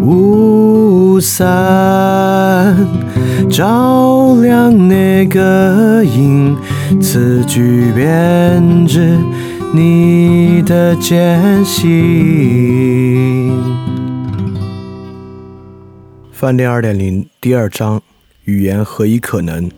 雾伞照亮那个影，词句编织你的艰辛。饭店二点零第二章：语言何以可能？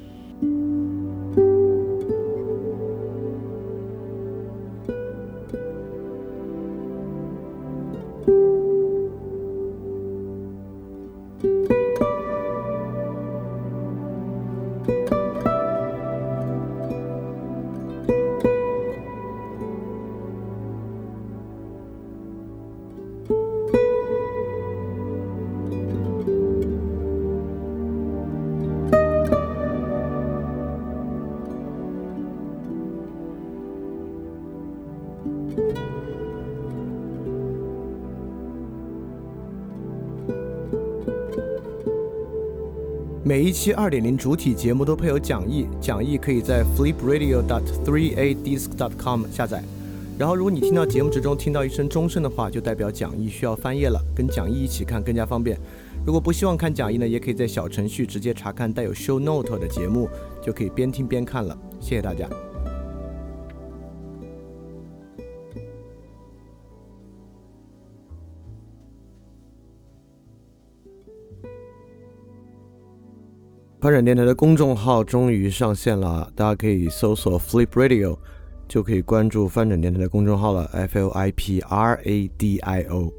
期二点零主体节目都配有讲义，讲义可以在 flipradio.dot3adisc.dot.com 下载。然后，如果你听到节目之中听到一声钟声的话，就代表讲义需要翻页了，跟讲义一起看更加方便。如果不希望看讲义呢，也可以在小程序直接查看带有 show note 的节目，就可以边听边看了。谢谢大家。发展电台的公众号终于上线了，大家可以搜索 Flip Radio，就可以关注翻转电台的公众号了。F L I P R A D I O。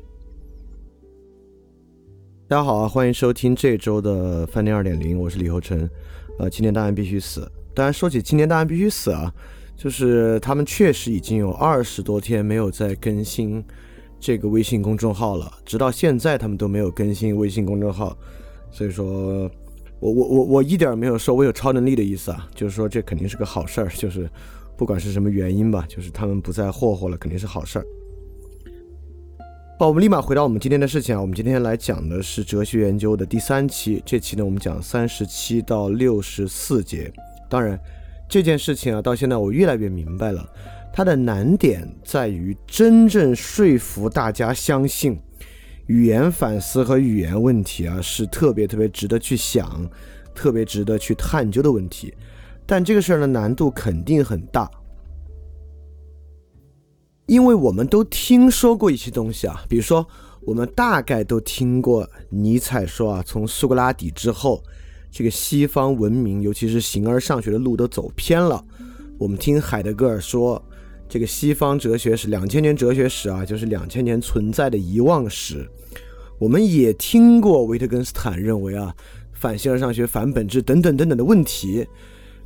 大家好啊，欢迎收听这周的饭店二点零，我是李厚成。呃，青年档案必须死。当然，说起青年档案必须死啊，就是他们确实已经有二十多天没有再更新这个微信公众号了，直到现在他们都没有更新微信公众号，所以说。我我我我一点没有说我有超能力的意思啊，就是说这肯定是个好事儿，就是不管是什么原因吧，就是他们不再霍霍了，肯定是好事儿。好，我们立马回到我们今天的事情啊，我们今天来讲的是哲学研究的第三期，这期呢我们讲三十七到六十四节。当然，这件事情啊到现在我越来越明白了，它的难点在于真正说服大家相信。语言反思和语言问题啊，是特别特别值得去想、特别值得去探究的问题。但这个事儿呢，难度肯定很大，因为我们都听说过一些东西啊，比如说，我们大概都听过尼采说啊，从苏格拉底之后，这个西方文明，尤其是形而上学的路都走偏了。我们听海德格尔说。这个西方哲学史两千年哲学史啊，就是两千年存在的遗忘史。我们也听过维特根斯坦认为啊，反形而上学、反本质等等等等的问题。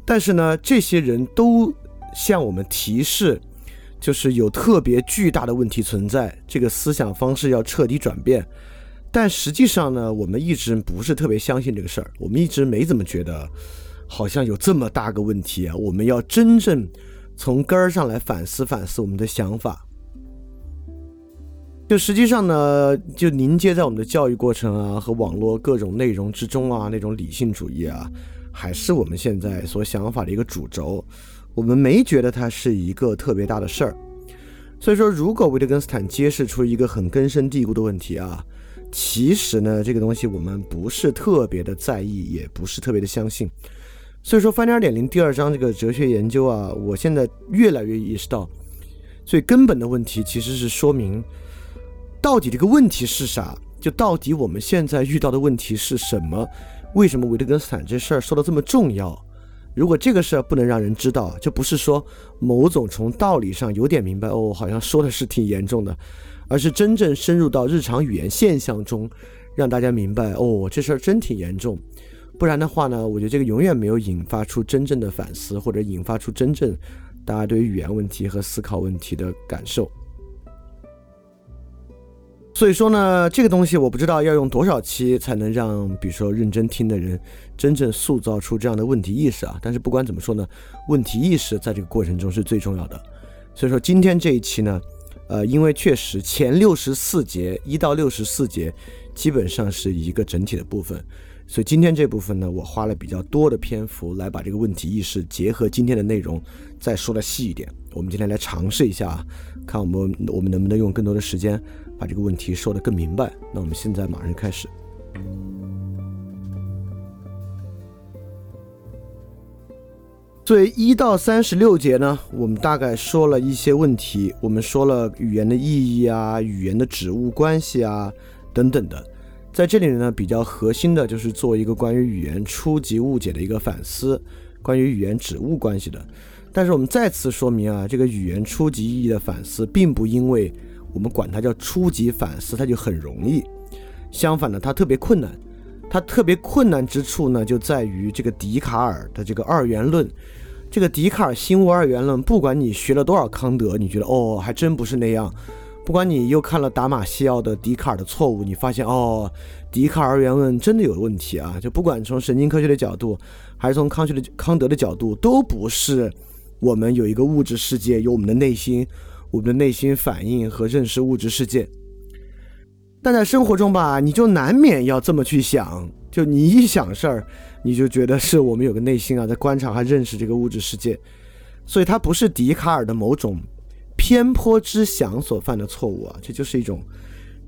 但是呢，这些人都向我们提示，就是有特别巨大的问题存在，这个思想方式要彻底转变。但实际上呢，我们一直不是特别相信这个事儿，我们一直没怎么觉得，好像有这么大个问题啊，我们要真正。从根儿上来反思反思我们的想法，就实际上呢，就凝结在我们的教育过程啊和网络各种内容之中啊，那种理性主义啊，还是我们现在所想法的一个主轴。我们没觉得它是一个特别大的事儿。所以说，如果维特根斯坦揭示出一个很根深蒂固的问题啊，其实呢，这个东西我们不是特别的在意，也不是特别的相信。所以说，翻点点零第二章这个哲学研究啊，我现在越来越意识到，最根本的问题其实是说明，到底这个问题是啥？就到底我们现在遇到的问题是什么？为什么维特根斯坦这事儿说的这么重要？如果这个事儿不能让人知道，就不是说某种从道理上有点明白哦，好像说的是挺严重的，而是真正深入到日常语言现象中，让大家明白哦，这事儿真挺严重。不然的话呢，我觉得这个永远没有引发出真正的反思，或者引发出真正大家对于语言问题和思考问题的感受。所以说呢，这个东西我不知道要用多少期才能让，比如说认真听的人真正塑造出这样的问题意识啊。但是不管怎么说呢，问题意识在这个过程中是最重要的。所以说今天这一期呢，呃，因为确实前六十四节一到六十四节基本上是一个整体的部分，所以今天这部分呢，我花了比较多的篇幅来把这个问题意识结合今天的内容再说的细一点。我们今天来尝试一下，看我们我们能不能用更多的时间。把这个问题说得更明白。那我们现在马上开始。所以一到三十六节呢，我们大概说了一些问题，我们说了语言的意义啊，语言的指物关系啊等等的。在这里呢，比较核心的就是做一个关于语言初级误解的一个反思，关于语言指物关系的。但是我们再次说明啊，这个语言初级意义的反思，并不因为。我们管它叫初级反思，它就很容易。相反呢，它特别困难。它特别困难之处呢，就在于这个笛卡尔的这个二元论。这个笛卡尔心物二元论，不管你学了多少康德，你觉得哦，还真不是那样。不管你又看了达马西奥的笛卡尔的错误，你发现哦，笛卡尔二元论真的有问题啊。就不管从神经科学的角度，还是从康学的康德的角度，都不是我们有一个物质世界，有我们的内心。我们的内心反应和认识物质世界，但在生活中吧，你就难免要这么去想。就你一想事儿，你就觉得是我们有个内心啊，在观察和认识这个物质世界。所以它不是笛卡尔的某种偏颇之想所犯的错误啊，这就是一种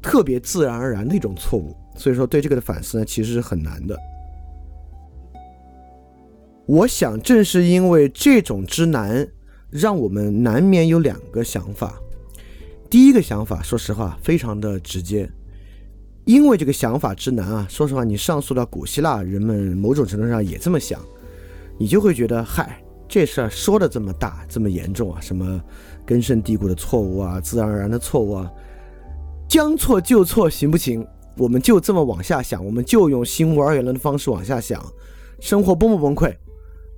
特别自然而然的一种错误。所以说，对这个的反思呢，其实是很难的。我想，正是因为这种之难。让我们难免有两个想法。第一个想法，说实话，非常的直接，因为这个想法之难啊。说实话，你上溯到古希腊，人们某种程度上也这么想，你就会觉得，嗨，这事儿说的这么大，这么严重啊，什么根深蒂固的错误啊，自然而然的错误啊，将错就错行不行？我们就这么往下想，我们就用心无二元论的方式往下想，生活崩不崩溃？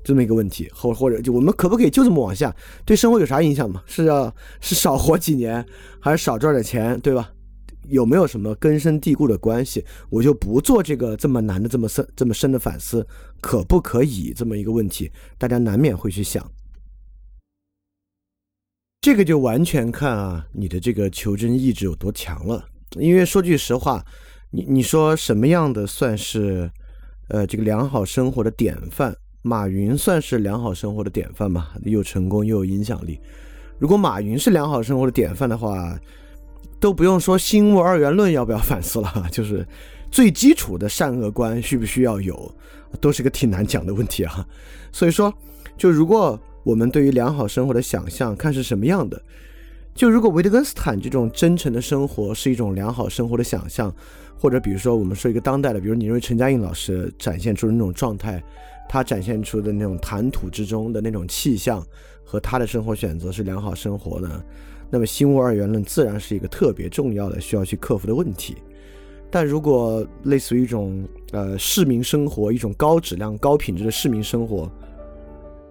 这么一个问题，或或者就我们可不可以就这么往下？对生活有啥影响吗？是要是少活几年，还是少赚点钱，对吧？有没有什么根深蒂固的关系？我就不做这个这么难的、这么深、这么深的反思，可不可以？这么一个问题，大家难免会去想。这个就完全看啊，你的这个求真意志有多强了。因为说句实话，你你说什么样的算是呃这个良好生活的典范？马云算是良好生活的典范吗，又成功又有影响力。如果马云是良好生活的典范的话，都不用说心物二元论要不要反思了，就是最基础的善恶观需不需要有，都是个挺难讲的问题啊。所以说，就如果我们对于良好生活的想象看是什么样的，就如果维特根斯坦这种真诚的生活是一种良好生活的想象，或者比如说我们说一个当代的，比如你认为陈嘉映老师展现出的那种状态。他展现出的那种谈吐之中的那种气象，和他的生活选择是良好生活的，那么心物二元论自然是一个特别重要的需要去克服的问题。但如果类似于一种呃市民生活，一种高质量、高品质的市民生活，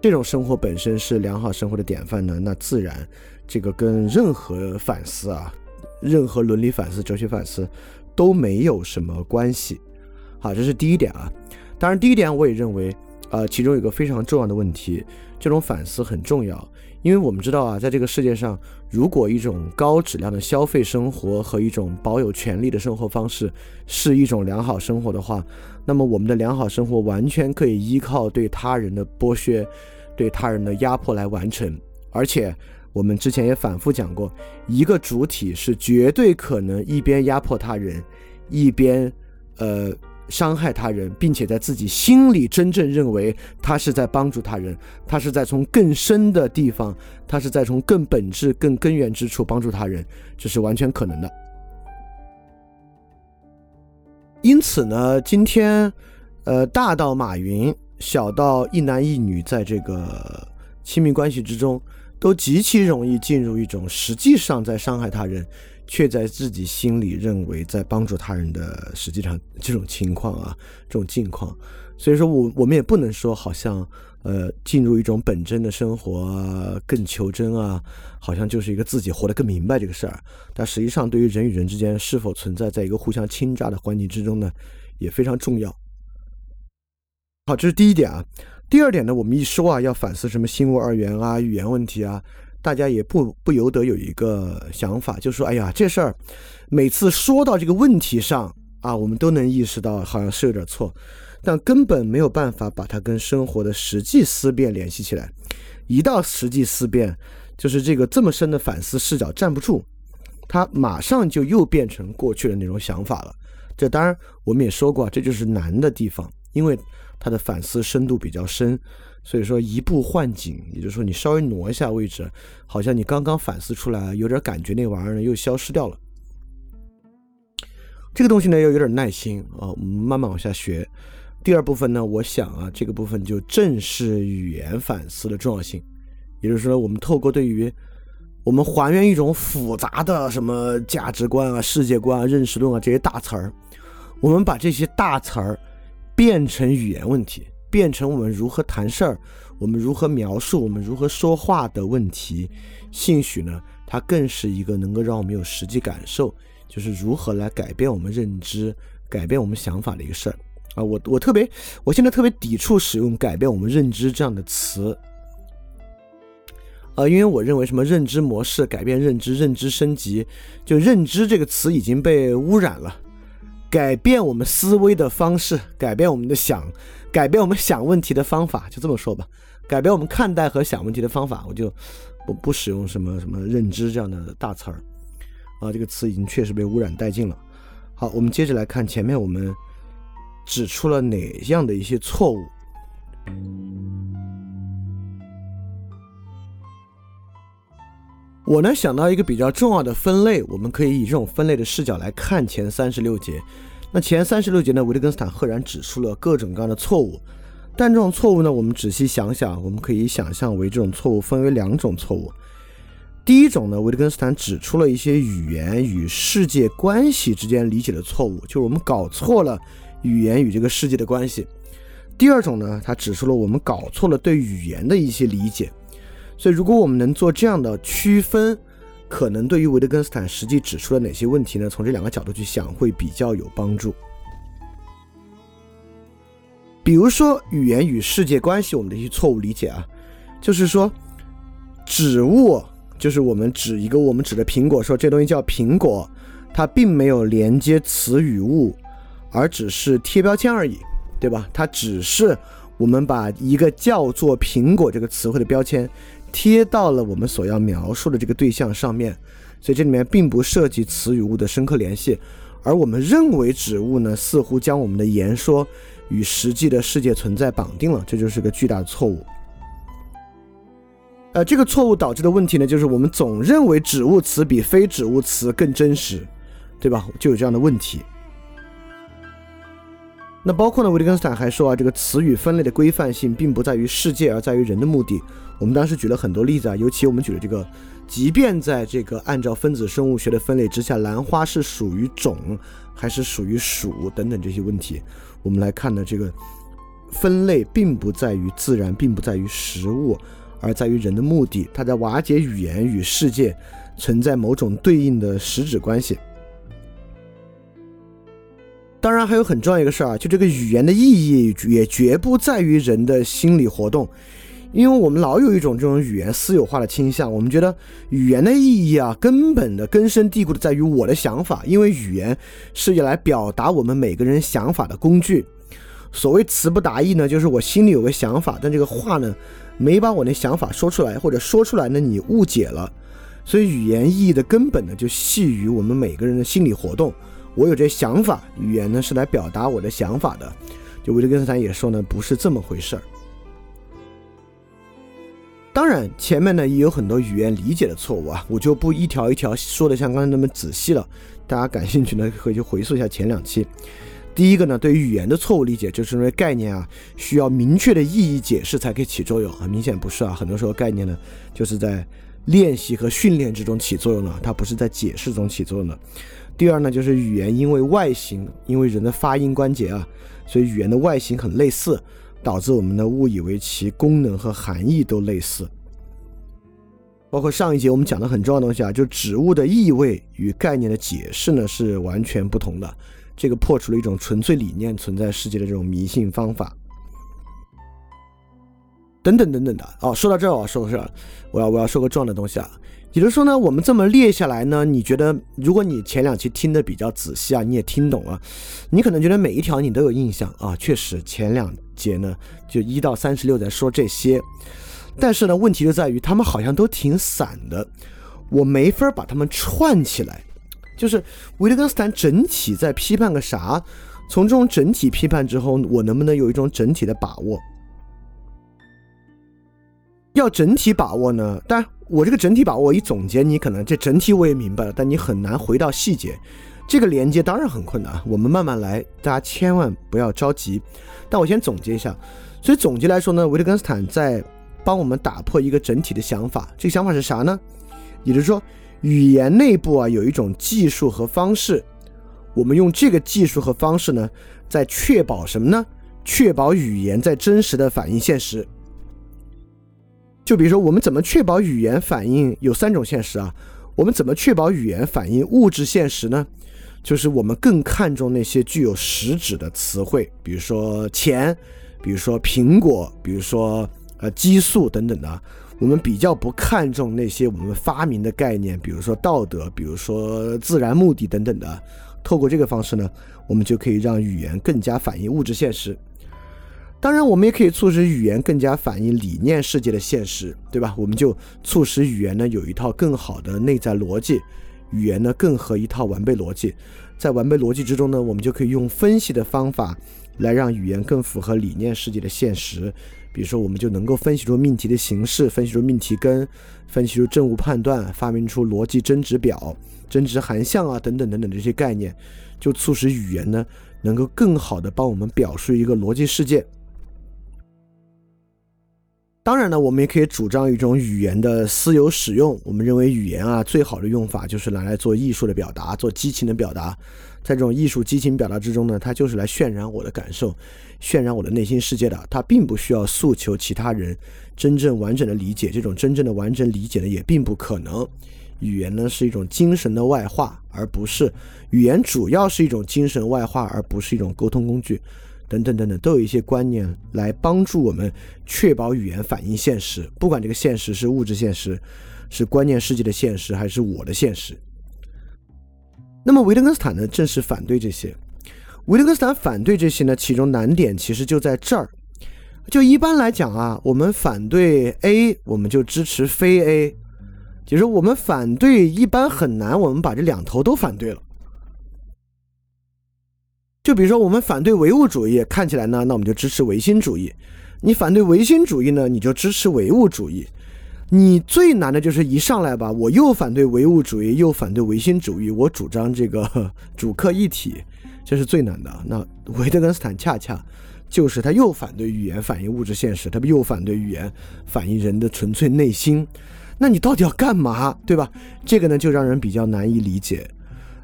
这种生活本身是良好生活的典范呢，那自然这个跟任何反思啊，任何伦理反思、哲学反思都没有什么关系。好，这是第一点啊。当然，第一点我也认为。呃，其中有个非常重要的问题，这种反思很重要，因为我们知道啊，在这个世界上，如果一种高质量的消费生活和一种保有权利的生活方式是一种良好生活的话，那么我们的良好生活完全可以依靠对他人的剥削、对他人的压迫来完成。而且我们之前也反复讲过，一个主体是绝对可能一边压迫他人，一边呃。伤害他人，并且在自己心里真正认为他是在帮助他人，他是在从更深的地方，他是在从更本质、更根源之处帮助他人，这是完全可能的。因此呢，今天，呃，大到马云，小到一男一女，在这个亲密关系之中，都极其容易进入一种实际上在伤害他人，却在自己心里认为在帮助他人的，实际上这种情况啊，这种境况，所以说我我们也不能说好像呃进入一种本真的生活，更求真啊，好像就是一个自己活得更明白这个事儿。但实际上，对于人与人之间是否存在在一个互相侵诈的环境之中呢，也非常重要。好，这是第一点啊。第二点呢，我们一说啊，要反思什么心物二元啊、语言问题啊。大家也不不由得有一个想法，就说：“哎呀，这事儿每次说到这个问题上啊，我们都能意识到好像是有点错，但根本没有办法把它跟生活的实际思辨联系起来。一到实际思辨，就是这个这么深的反思视角站不住，它马上就又变成过去的那种想法了。这当然我们也说过，这就是难的地方，因为它的反思深度比较深。”所以说移步换景，也就是说你稍微挪一下位置，好像你刚刚反思出来有点感觉，那玩意儿又消失掉了。这个东西呢要有点耐心啊，我们慢慢往下学。第二部分呢，我想啊，这个部分就正是语言反思的重要性，也就是说，我们透过对于我们还原一种复杂的什么价值观啊、世界观啊、认识论啊这些大词儿，我们把这些大词儿变成语言问题。变成我们如何谈事儿，我们如何描述，我们如何说话的问题。兴许呢，它更是一个能够让我们有实际感受，就是如何来改变我们认知、改变我们想法的一个事儿啊。我我特别，我现在特别抵触使用“改变我们认知”这样的词，呃，因为我认为什么认知模式、改变认知、认知升级，就认知这个词已经被污染了。改变我们思维的方式，改变我们的想。改变我们想问题的方法，就这么说吧。改变我们看待和想问题的方法，我就不不使用什么什么认知这样的大词儿啊。这个词已经确实被污染殆尽了。好，我们接着来看前面我们指出了哪样的一些错误。我呢想到一个比较重要的分类，我们可以以这种分类的视角来看前三十六节。那前三十六节呢，维特根斯坦赫然指出了各种各样的错误，但这种错误呢，我们仔细想想，我们可以想象为这种错误分为两种错误。第一种呢，维特根斯坦指出了一些语言与世界关系之间理解的错误，就是我们搞错了语言与这个世界的关系。第二种呢，他指出了我们搞错了对语言的一些理解。所以，如果我们能做这样的区分。可能对于维特根斯坦实际指出了哪些问题呢？从这两个角度去想会比较有帮助。比如说语言与世界关系，我们的一些错误理解啊，就是说指物就是我们指一个我们指的苹果，说这东西叫苹果，它并没有连接词与物，而只是贴标签而已，对吧？它只是我们把一个叫做苹果这个词汇的标签。贴到了我们所要描述的这个对象上面，所以这里面并不涉及词与物的深刻联系，而我们认为指物呢，似乎将我们的言说与实际的世界存在绑定了，这就是个巨大的错误。呃，这个错误导致的问题呢，就是我们总认为指物词比非指物词更真实，对吧？就有这样的问题。那包括呢，维特根斯坦还说啊，这个词语分类的规范性并不在于世界，而在于人的目的。我们当时举了很多例子啊，尤其我们举了这个，即便在这个按照分子生物学的分类之下，兰花是属于种还是属于属等等这些问题，我们来看呢，这个分类并不在于自然，并不在于食物，而在于人的目的，它在瓦解语言与世界存在某种对应的实质关系。当然还有很重要一个事儿啊，就这个语言的意义也绝不在于人的心理活动。因为我们老有一种这种语言私有化的倾向，我们觉得语言的意义啊，根本的根深蒂固的在于我的想法，因为语言是用来表达我们每个人想法的工具。所谓词不达意呢，就是我心里有个想法，但这个话呢，没把我那想法说出来，或者说出来呢，你误解了。所以语言意义的根本呢，就系于我们每个人的心理活动。我有这想法，语言呢是来表达我的想法的。就维特根斯坦也说呢，不是这么回事儿。当然，前面呢也有很多语言理解的错误啊，我就不一条一条说的像刚才那么仔细了。大家感兴趣呢，可以去回溯一下前两期。第一个呢，对于语言的错误理解，就是因为概念啊需要明确的意义解释才可以起作用很，明显不是啊。很多时候概念呢就是在练习和训练之中起作用的，它不是在解释中起作用的。第二呢，就是语言因为外形，因为人的发音关节啊，所以语言的外形很类似，导致我们呢误以为其功能和含义都类似。包括上一节我们讲的很重要的东西啊，就植物的意味与概念的解释呢是完全不同的。这个破除了一种纯粹理念存在世界的这种迷信方法。等等等等的哦，说到这儿，我要说个我要我要说个重要的东西啊。也就是说呢，我们这么列下来呢，你觉得如果你前两期听的比较仔细啊，你也听懂了，你可能觉得每一条你都有印象啊。确实，前两节呢就一到三十六在说这些，但是呢，问题就在于他们好像都挺散的，我没法把他们串起来。就是维特根斯坦整体在批判个啥？从这种整体批判之后，我能不能有一种整体的把握？要整体把握呢？但我这个整体把握一总结，你可能这整体我也明白了，但你很难回到细节。这个连接当然很困难，我们慢慢来，大家千万不要着急。但我先总结一下，所以总结来说呢，维特根斯坦在帮我们打破一个整体的想法。这个想法是啥呢？也就是说，语言内部啊有一种技术和方式，我们用这个技术和方式呢，在确保什么呢？确保语言在真实的反映现实。就比如说，我们怎么确保语言反映有三种现实啊？我们怎么确保语言反映物质现实呢？就是我们更看重那些具有实质的词汇，比如说钱，比如说苹果，比如说呃激素等等的。我们比较不看重那些我们发明的概念，比如说道德，比如说自然目的等等的。透过这个方式呢，我们就可以让语言更加反映物质现实。当然，我们也可以促使语言更加反映理念世界的现实，对吧？我们就促使语言呢有一套更好的内在逻辑，语言呢更合一套完备逻辑。在完备逻辑之中呢，我们就可以用分析的方法来让语言更符合理念世界的现实。比如说，我们就能够分析出命题的形式，分析出命题根，分析出正误判断，发明出逻辑真值表、真值函项啊等等等等这些概念，就促使语言呢能够更好的帮我们表述一个逻辑世界。当然呢，我们也可以主张一种语言的私有使用。我们认为语言啊，最好的用法就是拿来做艺术的表达，做激情的表达。在这种艺术激情表达之中呢，它就是来渲染我的感受，渲染我的内心世界的。它并不需要诉求其他人真正完整的理解。这种真正的完整理解呢，也并不可能。语言呢，是一种精神的外化，而不是语言主要是一种精神外化，而不是一种沟通工具。等等等等，都有一些观念来帮助我们确保语言反映现实，不管这个现实是物质现实，是观念世界的现实，还是我的现实。那么维特根斯坦呢，正是反对这些。维特根斯坦反对这些呢，其中难点其实就在这儿。就一般来讲啊，我们反对 A，我们就支持非 A，就是我们反对一般很难，我们把这两头都反对了。就比如说，我们反对唯物主义，看起来呢，那我们就支持唯心主义；你反对唯心主义呢，你就支持唯物主义。你最难的就是一上来吧，我又反对唯物主义，又反对唯心主义，我主张这个 主客一体，这是最难的。那维特根斯坦恰恰就是他又反对语言反映物质现实，他又反对语言反映人的纯粹内心。那你到底要干嘛，对吧？这个呢，就让人比较难以理解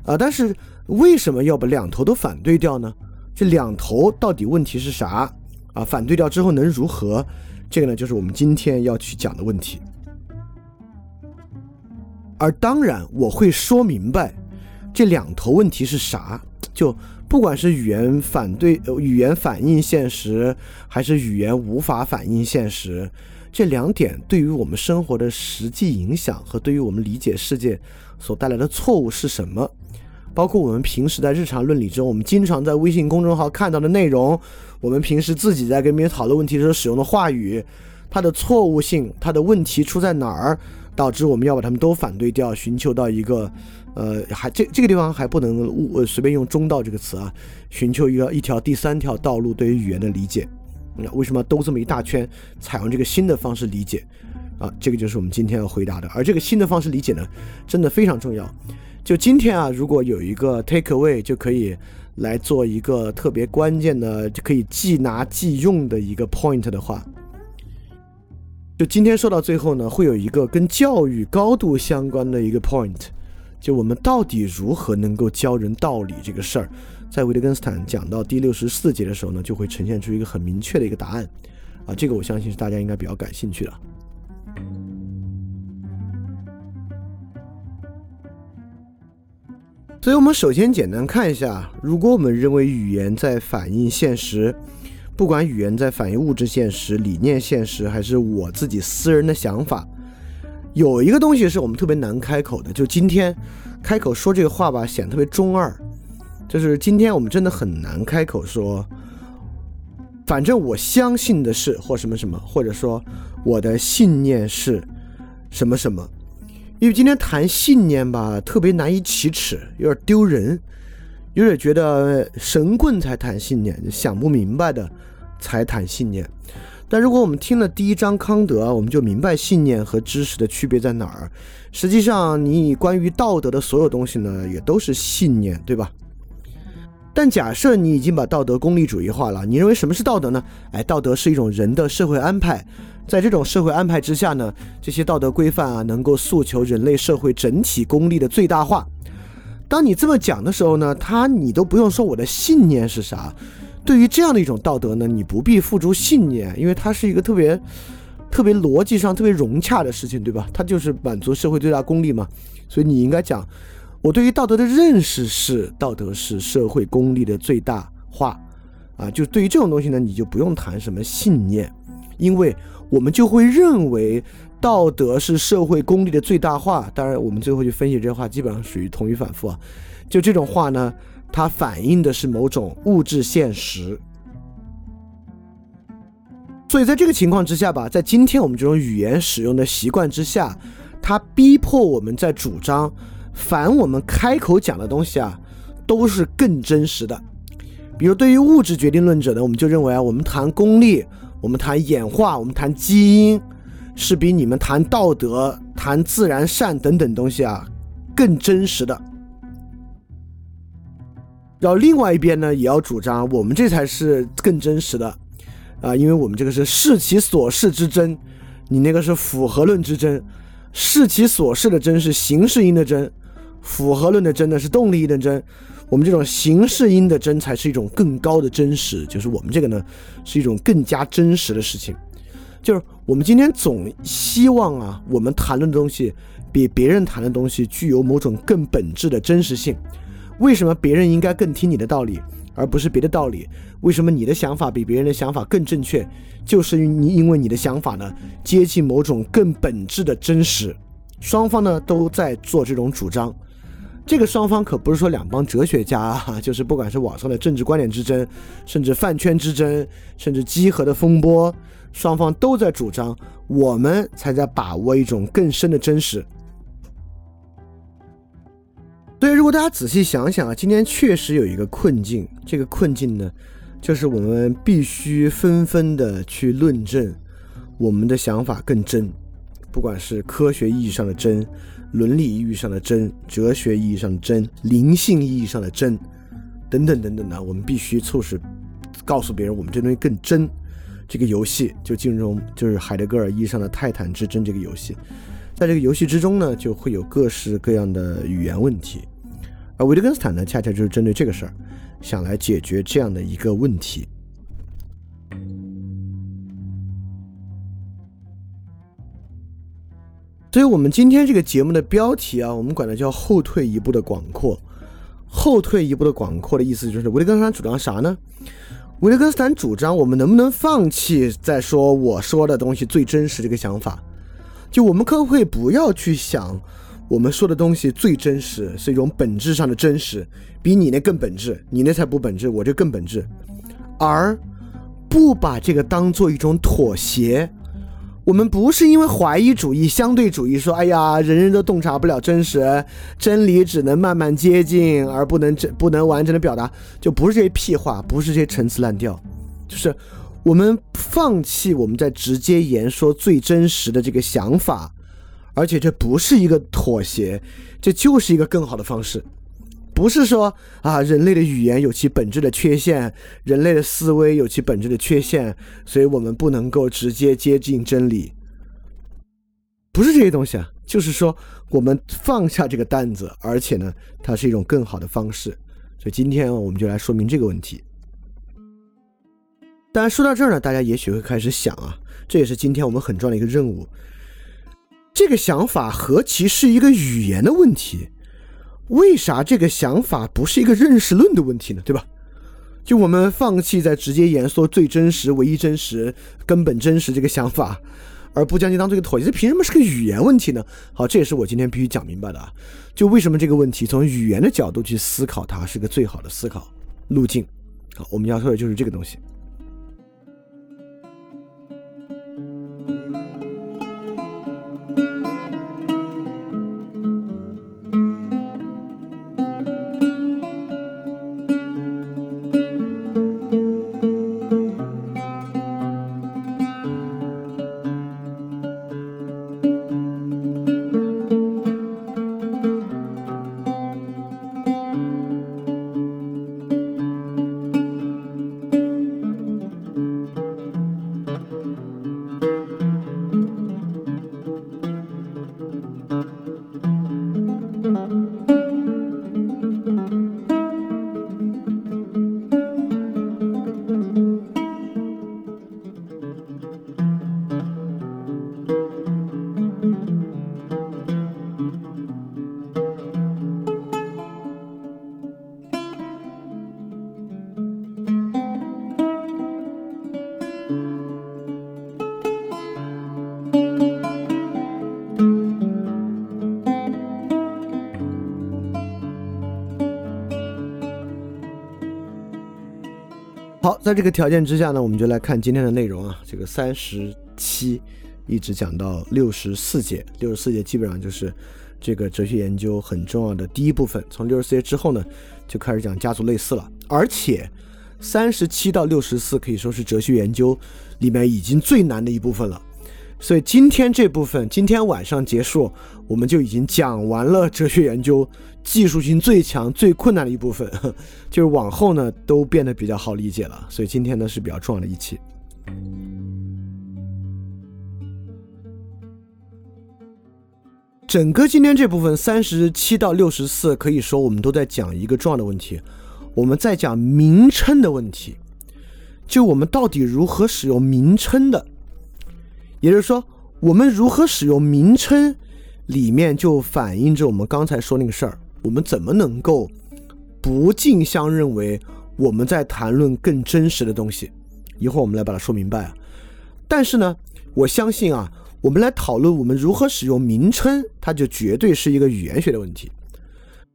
啊。但是。为什么要把两头都反对掉呢？这两头到底问题是啥啊？反对掉之后能如何？这个呢，就是我们今天要去讲的问题。而当然，我会说明白这两头问题是啥。就不管是语言反对、语言反映现实，还是语言无法反映现实，这两点对于我们生活的实际影响和对于我们理解世界所带来的错误是什么？包括我们平时在日常论理中，我们经常在微信公众号看到的内容，我们平时自己在跟别人讨论问题时候使用的话语，它的错误性，它的问题出在哪儿，导致我们要把它们都反对掉，寻求到一个，呃，还这这个地方还不能误随便用中道这个词啊，寻求一个一条第三条道路对于语言的理解，那为什么兜这么一大圈，采用这个新的方式理解？啊，这个就是我们今天要回答的，而这个新的方式理解呢，真的非常重要。就今天啊，如果有一个 take away，就可以来做一个特别关键的，就可以即拿即用的一个 point 的话，就今天说到最后呢，会有一个跟教育高度相关的一个 point，就我们到底如何能够教人道理这个事儿，在维特根斯坦讲到第六十四节的时候呢，就会呈现出一个很明确的一个答案。啊，这个我相信是大家应该比较感兴趣的。所以，我们首先简单看一下，如果我们认为语言在反映现实，不管语言在反映物质现实、理念现实，还是我自己私人的想法，有一个东西是我们特别难开口的。就今天开口说这个话吧，显得特别中二。就是今天我们真的很难开口说，反正我相信的是或什么什么，或者说我的信念是什么什么。因为今天谈信念吧，特别难以启齿，有点丢人，有点觉得神棍才谈信念，想不明白的才谈信念。但如果我们听了第一章康德，我们就明白信念和知识的区别在哪儿。实际上，你关于道德的所有东西呢，也都是信念，对吧？但假设你已经把道德功利主义化了，你认为什么是道德呢？哎，道德是一种人的社会安排。在这种社会安排之下呢，这些道德规范啊，能够诉求人类社会整体功利的最大化。当你这么讲的时候呢，他你都不用说我的信念是啥。对于这样的一种道德呢，你不必付诸信念，因为它是一个特别、特别逻辑上特别融洽的事情，对吧？它就是满足社会最大功利嘛。所以你应该讲，我对于道德的认识是道德是社会功利的最大化啊。就对于这种东西呢，你就不用谈什么信念，因为。我们就会认为道德是社会功利的最大化。当然，我们最后去分析这话，基本上属于同语反复啊。就这种话呢，它反映的是某种物质现实。所以在这个情况之下吧，在今天我们这种语言使用的习惯之下，它逼迫我们在主张，凡我们开口讲的东西啊，都是更真实的。比如对于物质决定论者呢，我们就认为啊，我们谈功利。我们谈演化，我们谈基因，是比你们谈道德、谈自然善等等东西啊更真实的。然后另外一边呢，也要主张我们这才是更真实的啊，因为我们这个是视其所视之真，你那个是符合论之真，视其所视的真是形式因的真，符合论的真呢是动力因的真。我们这种形式音的真才是一种更高的真实，就是我们这个呢是一种更加真实的事情。就是我们今天总希望啊，我们谈论的东西比别人谈的东西具有某种更本质的真实性。为什么别人应该更听你的道理，而不是别的道理？为什么你的想法比别人的想法更正确？就是你因为你的想法呢接近某种更本质的真实。双方呢都在做这种主张。这个双方可不是说两帮哲学家啊，就是不管是网上的政治观点之争，甚至饭圈之争，甚至集合的风波，双方都在主张，我们才在把握一种更深的真实。所以，如果大家仔细想想啊，今天确实有一个困境，这个困境呢，就是我们必须纷纷的去论证我们的想法更真，不管是科学意义上的真。伦理意义上的真，哲学意义上的真，灵性意义上的真，等等等等的，我们必须促使告诉别人我们这东西更真。这个游戏就进入就是海德格尔意义上的泰坦之争这个游戏，在这个游戏之中呢，就会有各式各样的语言问题，而维特根斯坦呢，恰恰就是针对这个事儿，想来解决这样的一个问题。所以，我们今天这个节目的标题啊，我们管它叫“后退一步的广阔”。后退一步的广阔的意思就是，维特根斯坦主张啥呢？维特根斯坦主张，我们能不能放弃再说我说的东西最真实这个想法？就我们可不可以不要去想，我们说的东西最真实是一种本质上的真实，比你那更本质，你那才不本质，我这更本质，而不把这个当做一种妥协。我们不是因为怀疑主义、相对主义说，哎呀，人人都洞察不了真实，真理只能慢慢接近，而不能真不能完整的表达，就不是这些屁话，不是这些陈词滥调，就是我们放弃我们在直接言说最真实的这个想法，而且这不是一个妥协，这就是一个更好的方式。不是说啊，人类的语言有其本质的缺陷，人类的思维有其本质的缺陷，所以我们不能够直接接近真理。不是这些东西啊，就是说我们放下这个担子，而且呢，它是一种更好的方式。所以今天我们就来说明这个问题。当然说到这儿呢，大家也许会开始想啊，这也是今天我们很重要的一个任务。这个想法何其是一个语言的问题？为啥这个想法不是一个认识论的问题呢？对吧？就我们放弃在直接言说最真实、唯一真实、根本真实这个想法，而不将其当做一个妥协，这凭什么是个语言问题呢？好，这也是我今天必须讲明白的啊！就为什么这个问题从语言的角度去思考它是个最好的思考路径。好，我们要说的就是这个东西。在这个条件之下呢，我们就来看今天的内容啊。这个三十七一直讲到六十四节，六十四节基本上就是这个哲学研究很重要的第一部分。从六十四节之后呢，就开始讲家族类似了。而且三十七到六十四可以说是哲学研究里面已经最难的一部分了。所以今天这部分，今天晚上结束，我们就已经讲完了哲学研究技术性最强、最困难的一部分，就是往后呢都变得比较好理解了。所以今天呢是比较重要的一期。整个今天这部分三十七到六十四，可以说我们都在讲一个重要的问题，我们在讲名称的问题，就我们到底如何使用名称的。也就是说，我们如何使用名称，里面就反映着我们刚才说那个事儿。我们怎么能够不竞相认为我们在谈论更真实的东西？一会儿我们来把它说明白啊。但是呢，我相信啊，我们来讨论我们如何使用名称，它就绝对是一个语言学的问题。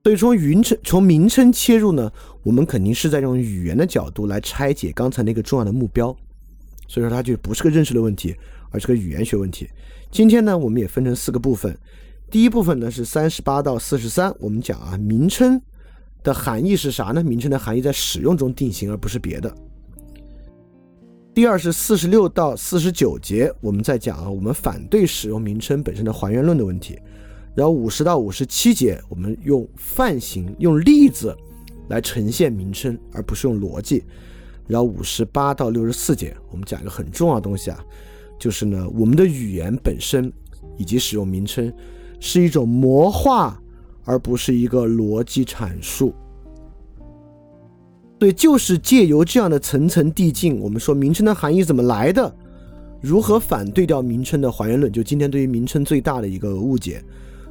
所以从名称从名称切入呢，我们肯定是在用语言的角度来拆解刚才那个重要的目标。所以说，它就不是个认识的问题。而是个语言学问题。今天呢，我们也分成四个部分。第一部分呢是三十八到四十三，我们讲啊，名称的含义是啥呢？名称的含义在使用中定型，而不是别的。第二是四十六到四十九节，我们在讲啊，我们反对使用名称本身的还原论的问题。然后五十到五十七节，我们用范型、用例子来呈现名称，而不是用逻辑。然后五十八到六十四节，我们讲一个很重要的东西啊。就是呢，我们的语言本身以及使用名称是一种魔化，而不是一个逻辑阐述。对，就是借由这样的层层递进，我们说名称的含义怎么来的，如何反对掉名称的还原论，就今天对于名称最大的一个误解。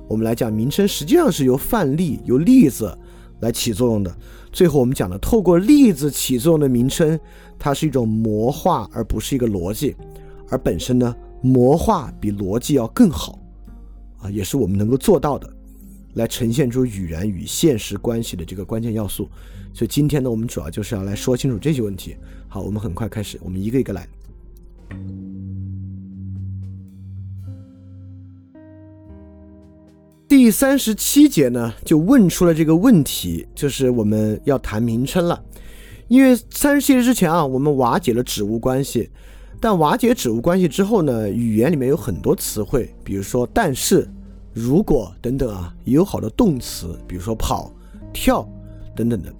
我们来讲，名称实际上是由范例、由例子来起作用的。最后我们讲了，透过例子起作用的名称，它是一种魔化，而不是一个逻辑。而本身呢，魔化比逻辑要更好，啊，也是我们能够做到的，来呈现出语言与现实关系的这个关键要素。所以今天呢，我们主要就是要来说清楚这些问题。好，我们很快开始，我们一个一个来。第三十七节呢，就问出了这个问题，就是我们要谈名称了。因为三十七节之前啊，我们瓦解了指物关系。但瓦解指物关系之后呢，语言里面有很多词汇，比如说但是、如果等等啊，也有好多动词，比如说跑、跳等等的。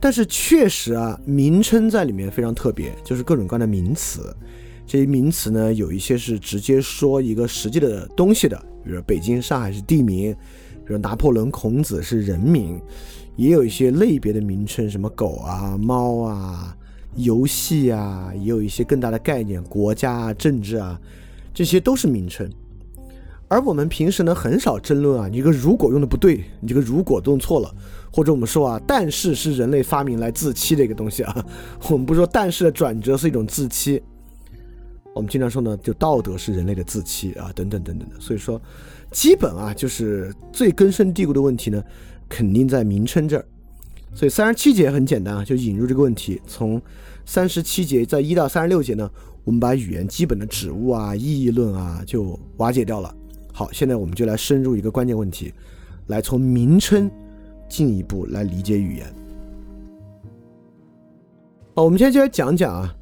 但是确实啊，名称在里面非常特别，就是各种各样的名词。这些名词呢，有一些是直接说一个实际的东西的，比如北京、上海是地名，比如拿破仑、孔子是人名，也有一些类别的名称，什么狗啊、猫啊、游戏啊，也有一些更大的概念，国家啊、政治啊，这些都是名称。而我们平时呢，很少争论啊，你这个如果用的不对，你这个如果用错了，或者我们说啊，但是是人类发明来自欺的一个东西啊，我们不说但是的转折是一种自欺。我们经常说呢，就道德是人类的自欺啊，等等等等的。所以说，基本啊，就是最根深蒂固的问题呢，肯定在名称这儿。所以三十七节很简单啊，就引入这个问题。从三十七节在一到三十六节呢，我们把语言基本的指物啊、意义论啊就瓦解掉了。好，现在我们就来深入一个关键问题，来从名称进一步来理解语言。好，我们现在就来讲讲啊，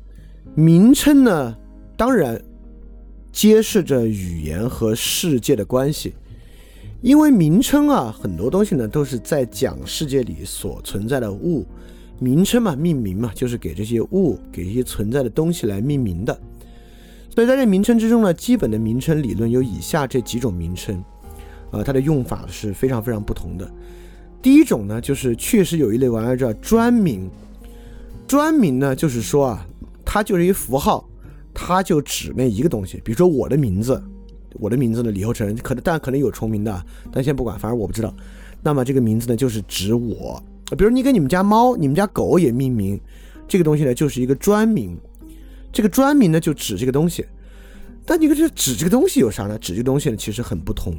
名称呢。当然，揭示着语言和世界的关系，因为名称啊，很多东西呢都是在讲世界里所存在的物。名称嘛，命名嘛，就是给这些物、给这些存在的东西来命名的。所以在这名称之中呢，基本的名称理论有以下这几种名称，呃，它的用法是非常非常不同的。第一种呢，就是确实有一类玩意儿叫专名。专名呢，就是说啊，它就是一符号。它就指那一个东西，比如说我的名字，我的名字呢，李厚成，可能但可能有重名的，但先不管，反正我不知道。那么这个名字呢，就是指我。比如你给你们家猫、你们家狗也命名，这个东西呢，就是一个专名。这个专名呢，就指这个东西。但你看这指这个东西有啥呢？指这个东西呢，其实很不同。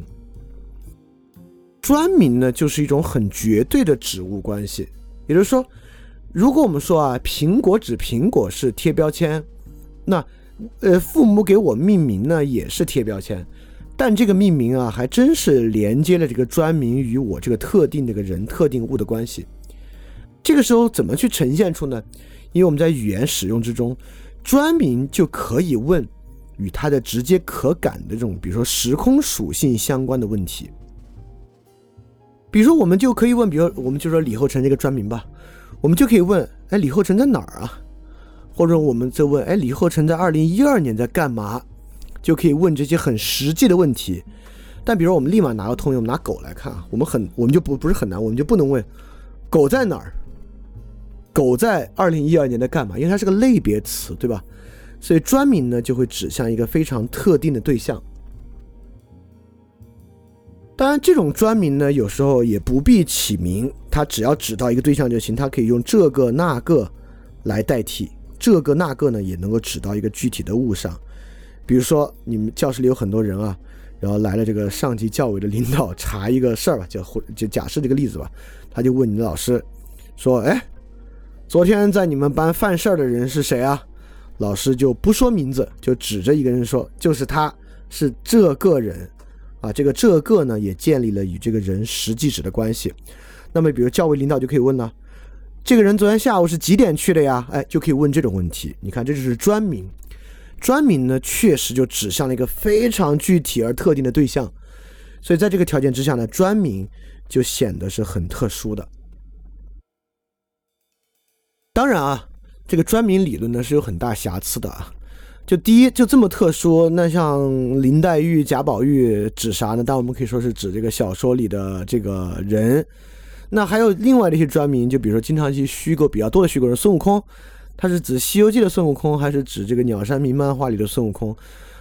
专名呢，就是一种很绝对的指物关系。也就是说，如果我们说啊，苹果指苹果是贴标签，那呃，父母给我命名呢，也是贴标签，但这个命名啊，还真是连接了这个专名与我这个特定这个人、特定物的关系。这个时候怎么去呈现出呢？因为我们在语言使用之中，专名就可以问与它的直接可感的这种，比如说时空属性相关的问题。比如说，我们就可以问，比如我们就说李厚成这个专名吧，我们就可以问，哎，李厚成在哪儿啊？或者我们在问，哎，李厚成在二零一二年在干嘛？就可以问这些很实际的问题。但比如我们立马拿个通用，拿狗来看啊，我们很，我们就不不是很难，我们就不能问狗在哪儿？狗在二零一二年在干嘛？因为它是个类别词，对吧？所以专名呢就会指向一个非常特定的对象。当然，这种专名呢有时候也不必起名，它只要指到一个对象就行，它可以用这个那个来代替。这个那个呢，也能够指到一个具体的物上，比如说你们教室里有很多人啊，然后来了这个上级教委的领导查一个事儿吧，就或就假设这个例子吧，他就问你的老师说：“哎，昨天在你们班犯事儿的人是谁啊？”老师就不说名字，就指着一个人说：“就是他，是这个人。”啊，这个这个呢，也建立了与这个人实际指的关系。那么，比如教委领导就可以问了。这个人昨天下午是几点去的呀？哎，就可以问这种问题。你看，这就是专名。专名呢，确实就指向了一个非常具体而特定的对象。所以在这个条件之下呢，专名就显得是很特殊的。当然啊，这个专名理论呢是有很大瑕疵的啊。就第一，就这么特殊，那像林黛玉、贾宝玉指啥呢？但我们可以说是指这个小说里的这个人。那还有另外的一些专名，就比如说经常一些虚构比较多的虚构人，孙悟空，他是指《西游记》的孙悟空，还是指这个鸟山明漫画里的孙悟空？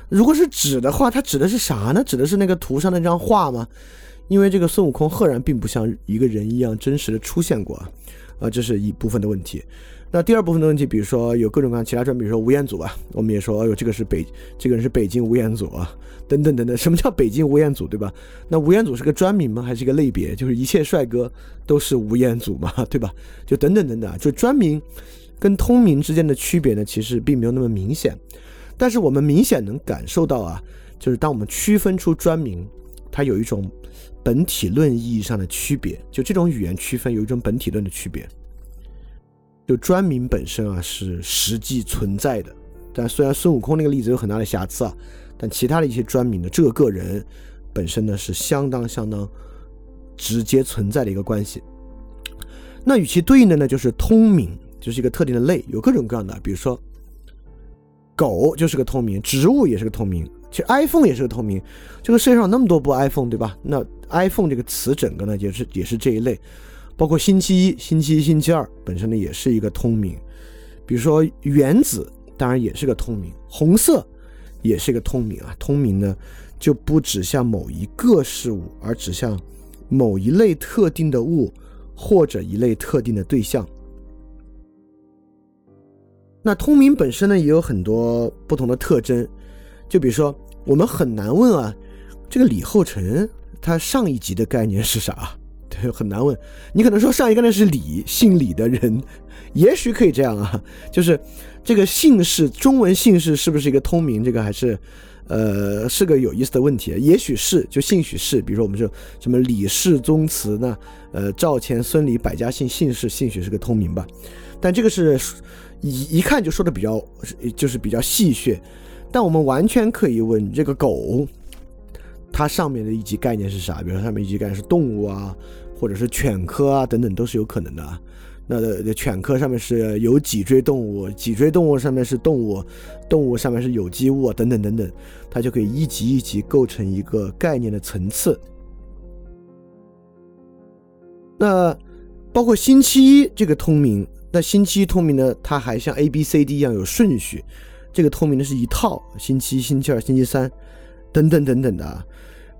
如果是指的话，他指的是啥呢？指的是那个图上那张画吗？因为这个孙悟空赫然并不像一个人一样真实的出现过啊啊，这是一部分的问题。那第二部分的问题，比如说有各种各样其他专，比如说吴彦祖吧，我们也说，哎呦，这个是北，这个人是北京吴彦祖啊，等等等等。什么叫北京吴彦祖，对吧？那吴彦祖是个专名吗？还是一个类别？就是一切帅哥都是吴彦祖嘛，对吧？就等等等等，就专名跟通名之间的区别呢，其实并没有那么明显。但是我们明显能感受到啊，就是当我们区分出专名，它有一种本体论意义上的区别，就这种语言区分有一种本体论的区别。就专名本身啊是实际存在的，但虽然孙悟空那个例子有很大的瑕疵啊，但其他的一些专名的这个人本身呢是相当相当直接存在的一个关系。那与其对应的呢就是通名，就是一个特定的类，有各种各样的，比如说狗就是个通名，植物也是个通名，其实 iPhone 也是个通名。这个世界上那么多部 iPhone，对吧？那 iPhone 这个词整个呢，也是也是这一类，包括星期一、星期一、星期二本身呢，也是一个通名。比如说原子，当然也是个通名，红色也是一个通名啊。通名呢，就不指向某一个事物，而指向某一类特定的物或者一类特定的对象。那通名本身呢，也有很多不同的特征，就比如说，我们很难问啊，这个李后成他上一级的概念是啥？对，很难问。你可能说上一个那是李，姓李的人，也许可以这样啊，就是这个姓氏，中文姓氏是不是一个通名？这个还是，呃，是个有意思的问题。也许是，就姓许氏，比如说我们说什么李氏宗祠呢？呃，赵钱孙李百家姓姓氏，姓许是个通名吧？但这个是。一一看就说的比较，就是比较戏谑，但我们完全可以问这个狗，它上面的一级概念是啥？比如说上面一级概念是动物啊，或者是犬科啊等等，都是有可能的。那犬科上面是有脊椎动物，脊椎动物上面是动物，动物上面是有机物啊等等等等，它就可以一级一级构成一个概念的层次。那包括星期一这个通名。那星期一通名呢？它还像 A、B、C、D 一样有顺序，这个通名呢是一套，星期一、星期二、星期三，等等等等的。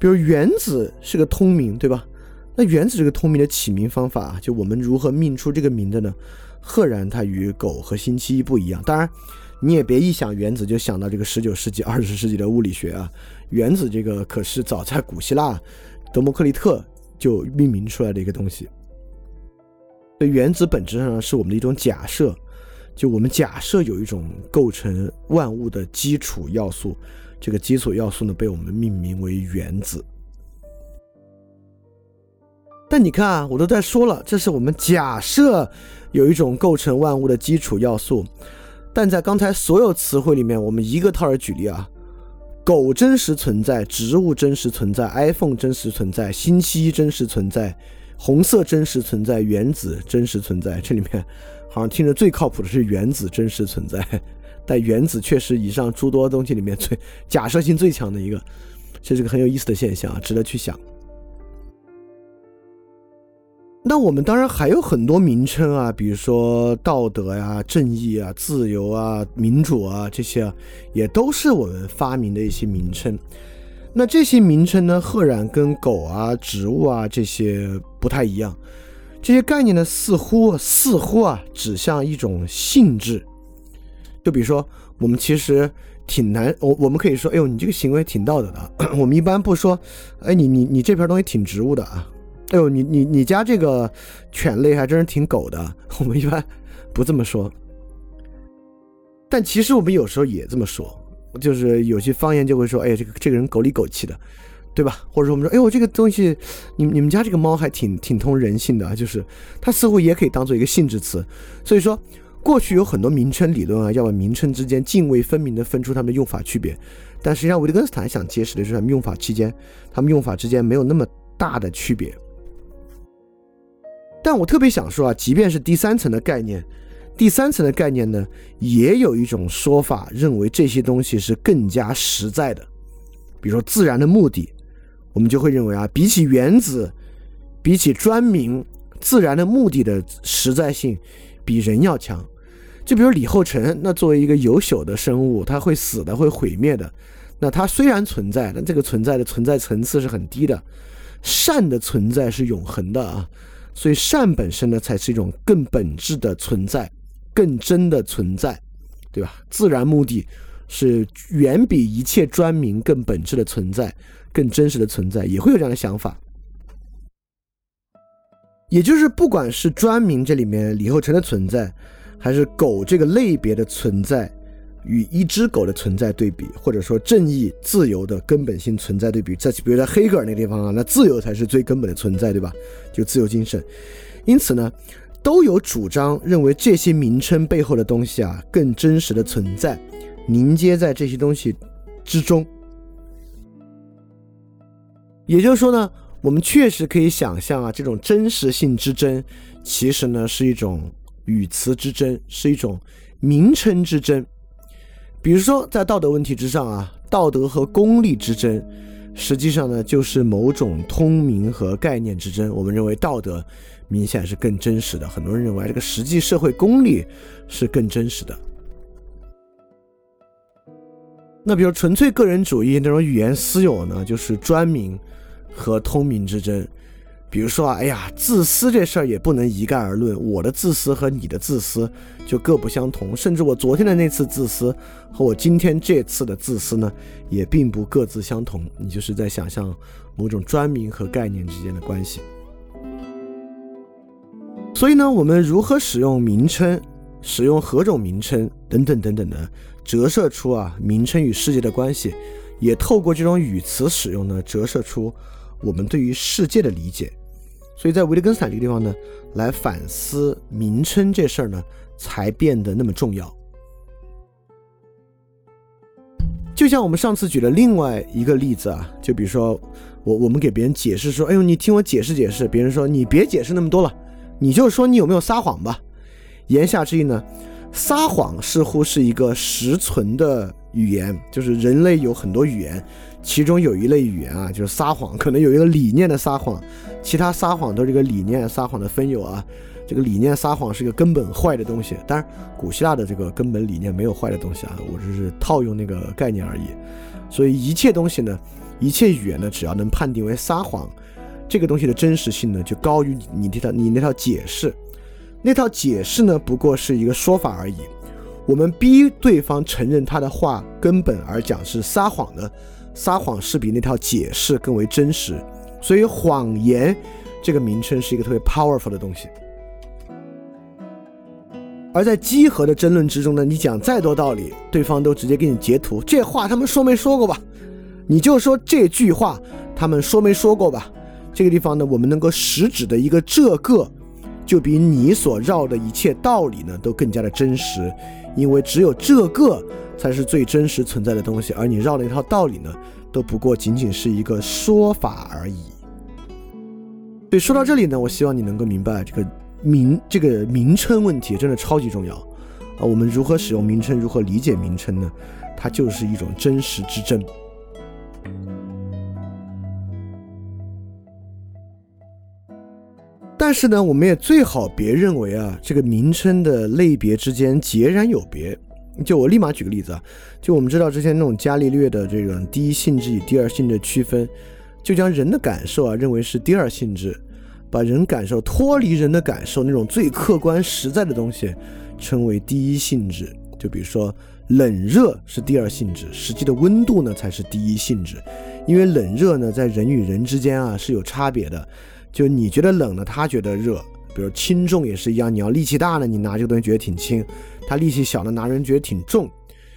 比如原子是个通名，对吧？那原子这个通名的起名方法，就我们如何命出这个名的呢？赫然它与狗和星期一不一样。当然，你也别一想原子就想到这个十九世纪、二十世纪的物理学啊。原子这个可是早在古希腊，德谟克利特就命名出来的一个东西。原子本质上是我们的一种假设，就我们假设有一种构成万物的基础要素，这个基础要素呢被我们命名为原子。但你看啊，我都在说了，这是我们假设有一种构成万物的基础要素，但在刚才所有词汇里面，我们一个套儿举例啊，狗真实存在，植物真实存在，iPhone 真实存在，星期一真实存在。红色真实存在，原子真实存在。这里面好像听着最靠谱的是原子真实存在，但原子确实以上诸多东西里面最假设性最强的一个，这是个很有意思的现象，值得去想。那我们当然还有很多名称啊，比如说道德呀、正义啊、自由啊、民主啊这些，也都是我们发明的一些名称。那这些名称呢，赫然跟狗啊、植物啊这些不太一样。这些概念呢，似乎似乎啊，指向一种性质。就比如说，我们其实挺难，我我们可以说，哎呦，你这个行为挺道德的。我们一般不说，哎，你你你这片东西挺植物的啊。哎呦，你你你家这个犬类还真是挺狗的。我们一般不这么说。但其实我们有时候也这么说。就是有些方言就会说，哎，这个这个人狗里狗气的，对吧？或者说我们说，哎呦，这个东西，你你们家这个猫还挺挺通人性的，就是它似乎也可以当做一个性质词。所以说，过去有很多名称理论啊，要把名称之间泾渭分明的分出它们用法区别。但实际上，维特根斯坦想揭示的是他们用法期间，他们用法之间没有那么大的区别。但我特别想说啊，即便是第三层的概念。第三层的概念呢，也有一种说法，认为这些东西是更加实在的。比如说自然的目的，我们就会认为啊，比起原子，比起专名，自然的目的的实在性比人要强。就比如李后成，那作为一个有朽的生物，它会死的，会毁灭的。那它虽然存在，但这个存在的存在层次是很低的。善的存在是永恒的啊，所以善本身呢，才是一种更本质的存在。更真的存在，对吧？自然目的是远比一切专名更本质的存在，更真实的存在，也会有这样的想法。也就是，不管是专名这里面李后成的存在，还是狗这个类别的存在与一只狗的存在对比，或者说正义、自由的根本性存在对比，在比如在黑格尔那地方啊，那自由才是最根本的存在，对吧？就自由精神。因此呢。都有主张认为这些名称背后的东西啊更真实的存在，凝结在这些东西之中。也就是说呢，我们确实可以想象啊，这种真实性之争，其实呢是一种语词之争，是一种名称之争。比如说在道德问题之上啊，道德和功利之争，实际上呢就是某种通明和概念之争。我们认为道德明显是更真实的，很多人认为这个实际社会功利是更真实的。那比如纯粹个人主义那种语言私有呢，就是专名和通明之争。比如说啊，哎呀，自私这事儿也不能一概而论，我的自私和你的自私就各不相同，甚至我昨天的那次自私和我今天这次的自私呢，也并不各自相同。你就是在想象某种专名和概念之间的关系。所以呢，我们如何使用名称，使用何种名称等等等等的，折射出啊名称与世界的关系，也透过这种语词使用呢，折射出我们对于世界的理解。所以在维特根斯坦这个地方呢，来反思名称这事儿呢，才变得那么重要。就像我们上次举的另外一个例子啊，就比如说我我们给别人解释说，哎呦，你听我解释解释，别人说你别解释那么多了，你就说你有没有撒谎吧。言下之意呢，撒谎似乎是一个实存的语言，就是人类有很多语言。其中有一类语言啊，就是撒谎，可能有一个理念的撒谎，其他撒谎都是这个理念撒谎的分有啊。这个理念撒谎是一个根本坏的东西，当然古希腊的这个根本理念没有坏的东西啊，我只是套用那个概念而已。所以一切东西呢，一切语言呢，只要能判定为撒谎，这个东西的真实性呢，就高于你那套你那套解释。那套解释呢，不过是一个说法而已。我们逼对方承认他的话根本而讲是撒谎的。撒谎是比那套解释更为真实，所以谎言这个名称是一个特别 powerful 的东西。而在稽核的争论之中呢，你讲再多道理，对方都直接给你截图，这话他们说没说过吧？你就说这句话他们说没说过吧？这个地方呢，我们能够实指的一个这个，就比你所绕的一切道理呢都更加的真实，因为只有这个。才是最真实存在的东西，而你绕了一套道理呢，都不过仅仅是一个说法而已。对说到这里呢，我希望你能够明白，这个名这个名称问题真的超级重要啊！我们如何使用名称，如何理解名称呢？它就是一种真实之争。但是呢，我们也最好别认为啊，这个名称的类别之间截然有别。就我立马举个例子啊，就我们知道之前那种伽利略的这种第一性质与第二性质区分，就将人的感受啊认为是第二性质，把人感受脱离人的感受那种最客观实在的东西称为第一性质。就比如说冷热是第二性质，实际的温度呢才是第一性质，因为冷热呢在人与人之间啊是有差别的，就你觉得冷呢，他觉得热。比如轻重也是一样，你要力气大呢，你拿这个东西觉得挺轻；他力气小呢，拿人觉得挺重。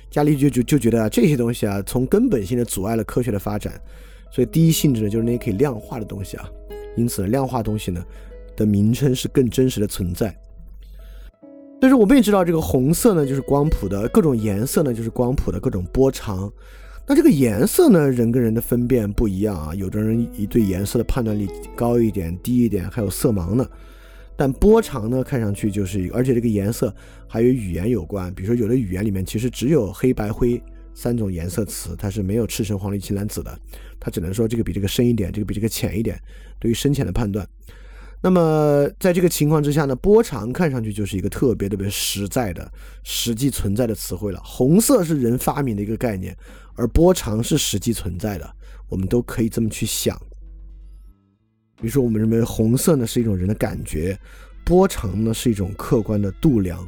伽利略就就觉得啊，这些东西啊，从根本性的阻碍了科学的发展。所以第一性质呢，就是那些可以量化的东西啊。因此，量化东西呢的名称是更真实的存在。但是我们也知道，这个红色呢就是光谱的各种颜色呢就是光谱的各种波长。那这个颜色呢，人跟人的分辨不一样啊，有的人一对颜色的判断力高一点、低一点，还有色盲呢。但波长呢，看上去就是一个，而且这个颜色还与语言有关。比如说，有的语言里面其实只有黑白灰三种颜色词，它是没有赤橙黄绿青蓝紫的，它只能说这个比这个深一点，这个比这个浅一点，对于深浅的判断。那么在这个情况之下呢，波长看上去就是一个特别特别实在的、实际存在的词汇了。红色是人发明的一个概念，而波长是实际存在的，我们都可以这么去想。比如说，我们认为红色呢是一种人的感觉，波长呢是一种客观的度量。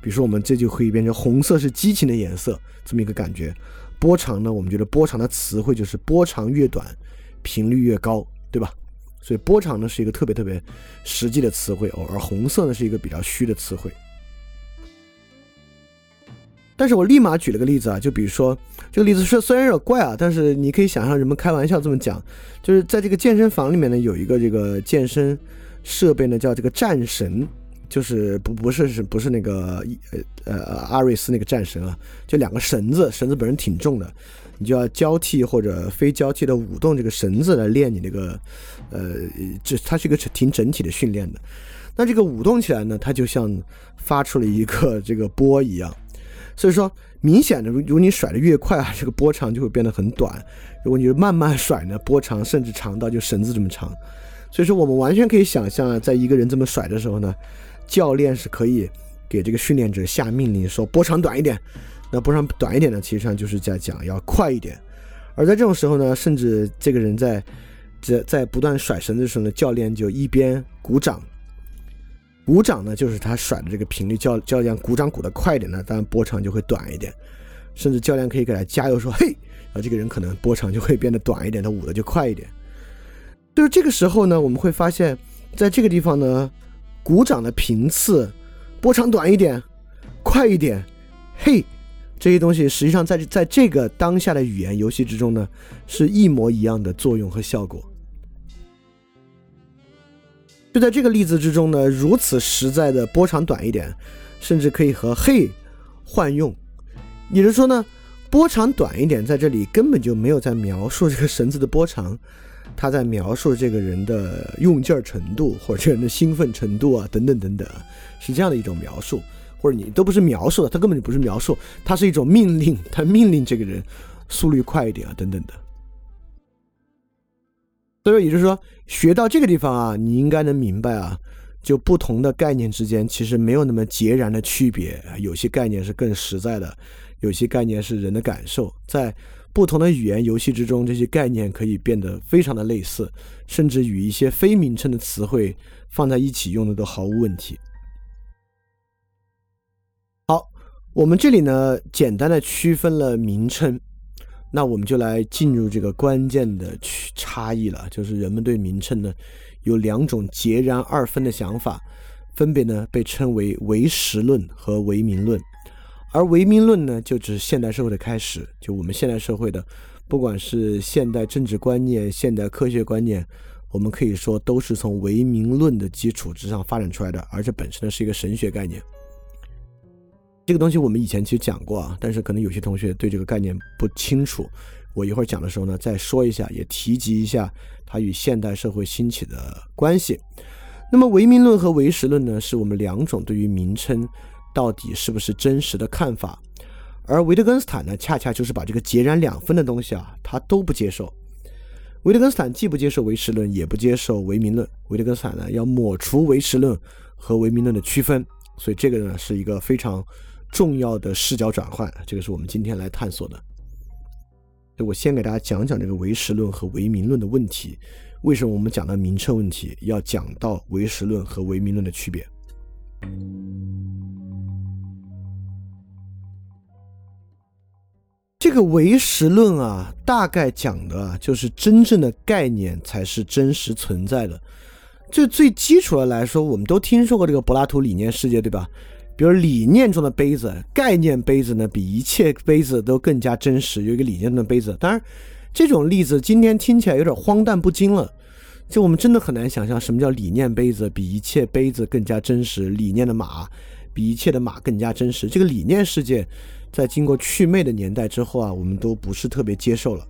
比如说，我们这就可以变成红色是激情的颜色这么一个感觉。波长呢，我们觉得波长的词汇就是波长越短，频率越高，对吧？所以波长呢是一个特别特别实际的词汇，而红色呢是一个比较虚的词汇。但是我立马举了个例子啊，就比如说这个例子是虽然有点怪啊，但是你可以想象人们开玩笑这么讲，就是在这个健身房里面呢，有一个这个健身设备呢，叫这个战神，就是不不是是不是那个呃呃阿瑞斯那个战神啊，就两个绳子，绳子本身挺重的，你就要交替或者非交替的舞动这个绳子来练你那个呃，这它是一个挺整体的训练的。那这个舞动起来呢，它就像发出了一个这个波一样。所以说，明显的，如如果你甩的越快啊，这个波长就会变得很短；如果你慢慢甩呢，波长甚至长到就绳子这么长。所以说，我们完全可以想象，在一个人这么甩的时候呢，教练是可以给这个训练者下命令说波长短一点。那波长短一点呢，其实上就是在讲要快一点。而在这种时候呢，甚至这个人在在在不断甩绳子的时候呢，教练就一边鼓掌，鼓掌呢就是他甩的这个频率，教教练鼓掌鼓得快一点呢，当然波长就会短一点。甚至教练可以给他加油说：“嘿！”然后这个人可能波长就会变得短一点，他舞的就快一点。就是这个时候呢，我们会发现，在这个地方呢，鼓掌的频次、波长短一点、快一点，嘿，这些东西实际上在在这个当下的语言游戏之中呢，是一模一样的作用和效果。就在这个例子之中呢，如此实在的波长短一点，甚至可以和嘿换用。也就是说呢，波长短一点，在这里根本就没有在描述这个绳子的波长。他在描述这个人的用劲儿程度，或者这个人的兴奋程度啊，等等等等，是这样的一种描述，或者你都不是描述的，他根本就不是描述，它是一种命令，他命令这个人速率快一点啊，等等的。所以也就是说，学到这个地方啊，你应该能明白啊，就不同的概念之间其实没有那么截然的区别，有些概念是更实在的，有些概念是人的感受，在。不同的语言游戏之中，这些概念可以变得非常的类似，甚至与一些非名称的词汇放在一起用的都毫无问题。好，我们这里呢简单的区分了名称，那我们就来进入这个关键的区差异了，就是人们对名称呢有两种截然二分的想法，分别呢被称为唯实论和唯名论。而唯名论呢，就只是现代社会的开始。就我们现代社会的，不管是现代政治观念、现代科学观念，我们可以说都是从唯名论的基础之上发展出来的。而这本身呢，是一个神学概念。这个东西我们以前其实讲过啊，但是可能有些同学对这个概念不清楚。我一会儿讲的时候呢，再说一下，也提及一下它与现代社会兴起的关系。那么唯名论和唯实论呢，是我们两种对于名称。到底是不是真实的看法？而维特根斯坦呢，恰恰就是把这个截然两分的东西啊，他都不接受。维特根斯坦既不接受唯实论，也不接受唯名论。维特根斯坦呢，要抹除唯实论和唯名论的区分，所以这个呢是一个非常重要的视角转换。这个是我们今天来探索的。我先给大家讲讲这个唯实论和唯名论的问题。为什么我们讲到名称问题，要讲到唯实论和唯名论的区别？这个唯实论啊，大概讲的就是真正的概念才是真实存在的。就最基础的来说，我们都听说过这个柏拉图理念世界，对吧？比如理念中的杯子，概念杯子呢，比一切杯子都更加真实。有一个理念中的杯子，当然这种例子今天听起来有点荒诞不经了。就我们真的很难想象什么叫理念杯子比一切杯子更加真实，理念的马比一切的马更加真实。这个理念世界。在经过祛魅的年代之后啊，我们都不是特别接受了。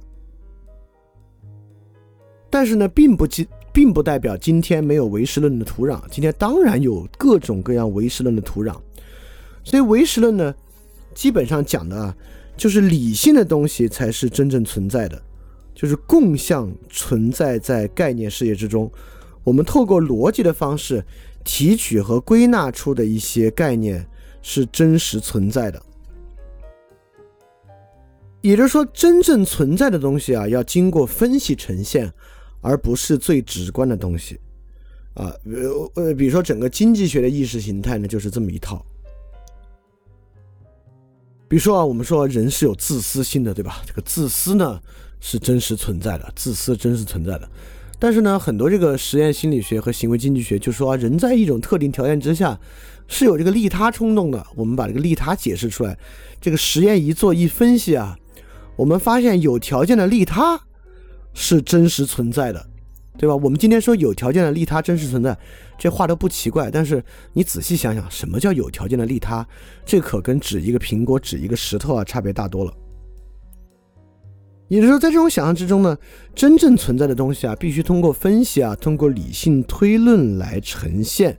但是呢，并不今并不代表今天没有唯实论的土壤。今天当然有各种各样唯实论的土壤。所以唯实论呢，基本上讲的啊，就是理性的东西才是真正存在的，就是共相存在在概念世界之中。我们透过逻辑的方式提取和归纳出的一些概念是真实存在的。也就是说，真正存在的东西啊，要经过分析呈现，而不是最直观的东西。啊，呃呃，比如说整个经济学的意识形态呢，就是这么一套。比如说啊，我们说人是有自私性的，对吧？这个自私呢是真实存在的，自私真实存在的。但是呢，很多这个实验心理学和行为经济学就说，人在一种特定条件之下是有这个利他冲动的。我们把这个利他解释出来，这个实验一做一分析啊。我们发现有条件的利他是真实存在的，对吧？我们今天说有条件的利他真实存在，这话都不奇怪。但是你仔细想想，什么叫有条件的利他？这可跟指一个苹果、指一个石头啊，差别大多了。也就是说，在这种想象之中呢，真正存在的东西啊，必须通过分析啊，通过理性推论来呈现。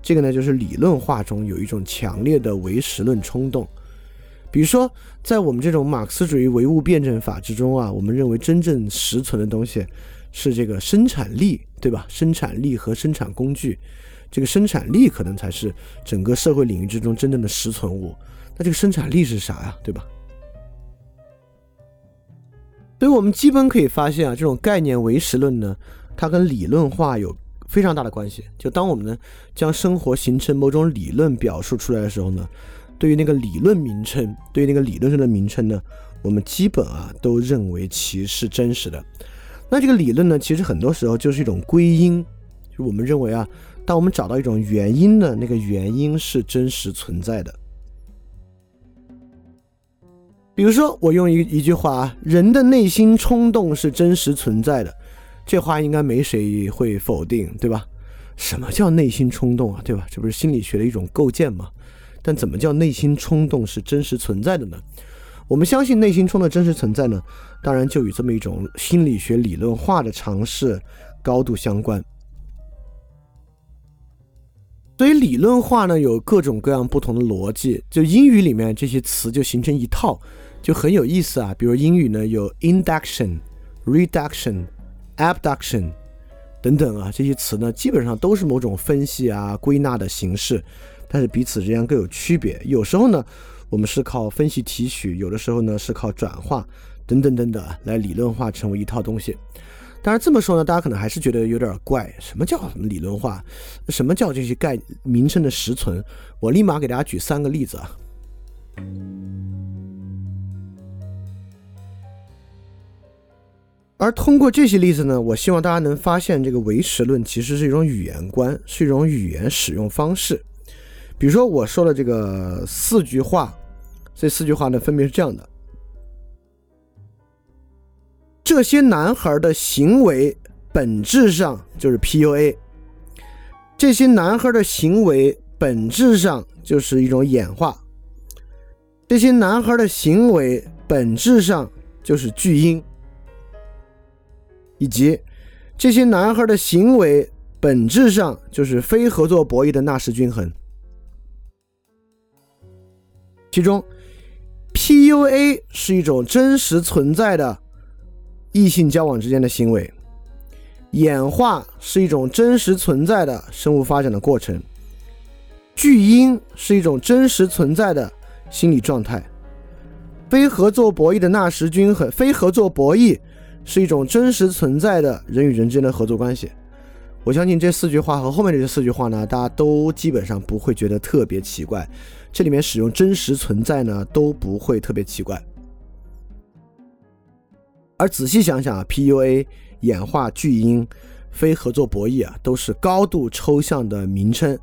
这个呢，就是理论化中有一种强烈的唯实论冲动。比如说，在我们这种马克思主义唯物辩证法之中啊，我们认为真正实存的东西是这个生产力，对吧？生产力和生产工具，这个生产力可能才是整个社会领域之中真正的实存物。那这个生产力是啥呀？对吧？所以我们基本可以发现啊，这种概念唯实论呢，它跟理论化有非常大的关系。就当我们呢将生活形成某种理论表述出来的时候呢。对于那个理论名称，对于那个理论上的名称呢，我们基本啊都认为其是真实的。那这个理论呢，其实很多时候就是一种归因，就我们认为啊，当我们找到一种原因呢，那个原因是真实存在的。比如说，我用一一句话啊，人的内心冲动是真实存在的，这话应该没谁会否定，对吧？什么叫内心冲动啊，对吧？这不是心理学的一种构建吗？但怎么叫内心冲动是真实存在的呢？我们相信内心中的真实存在呢，当然就与这么一种心理学理论化的尝试高度相关。所以理论化呢有各种各样不同的逻辑，就英语里面这些词就形成一套，就很有意思啊。比如英语呢有 induction、reduction、abduction 等等啊，这些词呢基本上都是某种分析啊归纳的形式。但是彼此之间各有区别，有时候呢，我们是靠分析提取，有的时候呢是靠转化，等等等等来理论化成为一套东西。当然这么说呢，大家可能还是觉得有点怪，什么叫什么理论化？什么叫这些概名称的实存？我立马给大家举三个例子啊。而通过这些例子呢，我希望大家能发现，这个唯实论其实是一种语言观，是一种语言使用方式。比如说我说的这个四句话，这四句话呢分别是这样的：这些男孩的行为本质上就是 PUA，这些男孩的行为本质上就是一种演化，这些男孩的行为本质上就是巨婴，以及这些男孩的行为本质上就是非合作博弈的纳什均衡。其中，PUA 是一种真实存在的异性交往之间的行为，演化是一种真实存在的生物发展的过程，巨婴是一种真实存在的心理状态，非合作博弈的纳什均衡，非合作博弈是一种真实存在的人与人之间的合作关系。我相信这四句话和后面这四句话呢，大家都基本上不会觉得特别奇怪。这里面使用真实存在呢，都不会特别奇怪。而仔细想想啊，PUA、演化、巨婴、非合作博弈啊，都是高度抽象的名称。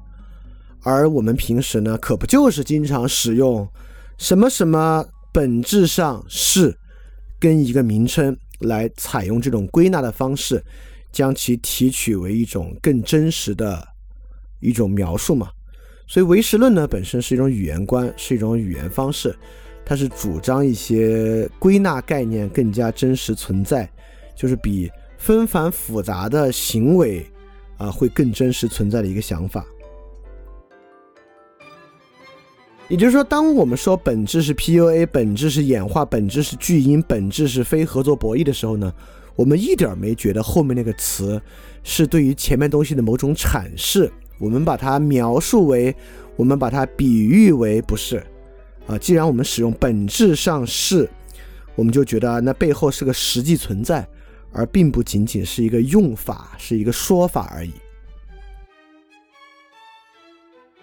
而我们平时呢，可不就是经常使用什么什么本质上是跟一个名称来采用这种归纳的方式，将其提取为一种更真实的一种描述嘛？所以唯实论呢本身是一种语言观，是一种语言方式，它是主张一些归纳概念更加真实存在，就是比纷繁复杂的行为啊会更真实存在的一个想法。也就是说，当我们说本质是 PUA，本质是演化，本质是巨婴，本质是非合作博弈的时候呢，我们一点没觉得后面那个词是对于前面东西的某种阐释。我们把它描述为，我们把它比喻为不是，啊，既然我们使用本质上是，我们就觉得那背后是个实际存在，而并不仅仅是一个用法，是一个说法而已。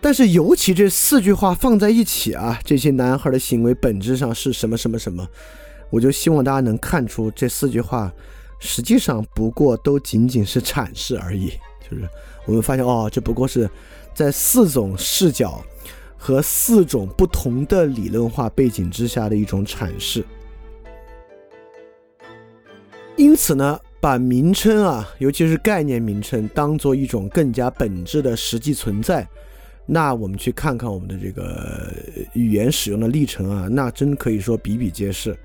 但是尤其这四句话放在一起啊，这些男孩的行为本质上是什么什么什么，我就希望大家能看出这四句话实际上不过都仅仅是阐释而已，就是。我们发现哦，这不过是在四种视角和四种不同的理论化背景之下的一种阐释。因此呢，把名称啊，尤其是概念名称，当做一种更加本质的实际存在，那我们去看看我们的这个语言使用的历程啊，那真可以说比比皆是。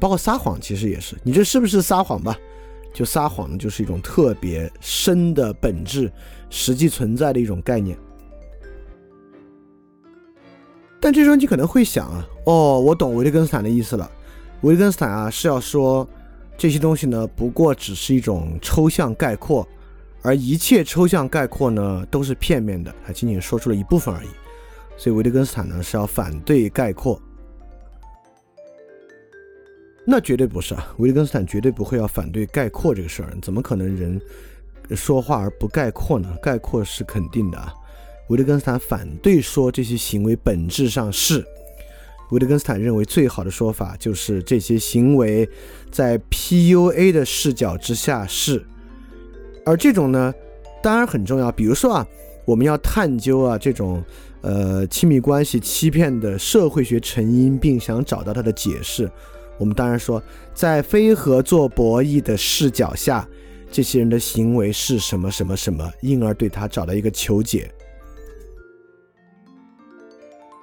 包括撒谎，其实也是，你这是不是撒谎吧？就撒谎呢，就是一种特别深的本质。实际存在的一种概念，但这时候你可能会想啊，哦，我懂维特根斯坦的意思了。维特根斯坦啊是要说这些东西呢，不过只是一种抽象概括，而一切抽象概括呢都是片面的，他仅仅说出了一部分而已。所以维特根斯坦呢是要反对概括。那绝对不是啊，维特根斯坦绝对不会要反对概括这个事儿，怎么可能人说话而不概括呢？概括是肯定的啊。维特根斯坦反对说这些行为本质上是。维特根斯坦认为最好的说法就是这些行为在 PUA 的视角之下是，而这种呢当然很重要。比如说啊，我们要探究啊这种呃亲密关系欺骗的社会学成因，并想找到它的解释。我们当然说，在非合作博弈的视角下，这些人的行为是什么什么什么，因而对他找到一个求解。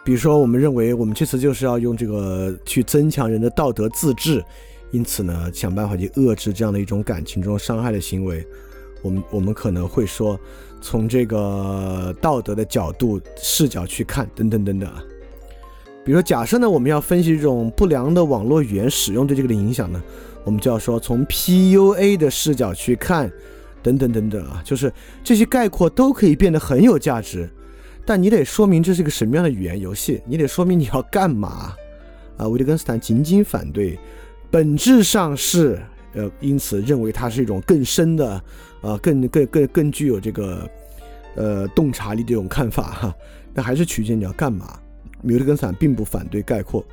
比如说，我们认为我们这次就是要用这个去增强人的道德自治，因此呢，想办法去遏制这样的一种感情中伤害的行为。我们我们可能会说，从这个道德的角度视角去看，等等等等啊。比如说，假设呢，我们要分析这种不良的网络语言使用对这个的影响呢，我们就要说从 PUA 的视角去看，等等等等啊，就是这些概括都可以变得很有价值。但你得说明这是个什么样的语言游戏，你得说明你要干嘛啊？维特根斯坦仅仅反对，本质上是呃，因此认为它是一种更深的，呃，更更更更具有这个呃洞察力这种看法哈。那还是取决于你要干嘛。维特根斯坦并不反对概括。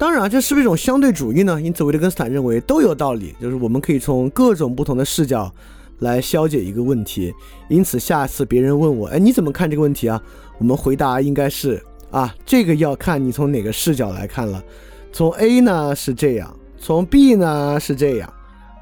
当然啊，这是不是一种相对主义呢？因此维特根斯坦认为都有道理，就是我们可以从各种不同的视角。来消解一个问题，因此下次别人问我，哎，你怎么看这个问题啊？我们回答应该是啊，这个要看你从哪个视角来看了。从 A 呢是这样，从 B 呢是这样，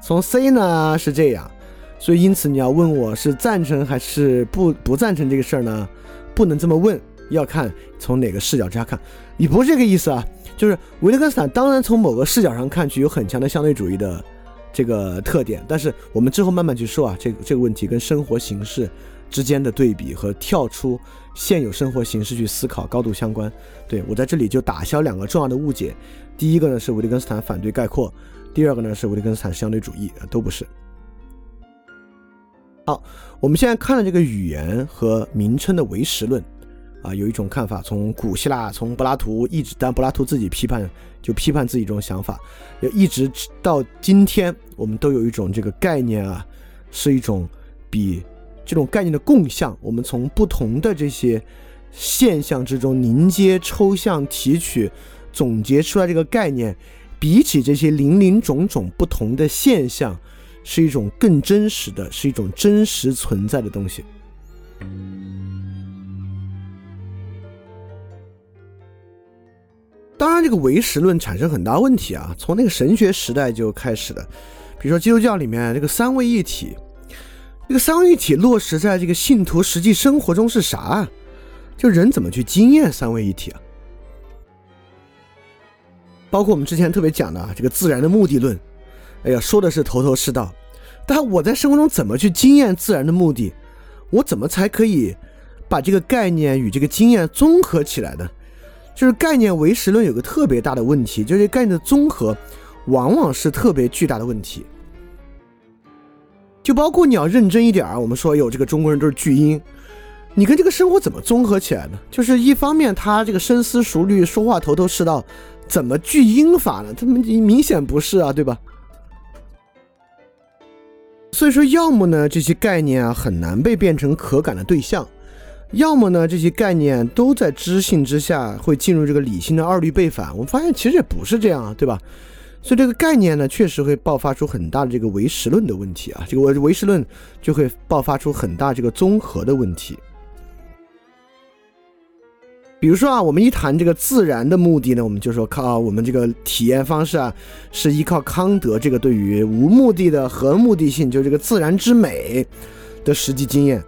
从 C 呢是这样。所以因此你要问我是赞成还是不不赞成这个事儿呢？不能这么问，要看从哪个视角之下看。你不是这个意思啊？就是维特根斯坦当然从某个视角上看去有很强的相对主义的。这个特点，但是我们之后慢慢去说啊，这个这个问题跟生活形式之间的对比和跳出现有生活形式去思考高度相关。对我在这里就打消两个重要的误解，第一个呢是维特根斯坦反对概括，第二个呢是维特根斯坦相对主义，都不是。好，我们现在看了这个语言和名称的唯实论。啊，有一种看法，从古希腊，从柏拉图一直，但柏拉图自己批判，就批判自己这种想法，就一直到今天，我们都有一种这个概念啊，是一种比这种概念的共相，我们从不同的这些现象之中凝结、抽象、提取、总结出来这个概念，比起这些零零种种不同的现象，是一种更真实的，是一种真实存在的东西。当然，这个唯实论产生很大问题啊！从那个神学时代就开始了。比如说基督教里面这个三位一体，这个三位一体落实在这个信徒实际生活中是啥？就人怎么去经验三位一体啊？包括我们之前特别讲的啊，这个自然的目的论，哎呀，说的是头头是道。但我在生活中怎么去经验自然的目的？我怎么才可以把这个概念与这个经验综合起来呢？就是概念唯实论有个特别大的问题，就是概念的综合，往往是特别巨大的问题。就包括你要认真一点儿，我们说有这个中国人都是巨婴，你跟这个生活怎么综合起来呢？就是一方面他这个深思熟虑，说话头头是道，怎么巨婴法呢？他们明显不是啊，对吧？所以说，要么呢这些概念啊很难被变成可感的对象。要么呢，这些概念都在知性之下会进入这个理性的二律背反。我们发现其实也不是这样啊，对吧？所以这个概念呢，确实会爆发出很大的这个唯实论的问题啊。这个唯唯实论就会爆发出很大这个综合的问题。比如说啊，我们一谈这个自然的目的呢，我们就说靠我们这个体验方式啊，是依靠康德这个对于无目的的和目的性，就这个自然之美的实际经验。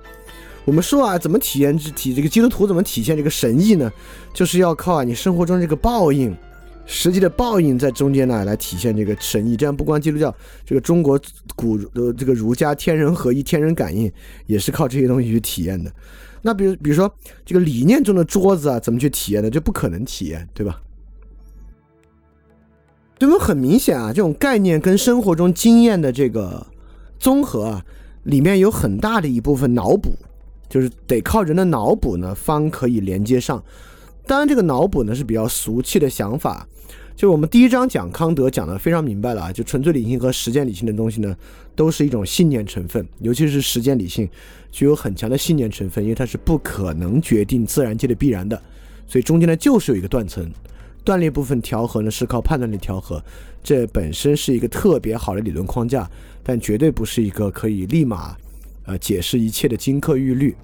我们说啊，怎么体验这体这个基督徒怎么体现这个神意呢？就是要靠啊你生活中这个报应，实际的报应在中间呢来体现这个神意。这样不光基督教，这个中国古的这个儒家天人合一、天人感应也是靠这些东西去体验的。那比如比如说这个理念中的桌子啊，怎么去体验呢？就不可能体验，对吧？对我们很明显啊，这种概念跟生活中经验的这个综合啊，里面有很大的一部分脑补，就是得靠人的脑补呢，方可以连接上。当然，这个脑补呢是比较俗气的想法。就我们第一章讲康德讲的非常明白了啊，就纯粹理性和实践理性的东西呢，都是一种信念成分，尤其是实践理性具有很强的信念成分，因为它是不可能决定自然界的必然的，所以中间呢就是有一个断层。断裂部分调和呢是靠判断力调和，这本身是一个特别好的理论框架，但绝对不是一个可以立马呃解释一切的金科玉律。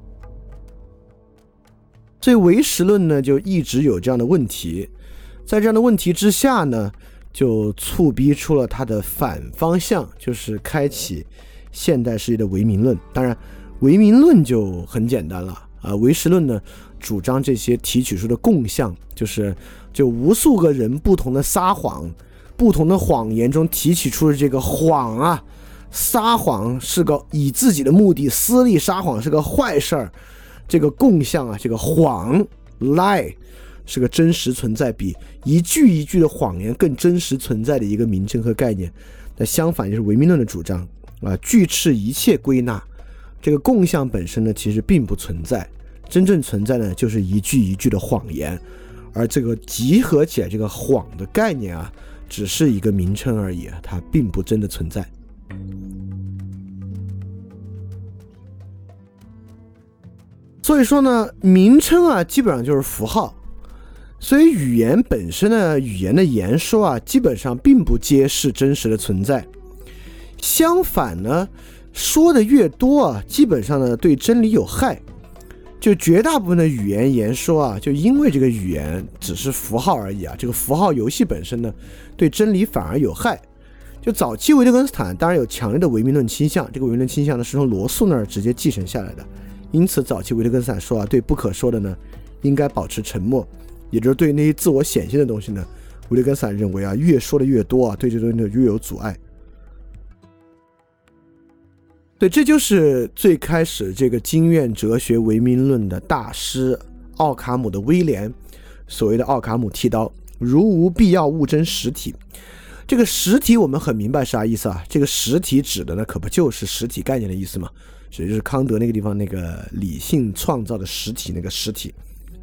所以唯实论呢就一直有这样的问题，在这样的问题之下呢，就促逼出了它的反方向，就是开启现代世界的唯名论。当然，唯名论就很简单了啊，唯实论呢主张这些提取出的共相，就是。就无数个人不同的撒谎，不同的谎言中提取出的这个谎啊，撒谎是个以自己的目的私利撒谎是个坏事儿，这个共相啊，这个谎 lie 是个真实存在，比一句一句的谎言更真实存在的一个名称和概念。那相反就是唯名论的主张啊，拒斥一切归纳，这个共相本身呢其实并不存在，真正存在的就是一句一句的谎言。而这个集合起来这个谎的概念啊，只是一个名称而已，它并不真的存在。所以说呢，名称啊，基本上就是符号。所以语言本身呢，语言的言说啊，基本上并不揭示真实的存在。相反呢，说的越多啊，基本上呢，对真理有害。就绝大部分的语言言说啊，就因为这个语言只是符号而已啊，这个符号游戏本身呢，对真理反而有害。就早期维特根斯坦当然有强烈的唯名论倾向，这个唯名论倾向呢是从罗素那儿直接继承下来的。因此，早期维特根斯坦说啊，对不可说的呢，应该保持沉默，也就是对那些自我显现的东西呢，维特根斯坦认为啊，越说的越多啊，对这东西越有阻碍。对，这就是最开始这个经验哲学唯名论的大师奥卡姆的威廉所谓的奥卡姆剃刀，如无必要勿争实体。这个实体我们很明白啥意思啊？这个实体指的呢，可不就是实体概念的意思吗？所以就是康德那个地方那个理性创造的实体那个实体，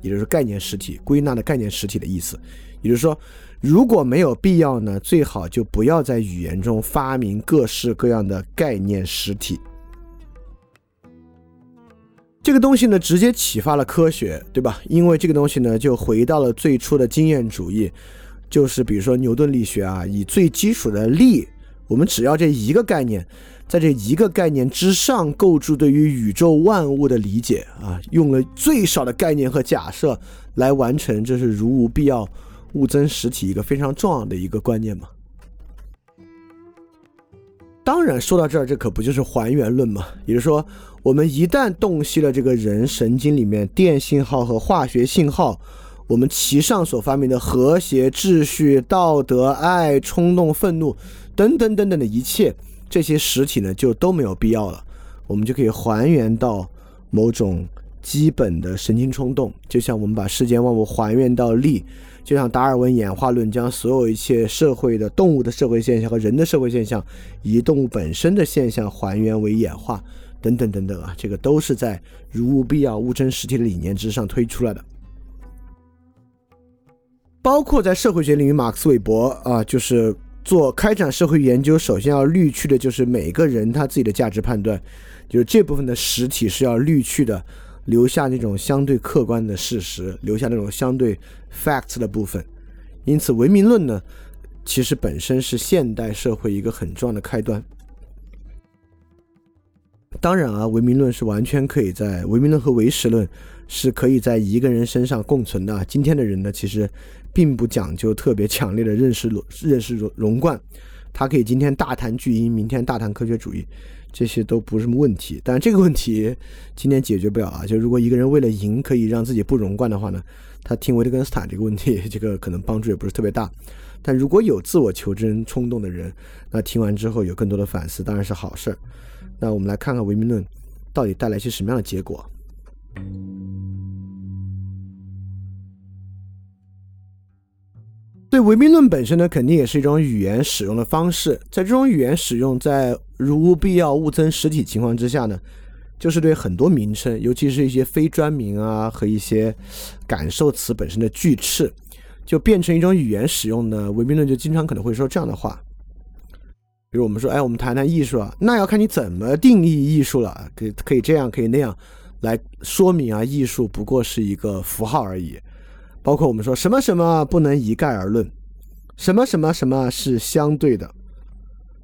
也就是概念实体归纳的概念实体的意思。也就是说，如果没有必要呢，最好就不要在语言中发明各式各样的概念实体。这个东西呢，直接启发了科学，对吧？因为这个东西呢，就回到了最初的经验主义，就是比如说牛顿力学啊，以最基础的力，我们只要这一个概念，在这一个概念之上构筑对于宇宙万物的理解啊，用了最少的概念和假设来完成，这是如无必要。物增实体一个非常重要的一个观念嘛。当然，说到这儿，这可不就是还原论嘛？也就是说，我们一旦洞悉了这个人神经里面电信号和化学信号，我们其上所发明的和谐、秩序、道德、爱、冲动、愤怒等等等等的一切这些实体呢，就都没有必要了。我们就可以还原到某种基本的神经冲动，就像我们把世间万物还原到力。就像达尔文演化论将所有一切社会的动物的社会现象和人的社会现象，以动物本身的现象还原为演化，等等等等啊，这个都是在如无必要物真实体的理念之上推出来的。包括在社会学领域，马克思韦伯啊，就是做开展社会研究，首先要滤去的就是每个人他自己的价值判断，就是这部分的实体是要滤去的。留下那种相对客观的事实，留下那种相对 facts 的部分。因此，唯名论呢，其实本身是现代社会一个很重要的开端。当然啊，唯名论是完全可以在唯名论和唯实论是可以在一个人身上共存的。今天的人呢，其实并不讲究特别强烈的认识认识融融贯，他可以今天大谈巨婴，明天大谈科学主义。这些都不是什么问题，但这个问题今天解决不了啊！就如果一个人为了赢可以让自己不融贯的话呢，他听维特根斯坦这个问题，这个可能帮助也不是特别大。但如果有自我求真冲动的人，那听完之后有更多的反思，当然是好事儿。那我们来看看唯名论到底带来一些什么样的结果。对唯名论本身呢，肯定也是一种语言使用的方式。在这种语言使用，在如无必要勿增实体情况之下呢，就是对很多名称，尤其是一些非专名啊和一些感受词本身的句斥，就变成一种语言使用呢。唯名论就经常可能会说这样的话，比如我们说，哎，我们谈谈艺术啊，那要看你怎么定义艺术了，可可以这样，可以那样来说明啊，艺术不过是一个符号而已。包括我们说什么什么不能一概而论，什么什么什么是相对的，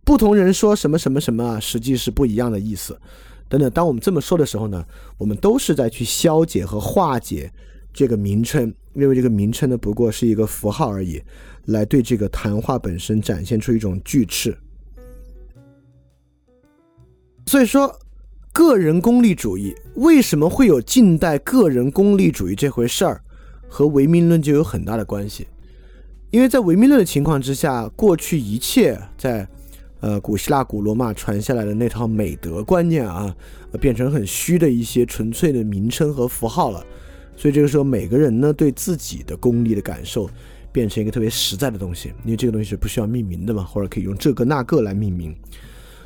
不同人说什么什么什么实际是不一样的意思，等等。当我们这么说的时候呢，我们都是在去消解和化解这个名称，因为这个名称呢不过是一个符号而已，来对这个谈话本身展现出一种拒斥。所以说，个人功利主义为什么会有近代个人功利主义这回事儿？和唯名论就有很大的关系，因为在唯名论的情况之下，过去一切在呃古希腊、古罗马传下来的那套美德观念啊，变成很虚的一些纯粹的名称和符号了。所以这个时候，每个人呢对自己的功利的感受变成一个特别实在的东西，因为这个东西是不需要命名的嘛，或者可以用这个那个来命名。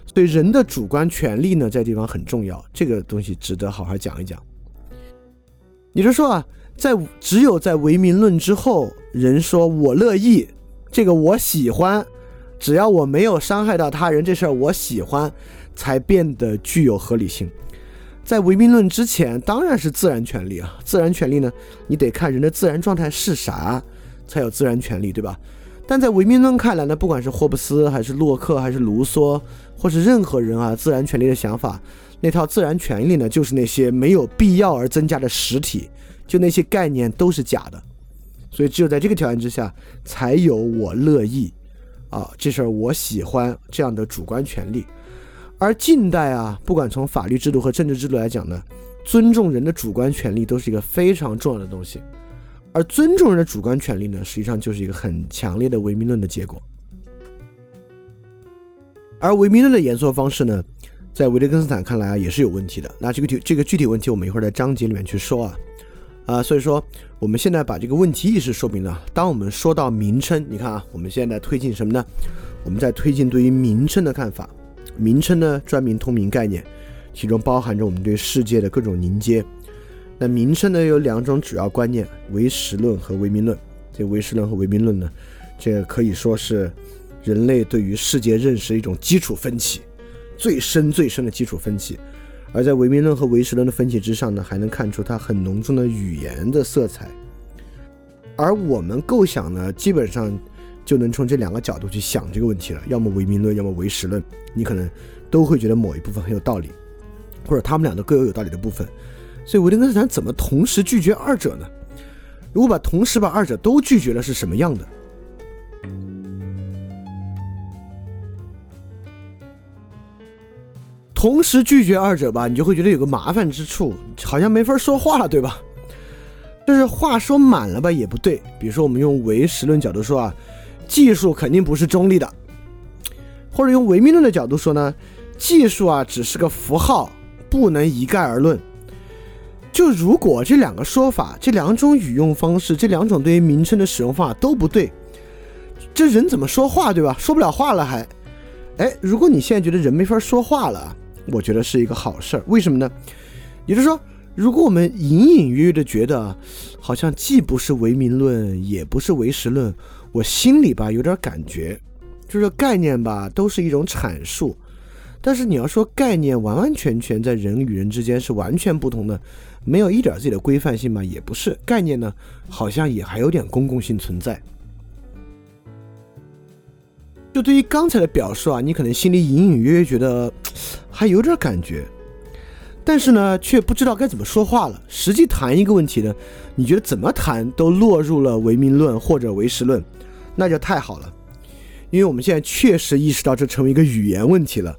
所以人的主观权利呢，在地方很重要，这个东西值得好好讲一讲。你就说啊。在只有在唯名论之后，人说我乐意，这个我喜欢，只要我没有伤害到他人，这事儿我喜欢，才变得具有合理性。在唯名论之前，当然是自然权利啊。自然权利呢，你得看人的自然状态是啥，才有自然权利，对吧？但在唯名论看来呢，不管是霍布斯还是洛克还是卢梭，或是任何人啊，自然权利的想法，那套自然权利呢，就是那些没有必要而增加的实体。就那些概念都是假的，所以只有在这个条件之下，才有我乐意啊，这事儿我喜欢这样的主观权利。而近代啊，不管从法律制度和政治制度来讲呢，尊重人的主观权利都是一个非常重要的东西。而尊重人的主观权利呢，实际上就是一个很强烈的唯名论的结果。而唯名论的演说方式呢，在维特根斯坦看来啊，也是有问题的。那这个具这个具体问题，我们一会儿在章节里面去说啊。啊，所以说我们现在把这个问题意识说明了。当我们说到名称，你看啊，我们现在推进什么呢？我们在推进对于名称的看法。名称呢，专名通名概念，其中包含着我们对世界的各种凝结。那名称呢，有两种主要观念：唯实论和唯名论。这唯实论和唯名论呢，这可以说是人类对于世界认识的一种基础分歧，最深最深的基础分歧。而在唯名论和唯实论的分歧之上呢，还能看出它很浓重的语言的色彩。而我们构想呢，基本上就能从这两个角度去想这个问题了：要么唯名论，要么唯实论。你可能都会觉得某一部分很有道理，或者他们俩都各有有道理的部分。所以维特根斯坦怎么同时拒绝二者呢？如果把同时把二者都拒绝了，是什么样的？同时拒绝二者吧，你就会觉得有个麻烦之处，好像没法说话了，对吧？就是话说满了吧，也不对。比如说，我们用唯实论角度说啊，技术肯定不是中立的；或者用唯名论的角度说呢，技术啊只是个符号，不能一概而论。就如果这两个说法、这两种语用方式、这两种对于名称的使用方法都不对，这人怎么说话，对吧？说不了话了还？哎，如果你现在觉得人没法说话了。我觉得是一个好事儿，为什么呢？也就是说，如果我们隐隐约约的觉得，好像既不是唯名论，也不是唯实论，我心里吧有点感觉，就是概念吧都是一种阐述，但是你要说概念完完全全在人与人之间是完全不同的，没有一点自己的规范性嘛，也不是，概念呢好像也还有点公共性存在。就对于刚才的表述啊，你可能心里隐隐约约觉得 还有点感觉，但是呢，却不知道该怎么说话了。实际谈一个问题呢，你觉得怎么谈都落入了唯名论或者唯实论，那就太好了，因为我们现在确实意识到这成为一个语言问题了，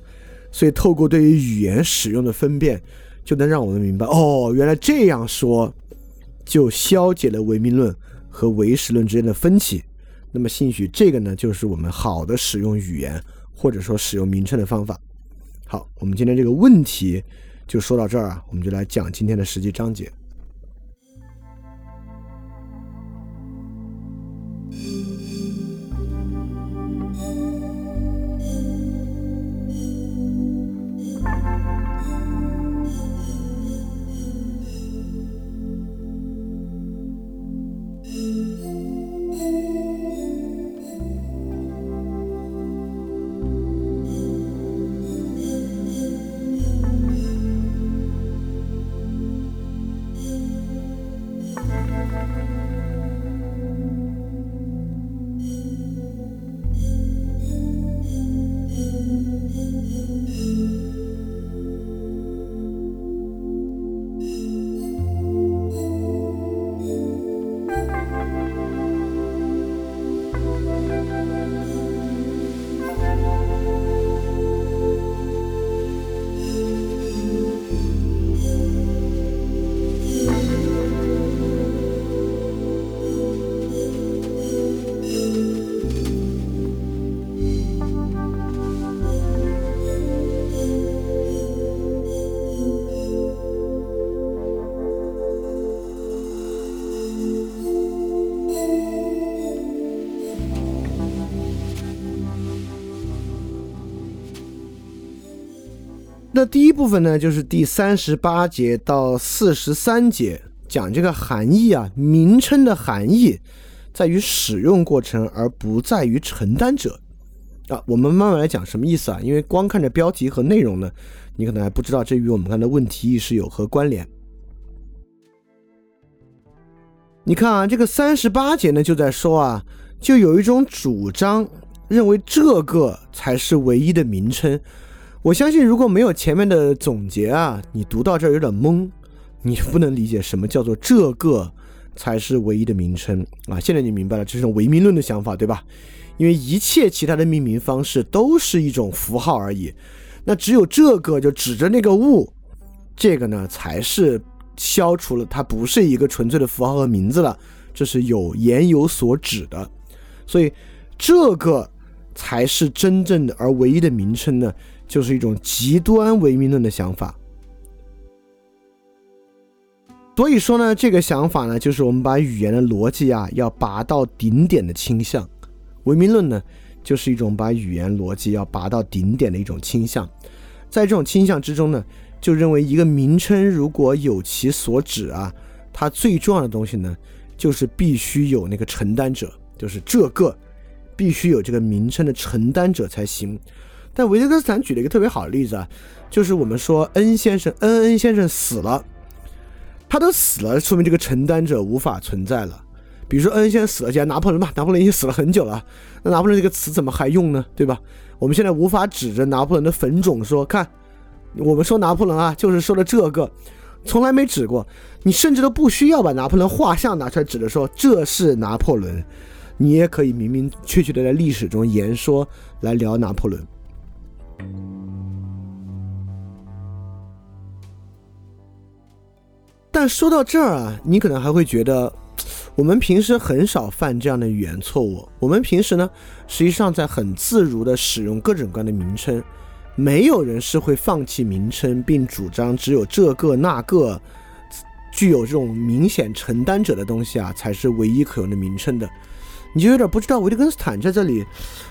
所以透过对于语言使用的分辨，就能让我们明白，哦，原来这样说就消解了唯名论和唯实论之间的分歧。那么，兴许这个呢，就是我们好的使用语言或者说使用名称的方法。好，我们今天这个问题就说到这儿啊，我们就来讲今天的实际章节。第一部分呢，就是第三十八节到四十三节讲这个含义啊，名称的含义在于使用过程，而不在于承担者啊。我们慢慢来讲什么意思啊？因为光看着标题和内容呢，你可能还不知道这与我们刚才的问题意识有何关联。你看啊，这个三十八节呢，就在说啊，就有一种主张认为这个才是唯一的名称。我相信，如果没有前面的总结啊，你读到这儿有点懵，你不能理解什么叫做这个才是唯一的名称啊。现在你明白了，这是唯名论的想法，对吧？因为一切其他的命名方式都是一种符号而已，那只有这个就指着那个物，这个呢才是消除了它不是一个纯粹的符号和名字了，这是有言有所指的，所以这个才是真正的而唯一的名称呢。就是一种极端唯名论的想法，所以说呢，这个想法呢，就是我们把语言的逻辑啊，要拔到顶点的倾向。唯名论呢，就是一种把语言逻辑要拔到顶点的一种倾向。在这种倾向之中呢，就认为一个名称如果有其所指啊，它最重要的东西呢，就是必须有那个承担者，就是这个必须有这个名称的承担者才行。但维特根斯坦举了一个特别好的例子啊，就是我们说恩先生，恩恩先生死了，他都死了，说明这个承担者无法存在了。比如说恩先生死了，讲拿破仑吧，拿破仑已经死了很久了，那拿破仑这个词怎么还用呢？对吧？我们现在无法指着拿破仑的坟冢说，看，我们说拿破仑啊，就是说的这个，从来没指过。你甚至都不需要把拿破仑画像拿出来指着说这是拿破仑，你也可以明明确确的在历史中言说来聊拿破仑。但说到这儿啊，你可能还会觉得，我们平时很少犯这样的语言错误。我们平时呢，实际上在很自如的使用各种各样的名称，没有人是会放弃名称，并主张只有这个那个具有这种明显承担者的东西啊，才是唯一可用的名称的。你就有点不知道维特根斯坦在这里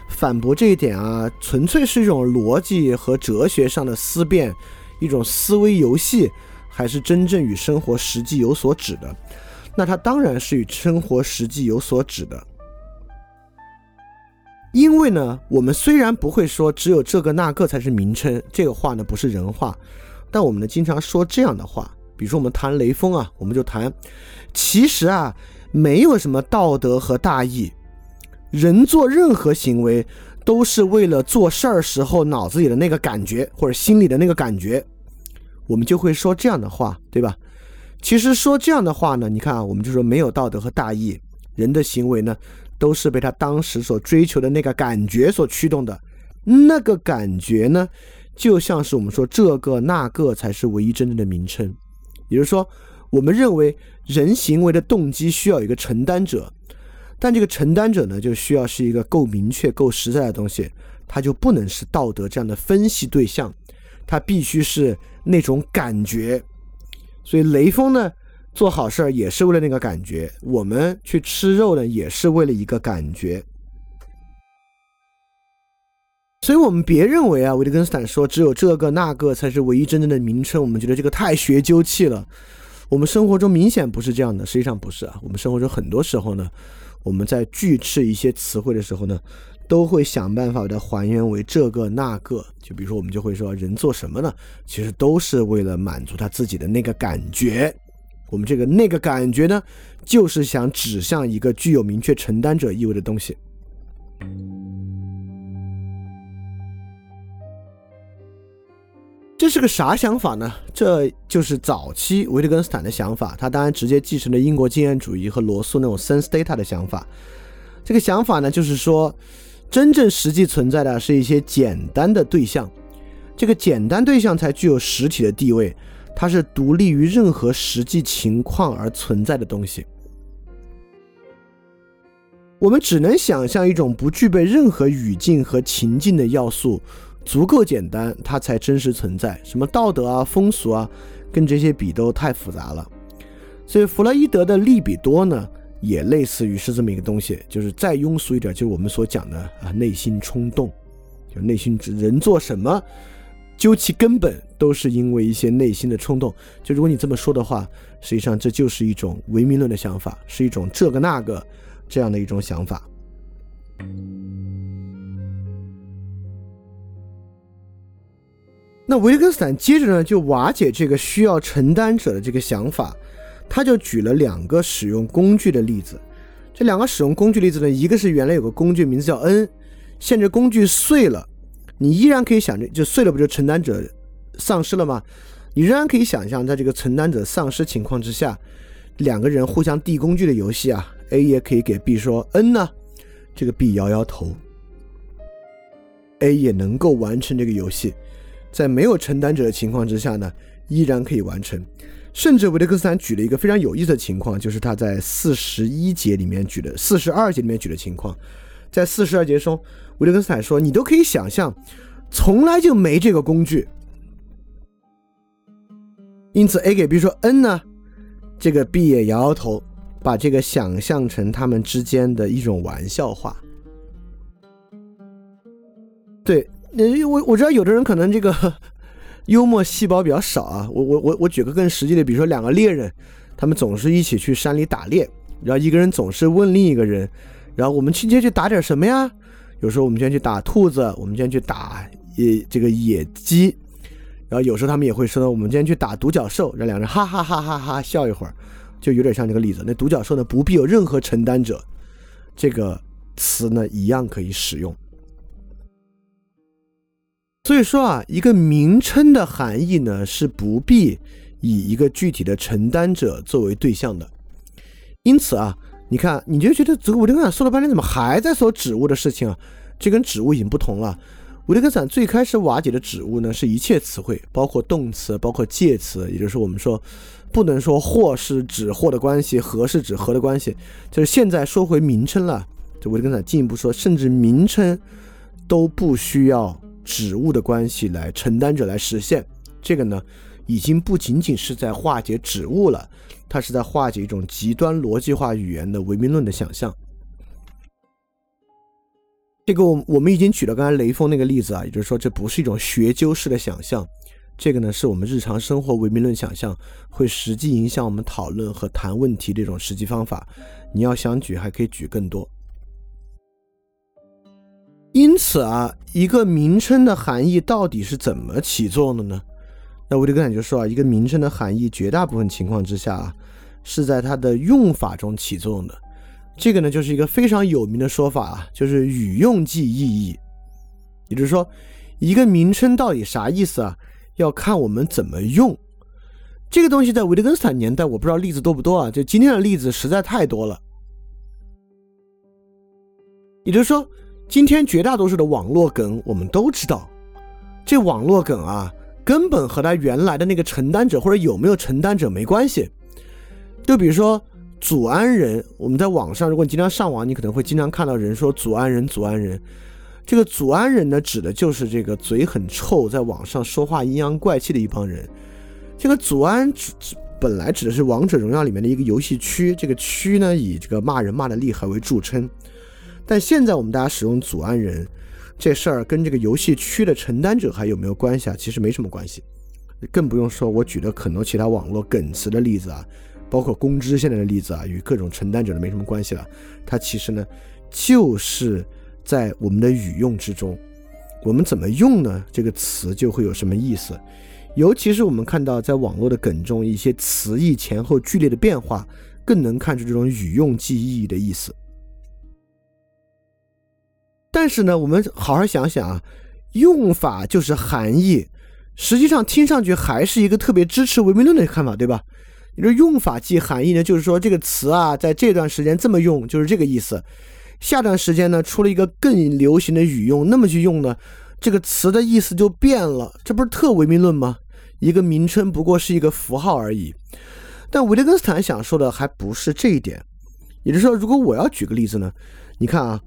反驳这一点啊，纯粹是一种逻辑和哲学上的思辨，一种思维游戏。还是真正与生活实际有所指的，那它当然是与生活实际有所指的。因为呢，我们虽然不会说只有这个那个才是名称，这个话呢不是人话，但我们呢经常说这样的话。比如说我们谈雷锋啊，我们就谈，其实啊没有什么道德和大义，人做任何行为都是为了做事儿时候脑子里的那个感觉或者心里的那个感觉。我们就会说这样的话，对吧？其实说这样的话呢，你看啊，我们就说没有道德和大义，人的行为呢，都是被他当时所追求的那个感觉所驱动的。那个感觉呢，就像是我们说这个那个才是唯一真正的名称。也就是说，我们认为人行为的动机需要一个承担者，但这个承担者呢，就需要是一个够明确、够实在的东西，它就不能是道德这样的分析对象。他必须是那种感觉，所以雷锋呢做好事儿也是为了那个感觉，我们去吃肉呢也是为了一个感觉。所以，我们别认为啊，维特根斯坦说只有这个那个才是唯一真正的名称，我们觉得这个太学究气了。我们生活中明显不是这样的，实际上不是啊。我们生活中很多时候呢，我们在拒斥一些词汇的时候呢。都会想办法的还原为这个那个，就比如说我们就会说人做什么呢？其实都是为了满足他自己的那个感觉。我们这个那个感觉呢，就是想指向一个具有明确承担者意味的东西。这是个啥想法呢？这就是早期维特根斯坦的想法。他当然直接继承了英国经验主义和罗素那种 sense data 的想法。这个想法呢，就是说。真正实际存在的是一些简单的对象，这个简单对象才具有实体的地位，它是独立于任何实际情况而存在的东西。我们只能想象一种不具备任何语境和情境的要素，足够简单，它才真实存在。什么道德啊、风俗啊，跟这些比都太复杂了。所以弗洛伊德的利比多呢？也类似于是这么一个东西，就是再庸俗一点，就是我们所讲的啊内心冲动，就内心人做什么究其根本，都是因为一些内心的冲动。就如果你这么说的话，实际上这就是一种唯名论的想法，是一种这个那个这样的一种想法。那维特根斯坦接着呢，就瓦解这个需要承担者的这个想法，他就举了两个使用工具的例子。这两个使用工具例子呢，一个是原来有个工具名字叫 n，现在工具碎了。你依然可以想着，就碎了不就承担者丧失了吗？你仍然可以想象，在这个承担者丧失情况之下，两个人互相递工具的游戏啊，A 也可以给 B 说 N 呢，这个 B 摇摇头，A 也能够完成这个游戏，在没有承担者的情况之下呢，依然可以完成。甚至维特根斯坦举了一个非常有意思的情况，就是他在四十一节里面举的，四十二节里面举的情况。在四十二节中，维特根斯坦说：“你都可以想象，从来就没这个工具。因此，A 给 B 说 N 呢，这个 B 也摇摇头，把这个想象成他们之间的一种玩笑话。对，我我知道有的人可能这个 幽默细胞比较少啊。我我我我举个更实际的，比如说两个猎人，他们总是一起去山里打猎，然后一个人总是问另一个人。”然后我们今天去打点什么呀？有时候我们今天去打兔子，我们今天去打野这个野鸡。然后有时候他们也会说，我们今天去打独角兽，让两人哈哈哈哈哈笑一会儿，就有点像这个例子。那独角兽呢，不必有任何承担者，这个词呢一样可以使用。所以说啊，一个名称的含义呢是不必以一个具体的承担者作为对象的。因此啊。你看，你就觉得这个维特根斯坦说了半天，怎么还在说植物的事情啊？这跟植物已经不同了。维特根斯坦最开始瓦解的植物呢，是一切词汇，包括动词，包括介词，也就是我们说不能说或是指或的关系，和是指和的关系。就是现在说回名称了，这维特根斯坦进一步说，甚至名称都不需要植物的关系来承担者来实现。这个呢，已经不仅仅是在化解植物了。它是在化解一种极端逻辑化语言的唯名论的想象。这个我我们已经举了刚才雷锋那个例子啊，也就是说这不是一种学究式的想象，这个呢是我们日常生活唯名论想象会实际影响我们讨论和谈问题的一种实际方法。你要想举还可以举更多。因此啊，一个名称的含义到底是怎么起作用的呢？那维特根斯坦就说啊，一个名称的含义绝大部分情况之下啊。是在它的用法中起作用的，这个呢就是一个非常有名的说法啊，就是语用即意义。也就是说，一个名称到底啥意思啊，要看我们怎么用。这个东西在维特根斯坦年代，我不知道例子多不多啊，就今天的例子实在太多了。也就是说，今天绝大多数的网络梗，我们都知道，这网络梗啊，根本和他原来的那个承担者或者有没有承担者没关系。就比如说祖安人，我们在网上，如果你经常上网，你可能会经常看到人说祖安人，祖安人。这个祖安人呢，指的就是这个嘴很臭，在网上说话阴阳怪气的一帮人。这个祖安指指本来指的是王者荣耀里面的一个游戏区，这个区呢以这个骂人骂的厉害为著称。但现在我们大家使用祖安人这事儿，跟这个游戏区的承担者还有没有关系啊？其实没什么关系，更不用说我举的很多其他网络梗词的例子啊。包括公知现在的例子啊，与各种承担者的没什么关系了。它其实呢，就是在我们的语用之中，我们怎么用呢？这个词就会有什么意思。尤其是我们看到在网络的梗中，一些词义前后剧烈的变化，更能看出这种语用记忆的意思。但是呢，我们好好想想啊，用法就是含义，实际上听上去还是一个特别支持唯名论的看法，对吧？你说用法即含义呢，就是说这个词啊，在这段时间这么用，就是这个意思。下段时间呢，出了一个更流行的语用，那么去用呢，这个词的意思就变了。这不是特唯名论吗？一个名称不过是一个符号而已。但维特根斯坦想说的还不是这一点。也就是说，如果我要举个例子呢，你看啊，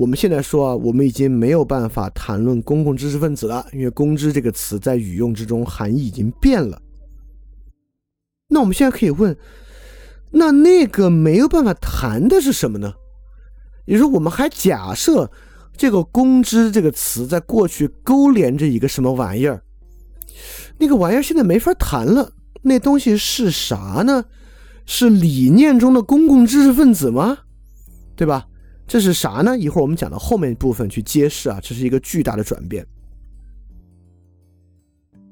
我们现在说啊，我们已经没有办法谈论公共知识分子了，因为“公知”这个词在语用之中含义已经变了。那我们现在可以问，那那个没有办法谈的是什么呢？也就是说，我们还假设这个“公知”这个词在过去勾连着一个什么玩意儿，那个玩意儿现在没法谈了。那东西是啥呢？是理念中的公共知识分子吗？对吧？这是啥呢？一会儿我们讲到后面部分去揭示啊，这是一个巨大的转变。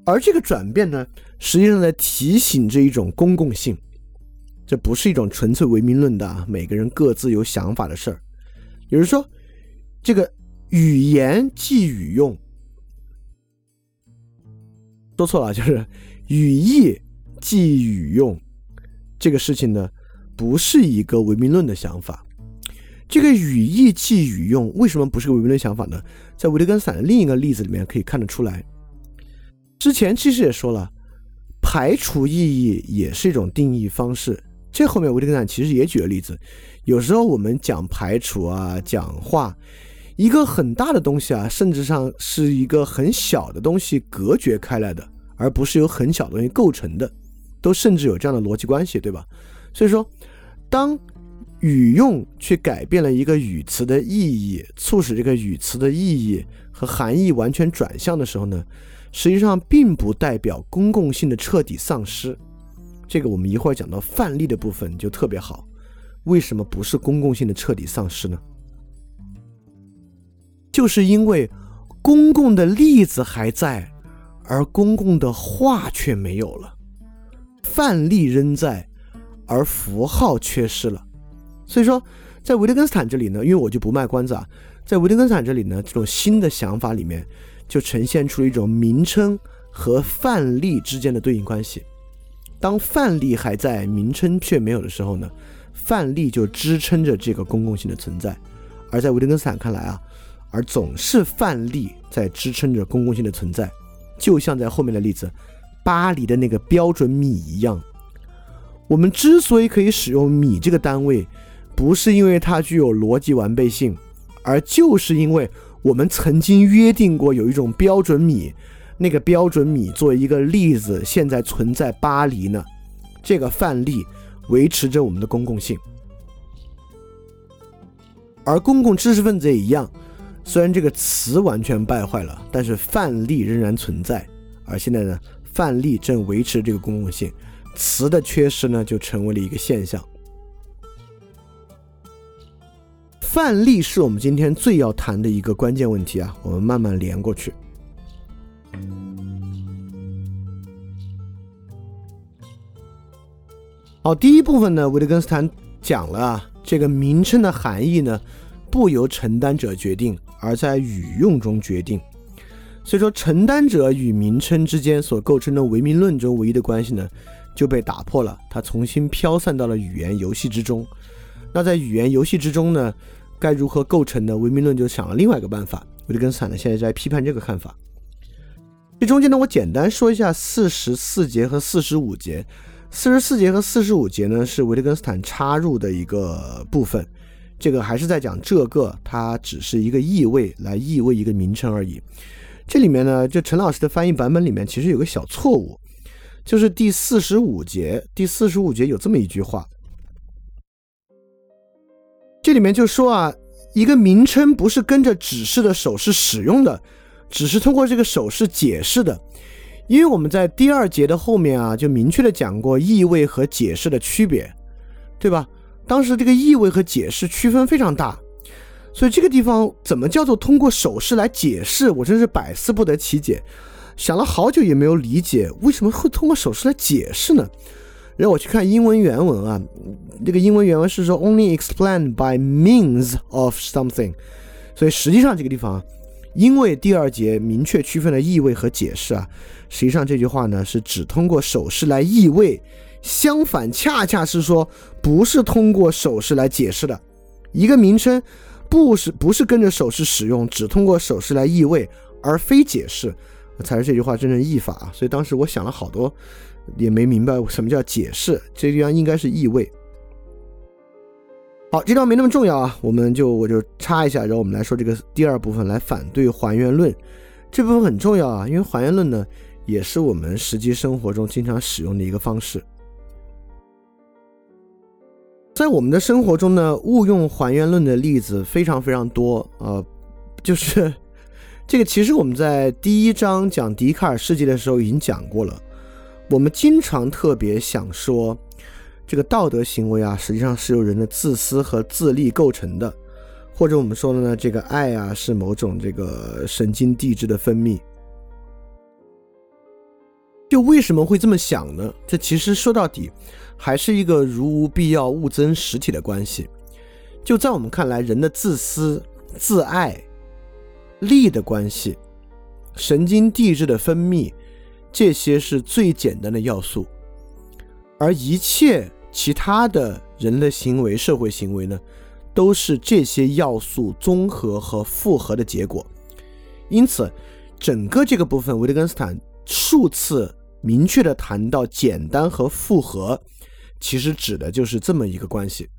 而这个转变呢，实际上在提醒这一种公共性，这不是一种纯粹唯名论的啊，每个人各自有想法的事儿。也就是说，这个语言即语用，说错了，就是语义即语用，这个事情呢，不是一个唯名论的想法。这个语义即语用为什么不是个唯名论想法呢？在维特根斯坦的另一个例子里面可以看得出来。之前其实也说了，排除意义也是一种定义方式。这后面维特根斯坦其实也举了例子。有时候我们讲排除啊，讲话，一个很大的东西啊，甚至上是一个很小的东西隔绝开来的，而不是由很小的东西构成的，都甚至有这样的逻辑关系，对吧？所以说，当语用去改变了一个语词的意义，促使这个语词的意义和含义完全转向的时候呢？实际上并不代表公共性的彻底丧失，这个我们一会儿讲到范例的部分就特别好。为什么不是公共性的彻底丧失呢？就是因为公共的例子还在，而公共的话却没有了。范例仍在，而符号缺失了。所以说，在维特根斯坦这里呢，因为我就不卖关子啊，在维特根斯坦这里呢，这种新的想法里面。就呈现出了一种名称和范例之间的对应关系。当范例还在，名称却没有的时候呢，范例就支撑着这个公共性的存在。而在维特根斯坦看来啊，而总是范例在支撑着公共性的存在，就像在后面的例子，巴黎的那个标准米一样。我们之所以可以使用米这个单位，不是因为它具有逻辑完备性，而就是因为。我们曾经约定过有一种标准米，那个标准米作为一个例子，现在存在巴黎呢。这个范例维持着我们的公共性，而公共知识分子也一样。虽然这个词完全败坏了，但是范例仍然存在。而现在呢，范例正维持这个公共性，词的缺失呢，就成为了一个现象。范例是我们今天最要谈的一个关键问题啊，我们慢慢连过去。好，第一部分呢，维特根斯坦讲了啊，这个名称的含义呢，不由承担者决定，而在语用中决定。所以说，承担者与名称之间所构成的唯名论中唯一的关系呢，就被打破了，它重新飘散到了语言游戏之中。那在语言游戏之中呢？该如何构成呢？唯名论就想了另外一个办法。维特根斯坦呢，现在在批判这个看法。这中间呢，我简单说一下四十四节和四十五节。四十四节和四十五节呢，是维特根斯坦插入的一个部分。这个还是在讲这个，它只是一个意味来意味一个名称而已。这里面呢，就陈老师的翻译版本里面其实有个小错误，就是第四十五节，第四十五节有这么一句话。这里面就说啊，一个名称不是跟着指示的手势使用的，只是通过这个手势解释的。因为我们在第二节的后面啊，就明确的讲过意味和解释的区别，对吧？当时这个意味和解释区分非常大，所以这个地方怎么叫做通过手势来解释，我真是百思不得其解，想了好久也没有理解为什么会通过手势来解释呢？然后我去看英文原文啊，这个英文原文是说 only explained by means of something，所以实际上这个地方，因为第二节明确区分了意味和解释啊，实际上这句话呢是只通过手势来意味，相反恰恰是说不是通过手势来解释的，一个名称不是不是跟着手势使用，只通过手势来意味而非解释，才是这句话真正译法啊。所以当时我想了好多。也没明白什么叫解释，这地方应该是意味。好，这地方没那么重要啊，我们就我就插一下，然后我们来说这个第二部分来反对还原论。这部分很重要啊，因为还原论呢，也是我们实际生活中经常使用的一个方式。在我们的生活中呢，误用还原论的例子非常非常多啊，就是 这个其实我们在第一章讲笛卡尔世界的时候已经讲过了。我们经常特别想说，这个道德行为啊，实际上是由人的自私和自利构成的，或者我们说的呢，这个爱啊是某种这个神经递质的分泌。就为什么会这么想呢？这其实说到底，还是一个如无必要勿增实体的关系。就在我们看来，人的自私、自爱、利的关系，神经递质的分泌，这些是最简单的要素，而一切其他的人的行为、社会行为呢，都是这些要素综合和复合的结果。因此，整个这个部分，维特根斯坦数次。明确的谈到简单和复合，其实指的就是这么一个关系，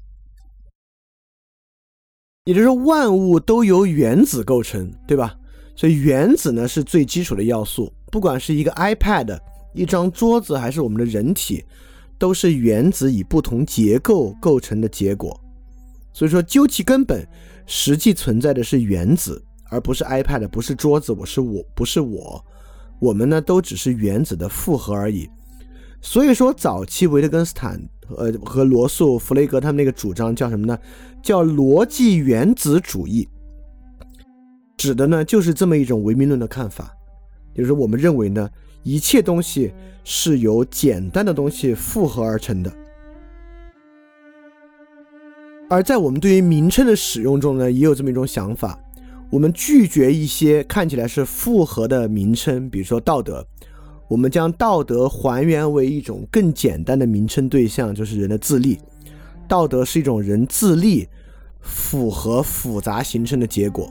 也就是说万物都由原子构成，对吧？所以原子呢是最基础的要素，不管是一个 iPad、一张桌子，还是我们的人体，都是原子以不同结构构成的结果。所以说，究其根本，实际存在的是原子，而不是 iPad，不是桌子，我是我，不是我。我们呢都只是原子的复合而已，所以说早期维特根斯坦呃和罗素、弗雷格他们那个主张叫什么呢？叫逻辑原子主义，指的呢就是这么一种唯名论的看法，就是我们认为呢一切东西是由简单的东西复合而成的，而在我们对于名称的使用中呢也有这么一种想法。我们拒绝一些看起来是复合的名称，比如说道德。我们将道德还原为一种更简单的名称对象，就是人的自立。道德是一种人自立复合复杂形成的结果，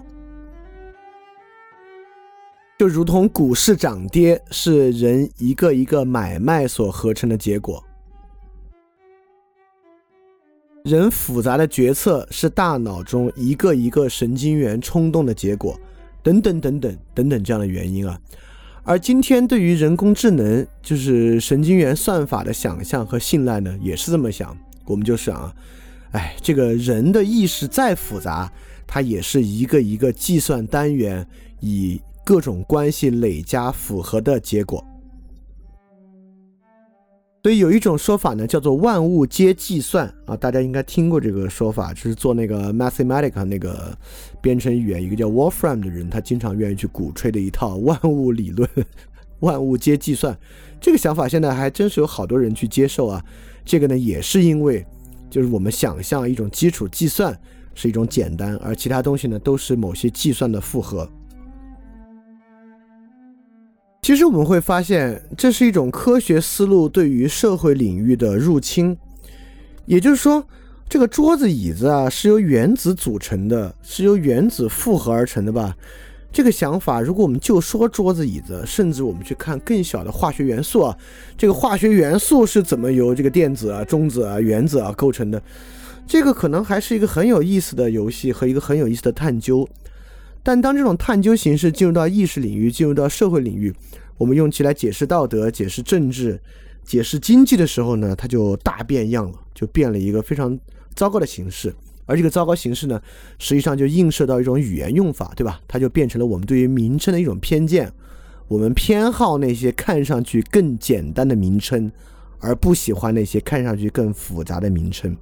就如同股市涨跌是人一个一个买卖所合成的结果。人复杂的决策是大脑中一个一个神经元冲动的结果，等等等等等等这样的原因啊。而今天对于人工智能，就是神经元算法的想象和信赖呢，也是这么想。我们就想啊，哎，这个人的意识再复杂，它也是一个一个计算单元以各种关系累加复合的结果。所以有一种说法呢，叫做万物皆计算啊，大家应该听过这个说法，就是做那个 Mathematica 那个编程语言，一个叫 Wolfram 的人，他经常愿意去鼓吹的一套万物理论，万物皆计算。这个想法现在还真是有好多人去接受啊。这个呢，也是因为就是我们想象一种基础计算是一种简单，而其他东西呢都是某些计算的复合。其实我们会发现，这是一种科学思路对于社会领域的入侵。也就是说，这个桌子、椅子啊，是由原子组成的，是由原子复合而成的吧？这个想法，如果我们就说桌子、椅子，甚至我们去看更小的化学元素啊，这个化学元素是怎么由这个电子啊、中子啊、原子啊构成的？这个可能还是一个很有意思的游戏和一个很有意思的探究。但当这种探究形式进入到意识领域、进入到社会领域，我们用其来解释道德、解释政治、解释经济的时候呢，它就大变样了，就变了一个非常糟糕的形式。而这个糟糕形式呢，实际上就映射到一种语言用法，对吧？它就变成了我们对于名称的一种偏见，我们偏好那些看上去更简单的名称，而不喜欢那些看上去更复杂的名称。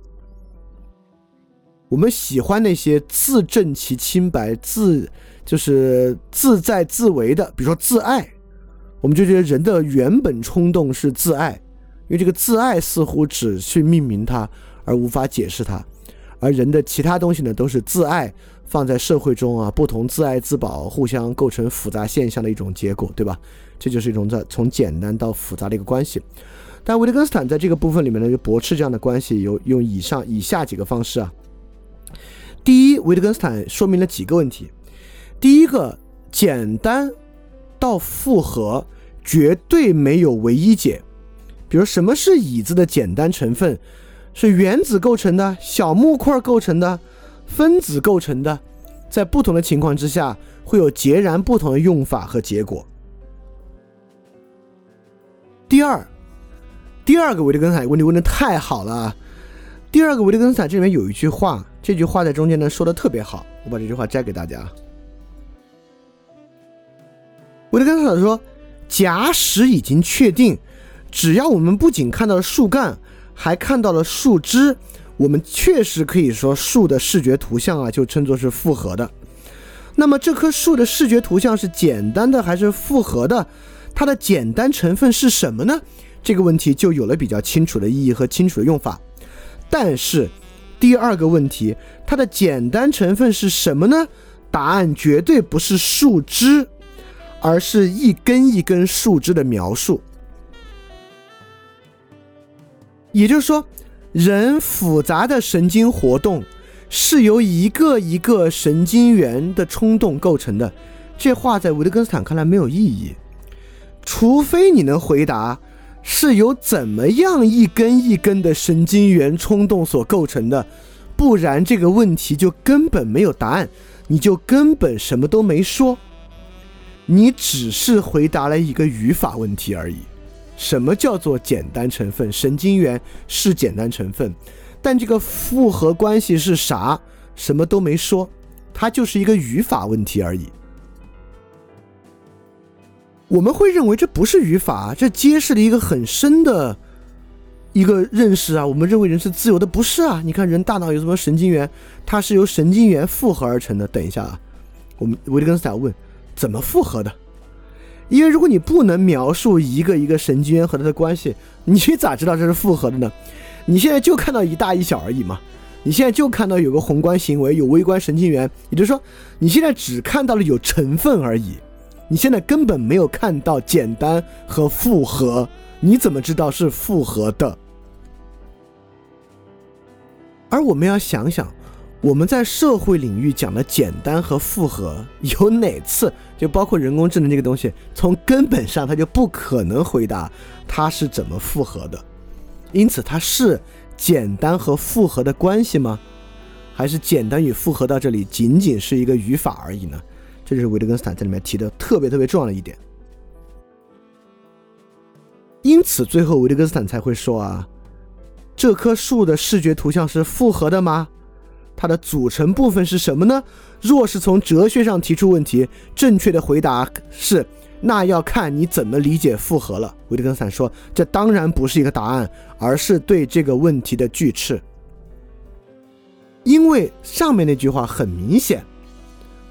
我们喜欢那些自证其清白、自就是自在自为的，比如说自爱，我们就觉得人的原本冲动是自爱，因为这个自爱似乎只去命名它，而无法解释它，而人的其他东西呢，都是自爱放在社会中啊，不同自爱自保，互相构成复杂现象的一种结果，对吧？这就是一种在从简单到复杂的一个关系。但维特根斯坦在这个部分里面呢，就驳斥这样的关系，有用以上以下几个方式啊。第一，维特根斯坦说明了几个问题。第一个，简单到复合绝对没有唯一解。比如，什么是椅子的简单成分？是原子构成的、小木块构成的、分子构成的，在不同的情况之下，会有截然不同的用法和结果。第二，第二个维特根斯坦问题问的太好了。第二个维特根斯坦这里面有一句话。这句话在中间呢说的特别好，我把这句话摘给大家。维特根斯坦说，假使已经确定，只要我们不仅看到了树干，还看到了树枝，我们确实可以说树的视觉图像啊，就称作是复合的。那么这棵树的视觉图像是简单的还是复合的？它的简单成分是什么呢？这个问题就有了比较清楚的意义和清楚的用法。但是第二个问题，它的简单成分是什么呢？答案绝对不是树枝，而是一根一根树枝的描述。也就是说，人复杂的神经活动是由一个一个神经元的冲动构成的。这话在维特根斯坦看来没有意义。除非你能回答是由怎么样一根一根的神经元冲动所构成的，不然这个问题就根本没有答案，你就根本什么都没说，你只是回答了一个语法问题而已。什么叫做简单成分？神经元是简单成分，但这个复合关系是啥？什么都没说，它就是一个语法问题而已。我们会认为这不是语法，这揭示了一个很深的一个认识啊！我们认为人是自由的，不是啊？你看人大脑有什么神经元？它是由神经元复合而成的。等一下啊，我们维特根斯坦问怎么复合的？因为如果你不能描述一个一个神经元和它的关系，你咋知道这是复合的呢？你现在就看到一大一小而已嘛？你现在就看到有个宏观行为，有微观神经元，也就是说，你现在只看到了有成分而已。你现在根本没有看到简单和复合，你怎么知道是复合的？而我们要想想，我们在社会领域讲的简单和复合有哪次？就包括人工智能这个东西，从根本上它就不可能回答它是怎么复合的。因此，它是简单和复合的关系吗？还是简单与复合到这里仅仅是一个语法而已呢？这就是维特根斯坦在里面提的特别特别重要的一点，因此最后维特根斯坦才会说啊，这棵树的视觉图像是复合的吗？它的组成部分是什么呢？若是从哲学上提出问题，正确的回答是，那要看你怎么理解复合了。维特根斯坦说，这当然不是一个答案，而是对这个问题的拒斥，因为上面那句话很明显。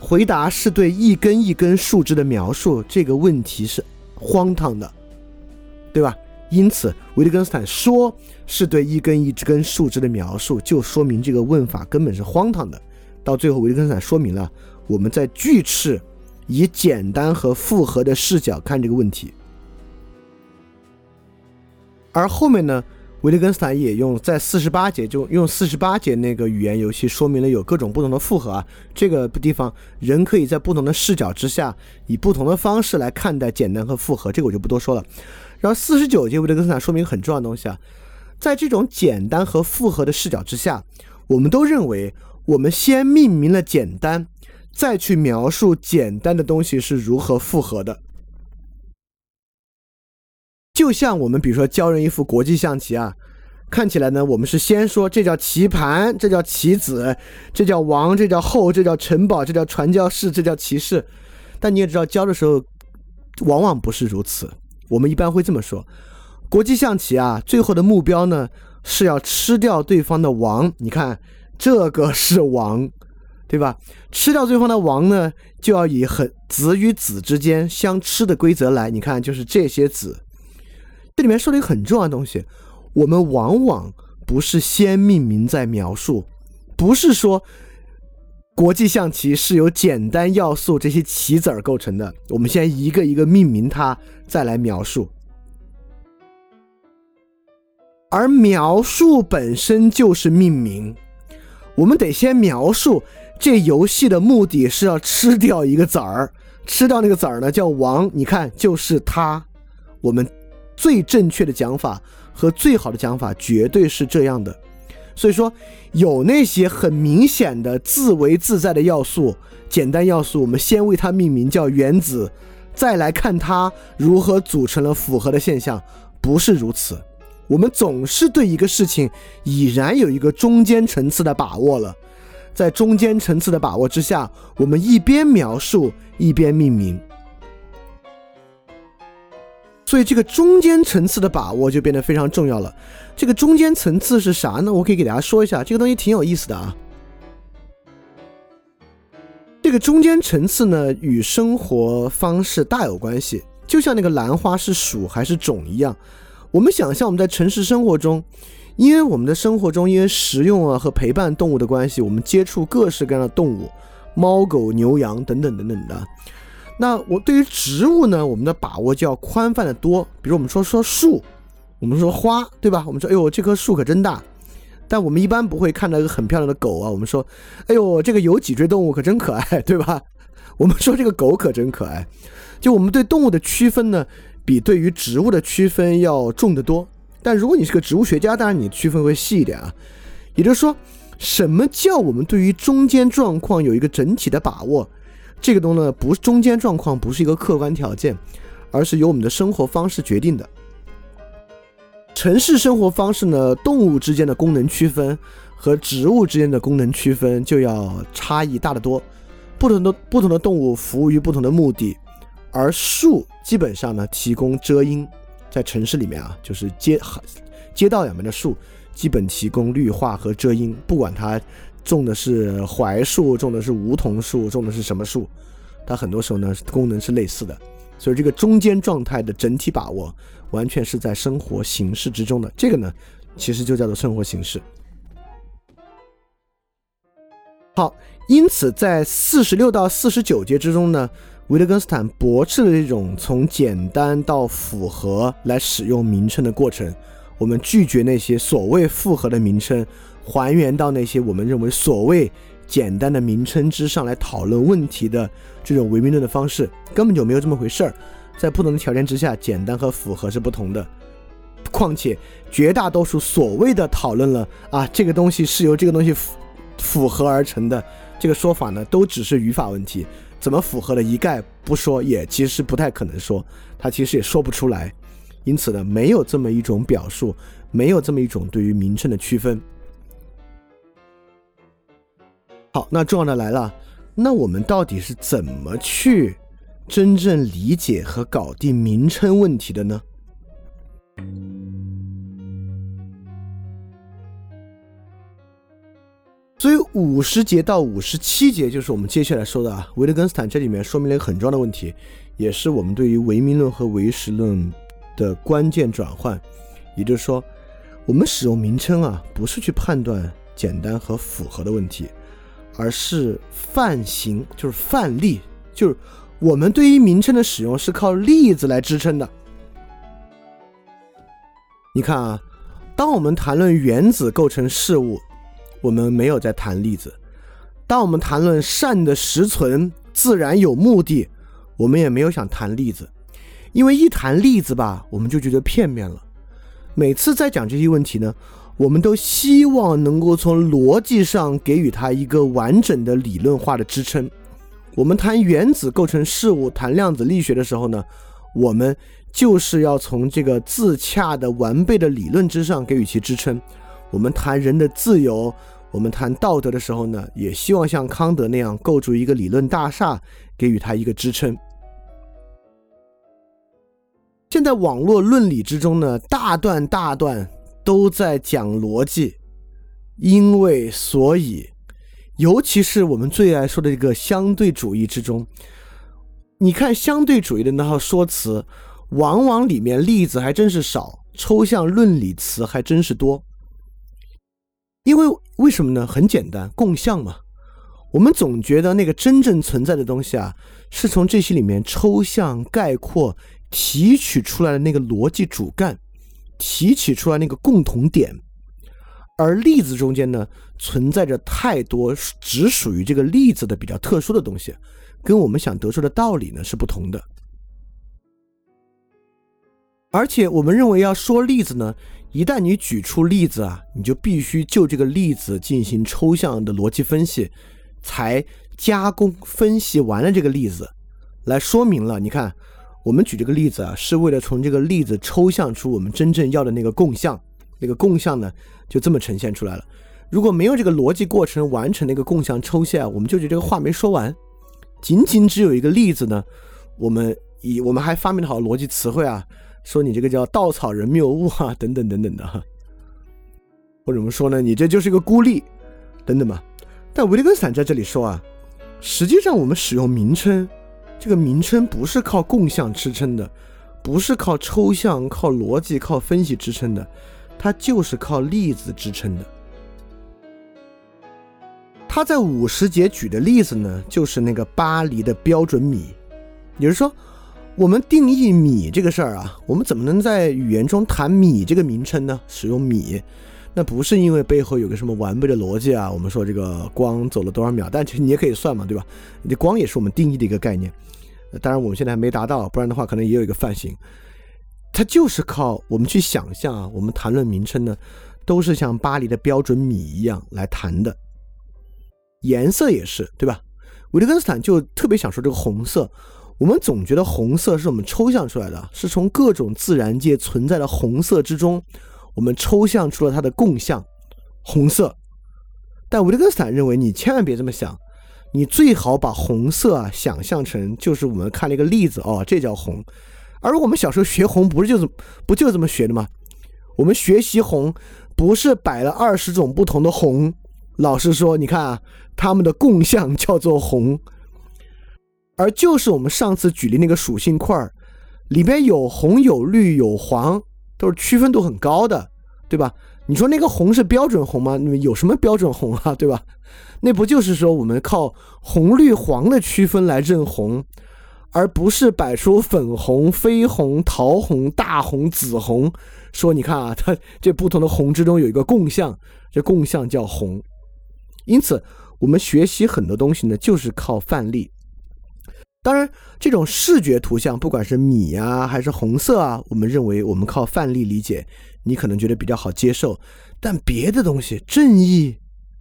回答是对一根一根树枝的描述，这个问题是荒唐的，对吧？因此，维特根斯坦说是对一根一根树枝的描述，就说明这个问法根本是荒唐的。到最后，维特根斯坦说明了我们在拒斥以简单和复合的视角看这个问题，而后面呢？维特根斯坦也用在四十八节，就用四十八节那个语言游戏说明了有各种不同的复合啊。这个地方人可以在不同的视角之下，以不同的方式来看待简单和复合，这个我就不多说了。然后四十九节维特根斯坦说明很重要的东西啊，在这种简单和复合的视角之下，我们都认为我们先命名了简单，再去描述简单的东西是如何复合的。就像我们比如说教人一副国际象棋啊，看起来呢，我们是先说这叫棋盘，这叫棋子，这叫王，这叫后，这叫城堡，这叫传教士，这叫骑士。但你也知道，教的时候往往不是如此。我们一般会这么说：国际象棋啊，最后的目标呢是要吃掉对方的王。你看，这个是王，对吧？吃掉对方的王呢，就要以很子与子之间相吃的规则来。你看，就是这些子。这里面说了一个很重要的东西，我们往往不是先命名再描述，不是说国际象棋是由简单要素这些棋子儿构成的，我们先一个一个命名它，再来描述。而描述本身就是命名，我们得先描述这游戏的目的是要吃掉一个子儿，吃掉那个子儿呢叫王，你看就是它，我们。最正确的讲法和最好的讲法绝对是这样的，所以说有那些很明显的自为自在的要素，简单要素，我们先为它命名叫原子，再来看它如何组成了复合的现象，不是如此。我们总是对一个事情已然有一个中间层次的把握了，在中间层次的把握之下，我们一边描述一边命名。所以这个中间层次的把握就变得非常重要了。这个中间层次是啥呢？我可以给大家说一下，这个东西挺有意思的啊。这个中间层次呢，与生活方式大有关系。就像那个兰花是属还是种一样，我们想象我们在城市生活中，因为我们的生活中因为食用啊和陪伴动物的关系，我们接触各式各样的动物，猫狗牛羊等等等等的。那我对于植物呢，我们的把握就要宽泛的多。比如我们说说树，我们说花，对吧？我们说，哎呦，这棵树可真大。但我们一般不会看到一个很漂亮的狗啊。我们说，哎呦，这个有脊椎动物可真可爱，对吧？我们说这个狗可真可爱。就我们对动物的区分呢，比对于植物的区分要重得多。但如果你是个植物学家，当然你区分会细一点啊。也就是说，什么叫我们对于中间状况有一个整体的把握？这个东西呢，不中间状况，不是一个客观条件，而是由我们的生活方式决定的。城市生活方式呢，动物之间的功能区分和植物之间的功能区分就要差异大得多。不同的不同的动物服务于不同的目的，而树基本上呢提供遮阴，在城市里面啊，就是街街道两边的树基本提供绿化和遮阴，不管它。种的是槐树，种的是梧桐树，种的是什么树？它很多时候呢功能是类似的，所以这个中间状态的整体把握，完全是在生活形式之中的。这个呢，其实就叫做生活形式。好，因此在四十六到四十九节之中呢，维特根斯坦驳斥了这种从简单到复合来使用名称的过程。我们拒绝那些所谓复合的名称。还原到那些我们认为所谓简单的名称之上来讨论问题的这种唯名论的方式，根本就没有这么回事儿。在不同的条件之下，简单和符合是不同的。况且绝大多数所谓的讨论了啊，这个东西是由这个东西符符合而成的这个说法呢，都只是语法问题。怎么符合的，一概不说，也其实不太可能说，他其实也说不出来。因此呢，没有这么一种表述，没有这么一种对于名称的区分。好，那重要的来了，那我们到底是怎么去真正理解和搞定名称问题的呢？所以五十节到五十七节就是我们接下来说的啊，维特根斯坦这里面说明了一个很重要的问题，也是我们对于唯名论和唯实论的关键转换。也就是说，我们使用名称啊，不是去判断简单和符合的问题。而是范型，就是范例，就是我们对于名称的使用是靠例子来支撑的。你看啊，当我们谈论原子构成事物，我们没有在谈例子；当我们谈论善的实存、自然有目的，我们也没有想谈例子，因为一谈例子吧，我们就觉得片面了。每次在讲这些问题呢。我们都希望能够从逻辑上给予它一个完整的理论化的支撑。我们谈原子构成事物、谈量子力学的时候呢，我们就是要从这个自洽的完备的理论之上给予其支撑。我们谈人的自由，我们谈道德的时候呢，也希望像康德那样构筑一个理论大厦，给予它一个支撑。现在网络论理之中呢，大段大段。都在讲逻辑，因为所以，尤其是我们最爱说的这个相对主义之中，你看相对主义的那套说辞，往往里面例子还真是少，抽象论理词还真是多。因为为什么呢？很简单，共相嘛。我们总觉得那个真正存在的东西啊，是从这些里面抽象概括提取出来的那个逻辑主干。提取出来那个共同点，而例子中间呢，存在着太多只属于这个例子的比较特殊的东西，跟我们想得出的道理呢是不同的。而且我们认为要说例子呢，一旦你举出例子啊，你就必须就这个例子进行抽象的逻辑分析，才加工分析完了这个例子，来说明了。你看。我们举这个例子啊，是为了从这个例子抽象出我们真正要的那个共相。那个共相呢，就这么呈现出来了。如果没有这个逻辑过程完成那个共相抽象，我们就觉得这个话没说完。仅仅只有一个例子呢，我们以我们还发明了好多逻辑词汇啊，说你这个叫稻草人谬误啊，等等等等的哈。或者我们说呢，你这就是一个孤立，等等吧。但维特根斯坦在这里说啊，实际上我们使用名称，这个名称不是靠共相支撑的，不是靠抽象、靠逻辑、靠分析支撑的，它就是靠例子支撑的。他在五十节举的例子呢，就是那个巴黎的标准米，也就是说。我们定义米这个事儿啊，我们怎么能在语言中谈米这个名称呢？使用米，那不是因为背后有个什么完备的逻辑啊？我们说这个光走了多少秒，但其实你也可以算嘛，对吧？你的光也是我们定义的一个概念。当然我们现在还没达到，不然的话可能也有一个范型。它就是靠我们去想象啊，我们谈论名称呢，都是像巴黎的标准米一样来谈的。颜色也是，对吧？维特根斯坦就特别想说这个红色。我们总觉得红色是我们抽象出来的，是从各种自然界存在的红色之中，我们抽象出了它的共相，红色。但维特根斯坦认为，你千万别这么想，你最好把红色啊想象成就是我们看了一个例子哦，这叫红。而我们小时候学红不是就是不就这么学的吗？我们学习红不是摆了二十种不同的红，老师说你看啊，它们的共相叫做红。而就是我们上次举例那个属性块儿，里边有红有绿有黄，都是区分度很高的，对吧？你说那个红是标准红吗？你们有什么标准红啊，对吧？那不就是说我们靠红绿黄的区分来认红，而不是摆出粉红、绯红、桃红、大红、紫红，说你看啊，它 这不同的红之中有一个共相，这共相叫红。因此，我们学习很多东西呢，就是靠范例。当然，这种视觉图像，不管是米啊还是红色啊，我们认为我们靠范例理解，你可能觉得比较好接受。但别的东西，正义、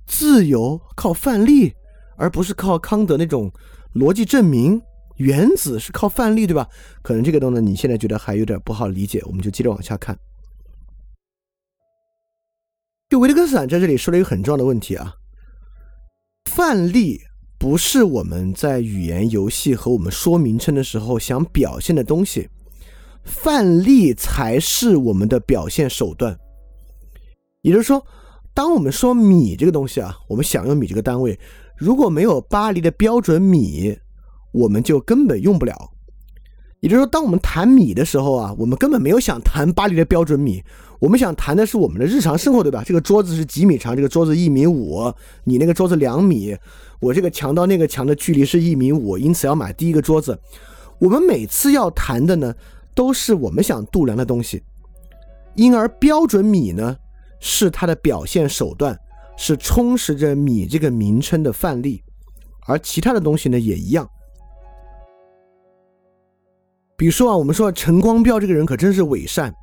自由，靠范例，而不是靠康德那种逻辑证明。原子是靠范例，对吧？可能这个东西你现在觉得还有点不好理解，我们就接着往下看。就维特根斯坦在这里说了一个很重要的问题啊，范例。不是我们在语言游戏和我们说名称的时候想表现的东西，范例才是我们的表现手段。也就是说，当我们说米这个东西啊，我们想用米这个单位，如果没有巴黎的标准米，我们就根本用不了。也就是说，当我们谈米的时候啊，我们根本没有想谈巴黎的标准米，我们想谈的是我们的日常生活，对吧？这个桌子是几米长？这个桌子一米五，你那个桌子两米。我这个墙到那个墙的距离是一米五，因此要买第一个桌子。我们每次要谈的呢，都是我们想度量的东西，因而标准米呢是它的表现手段，是充实着米这个名称的范例，而其他的东西呢也一样。比如说啊，我们说陈光标这个人可真是伪善。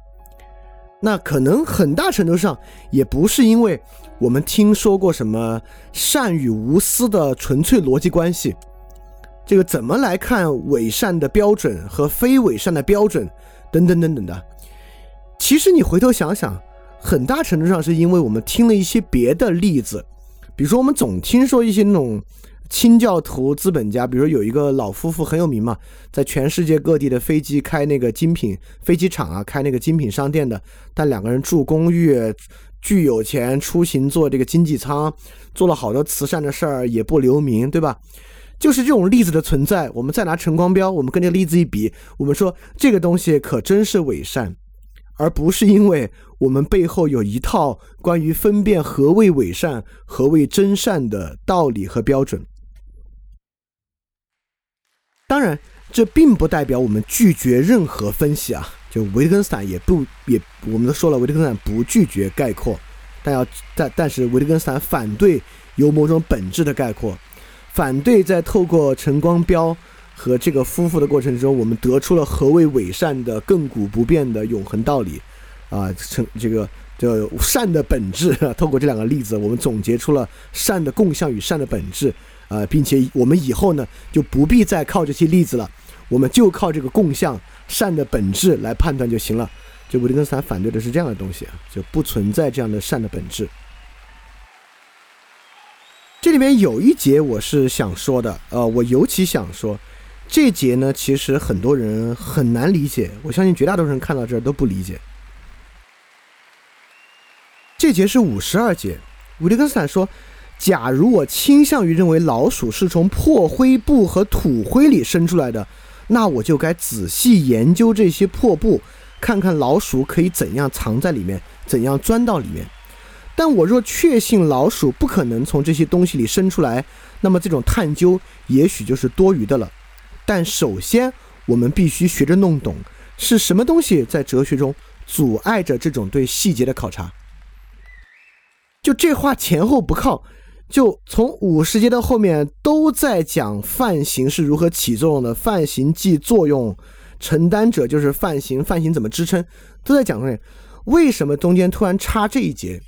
那可能很大程度上也不是因为我们听说过什么善与无私的纯粹逻辑关系，这个怎么来看伪善的标准和非伪善的标准等等等等的。其实你回头想想，很大程度上是因为我们听了一些别的例子，比如说我们总听说一些那种。清教徒资本家，比如有一个老夫妇很有名嘛，在全世界各地的飞机开那个精品飞机场啊，开那个精品商店的。但两个人住公寓，巨有钱，出行坐这个经济舱，做了好多慈善的事儿，也不留名，对吧？就是这种例子的存在。我们再拿陈光标，我们跟这个例子一比，我们说这个东西可真是伪善，而不是因为我们背后有一套关于分辨何谓伪善、何谓真善的道理和标准。当然，这并不代表我们拒绝任何分析啊。就维特根斯坦也不也，我们都说了，维特根斯坦不拒绝概括，但要但但是维特根斯坦反对有某种本质的概括，反对在透过陈光标和这个夫妇的过程中，我们得出了何为伪善的亘古不变的永恒道理啊。成这个就善的本质，透过这两个例子，我们总结出了善的共相与善的本质。呃，并且我们以后呢就不必再靠这些例子了，我们就靠这个共相善的本质来判断就行了。就维特根斯坦反对的是这样的东西啊，就不存在这样的善的本质。这里面有一节我是想说的，呃，我尤其想说，这节呢，其实很多人很难理解，我相信绝大多数人看到这儿都不理解。这节是五十二节，维特根斯坦说：“假如我倾向于认为老鼠是从破灰布和土灰里生出来的，那我就该仔细研究这些破布，看看老鼠可以怎样藏在里面，怎样钻到里面。但我若确信老鼠不可能从这些东西里生出来，那么这种探究也许就是多余的了。但首先，我们必须学着弄懂是什么东西在哲学中阻碍着这种对细节的考察。”就这话前后不靠，就从五十节到后面都在讲范型是如何起作用的，范型即作用，承担者就是范型，范型怎么支撑，都在讲这为什么中间突然插这一节？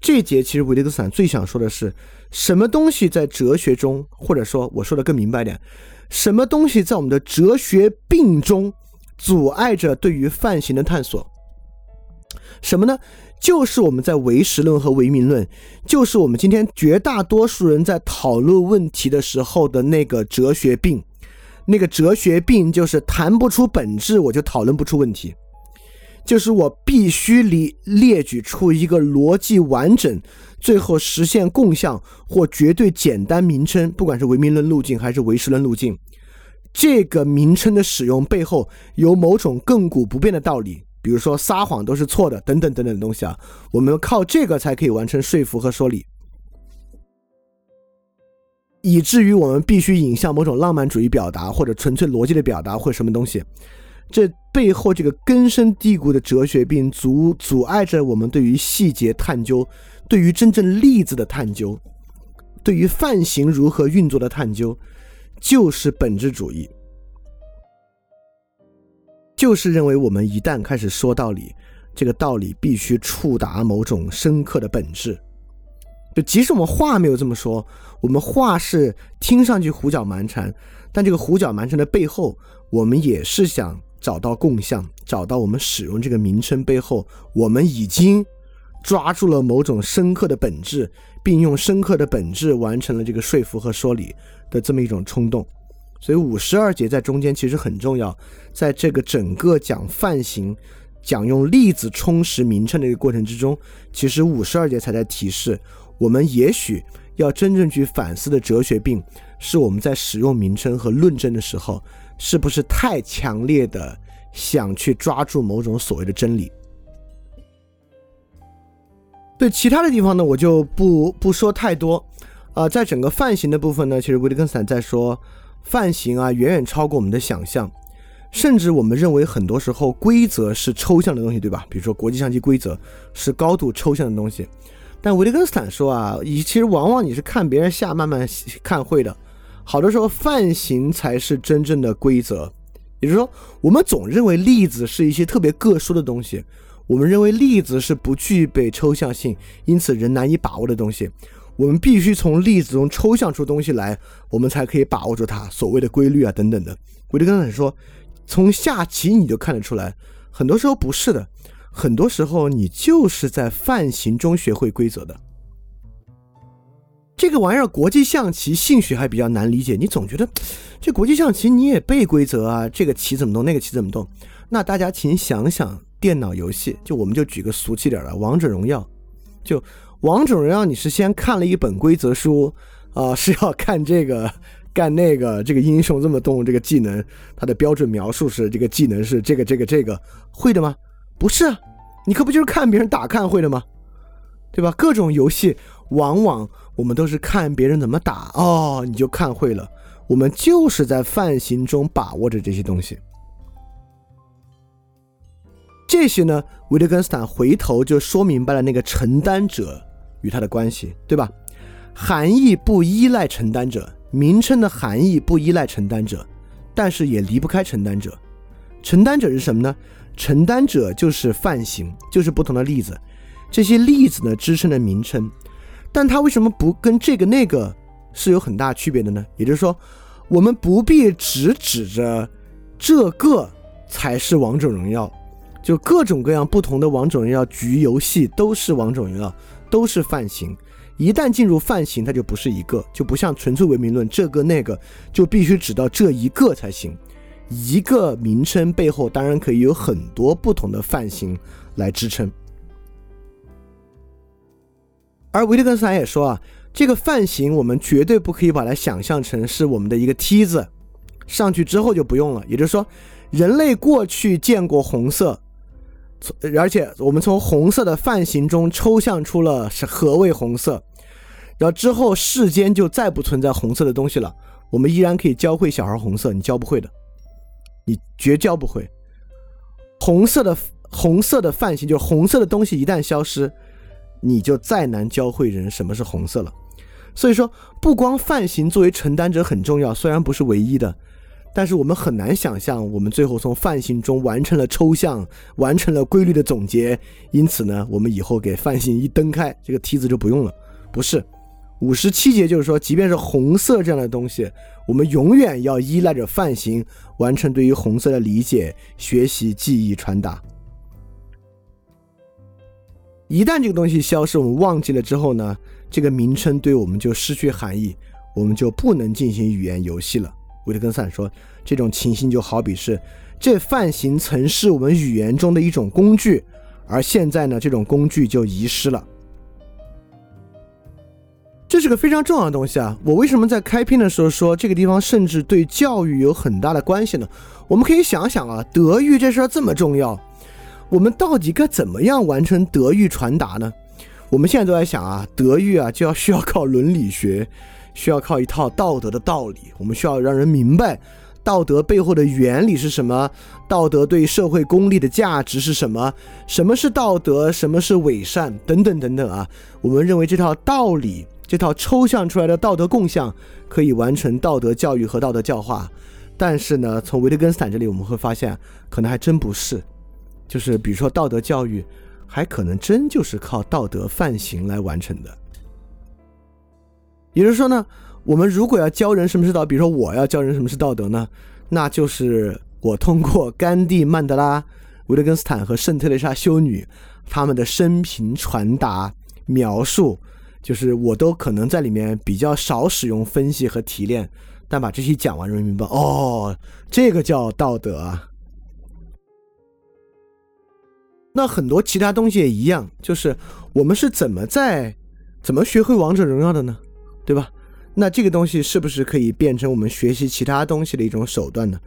这一节其实维特根斯坦最想说的是，什么东西在哲学中，或者说我说的更明白点，什么东西在我们的哲学病中阻碍着对于范型的探索？什么呢？就是我们在唯实论和唯名论，就是我们今天绝大多数人在讨论问题的时候的那个哲学病，那个哲学病就是谈不出本质，我就讨论不出问题，就是我必须列列举出一个逻辑完整，最后实现共相或绝对简单名称，不管是唯名论路径还是唯实论路径，这个名称的使用背后有某种亘古不变的道理。比如说撒谎都是错的，等等等等的东西啊，我们靠这个才可以完成说服和说理，以至于我们必须引向某种浪漫主义表达，或者纯粹逻辑的表达，或什么东西。这背后这个根深蒂固的哲学病阻阻碍着我们对于细节探究，对于真正例子的探究，对于范型如何运作的探究，就是本质主义。就是认为我们一旦开始说道理，这个道理必须触达某种深刻的本质。就即使我们话没有这么说，我们话是听上去胡搅蛮缠，但这个胡搅蛮缠的背后，我们也是想找到共相，找到我们使用这个名称背后，我们已经抓住了某种深刻的本质，并用深刻的本质完成了这个说服和说理的这么一种冲动。所以五十二节在中间其实很重要，在这个整个讲范型、讲用例子充实名称的一个过程之中，其实五十二节才在提示我们，也许要真正去反思的哲学病，是我们在使用名称和论证的时候，是不是太强烈的想去抓住某种所谓的真理。对其他的地方呢，我就不不说太多。啊，在整个范型的部分呢，其实维特根斯坦在说。范型啊，远远超过我们的想象，甚至我们认为很多时候规则是抽象的东西，对吧？比如说国际象棋规则是高度抽象的东西。但维特根斯坦说啊，其实往往你是看别人下慢慢看会的，好多时候范型才是真正的规则。也就是说，我们总认为例子是一些特别个殊的东西，我们认为例子是不具备抽象性，因此人难以把握的东西。我们必须从例子中抽象出东西来，我们才可以把握住它所谓的规律啊等等的。维特根斯坦说，从下棋你就看得出来，很多时候不是的，很多时候你就是在犯型中学会规则的。这个玩意儿国际象棋兴许还比较难理解，你总觉得这国际象棋你也背规则啊，这个棋怎么动，那个棋怎么动。那大家请想想电脑游戏，就我们就举个俗气点的《王者荣耀》，就。王者荣耀，你是先看了一本规则书啊，是要看这个干那个，这个英雄这么动，这个技能它的标准描述是这个技能是这个这个这个会的吗？不是啊，你可不就是看别人打看会的吗？对吧？各种游戏往往我们都是看别人怎么打哦，你就看会了。我们就是在范型中把握着这些东西。这些呢，维特根斯坦回头就说明白了那个承担者。与它的关系，对吧？含义不依赖承担者，名称的含义不依赖承担者，但是也离不开承担者。承担者是什么呢？承担者就是范型，就是不同的例子。这些例子呢，支撑的名称，但它为什么不跟这个那个是有很大区别的呢？也就是说，我们不必只指着这个才是王者荣耀，就各种各样不同的王者荣耀局游戏都是王者荣耀。都是泛型，一旦进入泛型，它就不是一个，就不像纯粹唯名论，这个那个就必须指到这一个才行。一个名称背后当然可以有很多不同的泛型来支撑。而维特根斯坦也说啊，这个泛型我们绝对不可以把它想象成是我们的一个梯子，上去之后就不用了。也就是说，人类过去见过红色。而且我们从红色的泛形中抽象出了是何谓红色，然后之后世间就再不存在红色的东西了。我们依然可以教会小孩红色，你教不会的，你绝教不会。红色的红色的泛形就是红色的东西一旦消失，你就再难教会人什么是红色了。所以说，不光泛形作为承担者很重要，虽然不是唯一的。但是我们很难想象，我们最后从泛形中完成了抽象，完成了规律的总结。因此呢，我们以后给泛形一蹬开，这个梯子就不用了。不是，五十七节就是说，即便是红色这样的东西，我们永远要依赖着泛形完成对于红色的理解、学习、记忆、传达。一旦这个东西消失，我们忘记了之后呢，这个名称对我们就失去含义，我们就不能进行语言游戏了。维特根斯坦说：“这种情形就好比是，这泛型曾是我们语言中的一种工具，而现在呢，这种工具就遗失了。这是个非常重要的东西啊！我为什么在开篇的时候说这个地方甚至对教育有很大的关系呢？我们可以想想啊，德育这事儿这么重要，我们到底该怎么样完成德育传达呢？我们现在都在想啊，德育啊，就要需要靠伦理学。”需要靠一套道德的道理，我们需要让人明白道德背后的原理是什么，道德对社会公利的价值是什么，什么是道德，什么是伪善，等等等等啊。我们认为这套道理，这套抽象出来的道德共相，可以完成道德教育和道德教化。但是呢，从维特根斯坦这里我们会发现，可能还真不是。就是比如说道德教育，还可能真就是靠道德范型来完成的。也就是说呢，我们如果要教人什么是道，比如说我要教人什么是道德呢，那就是我通过甘地、曼德拉、维特根斯坦和圣特蕾莎修女他们的生平传达描述，就是我都可能在里面比较少使用分析和提炼，但把这些讲完，人明白哦，这个叫道德啊。那很多其他东西也一样，就是我们是怎么在怎么学会王者荣耀的呢？对吧？那这个东西是不是可以变成我们学习其他东西的一种手段呢？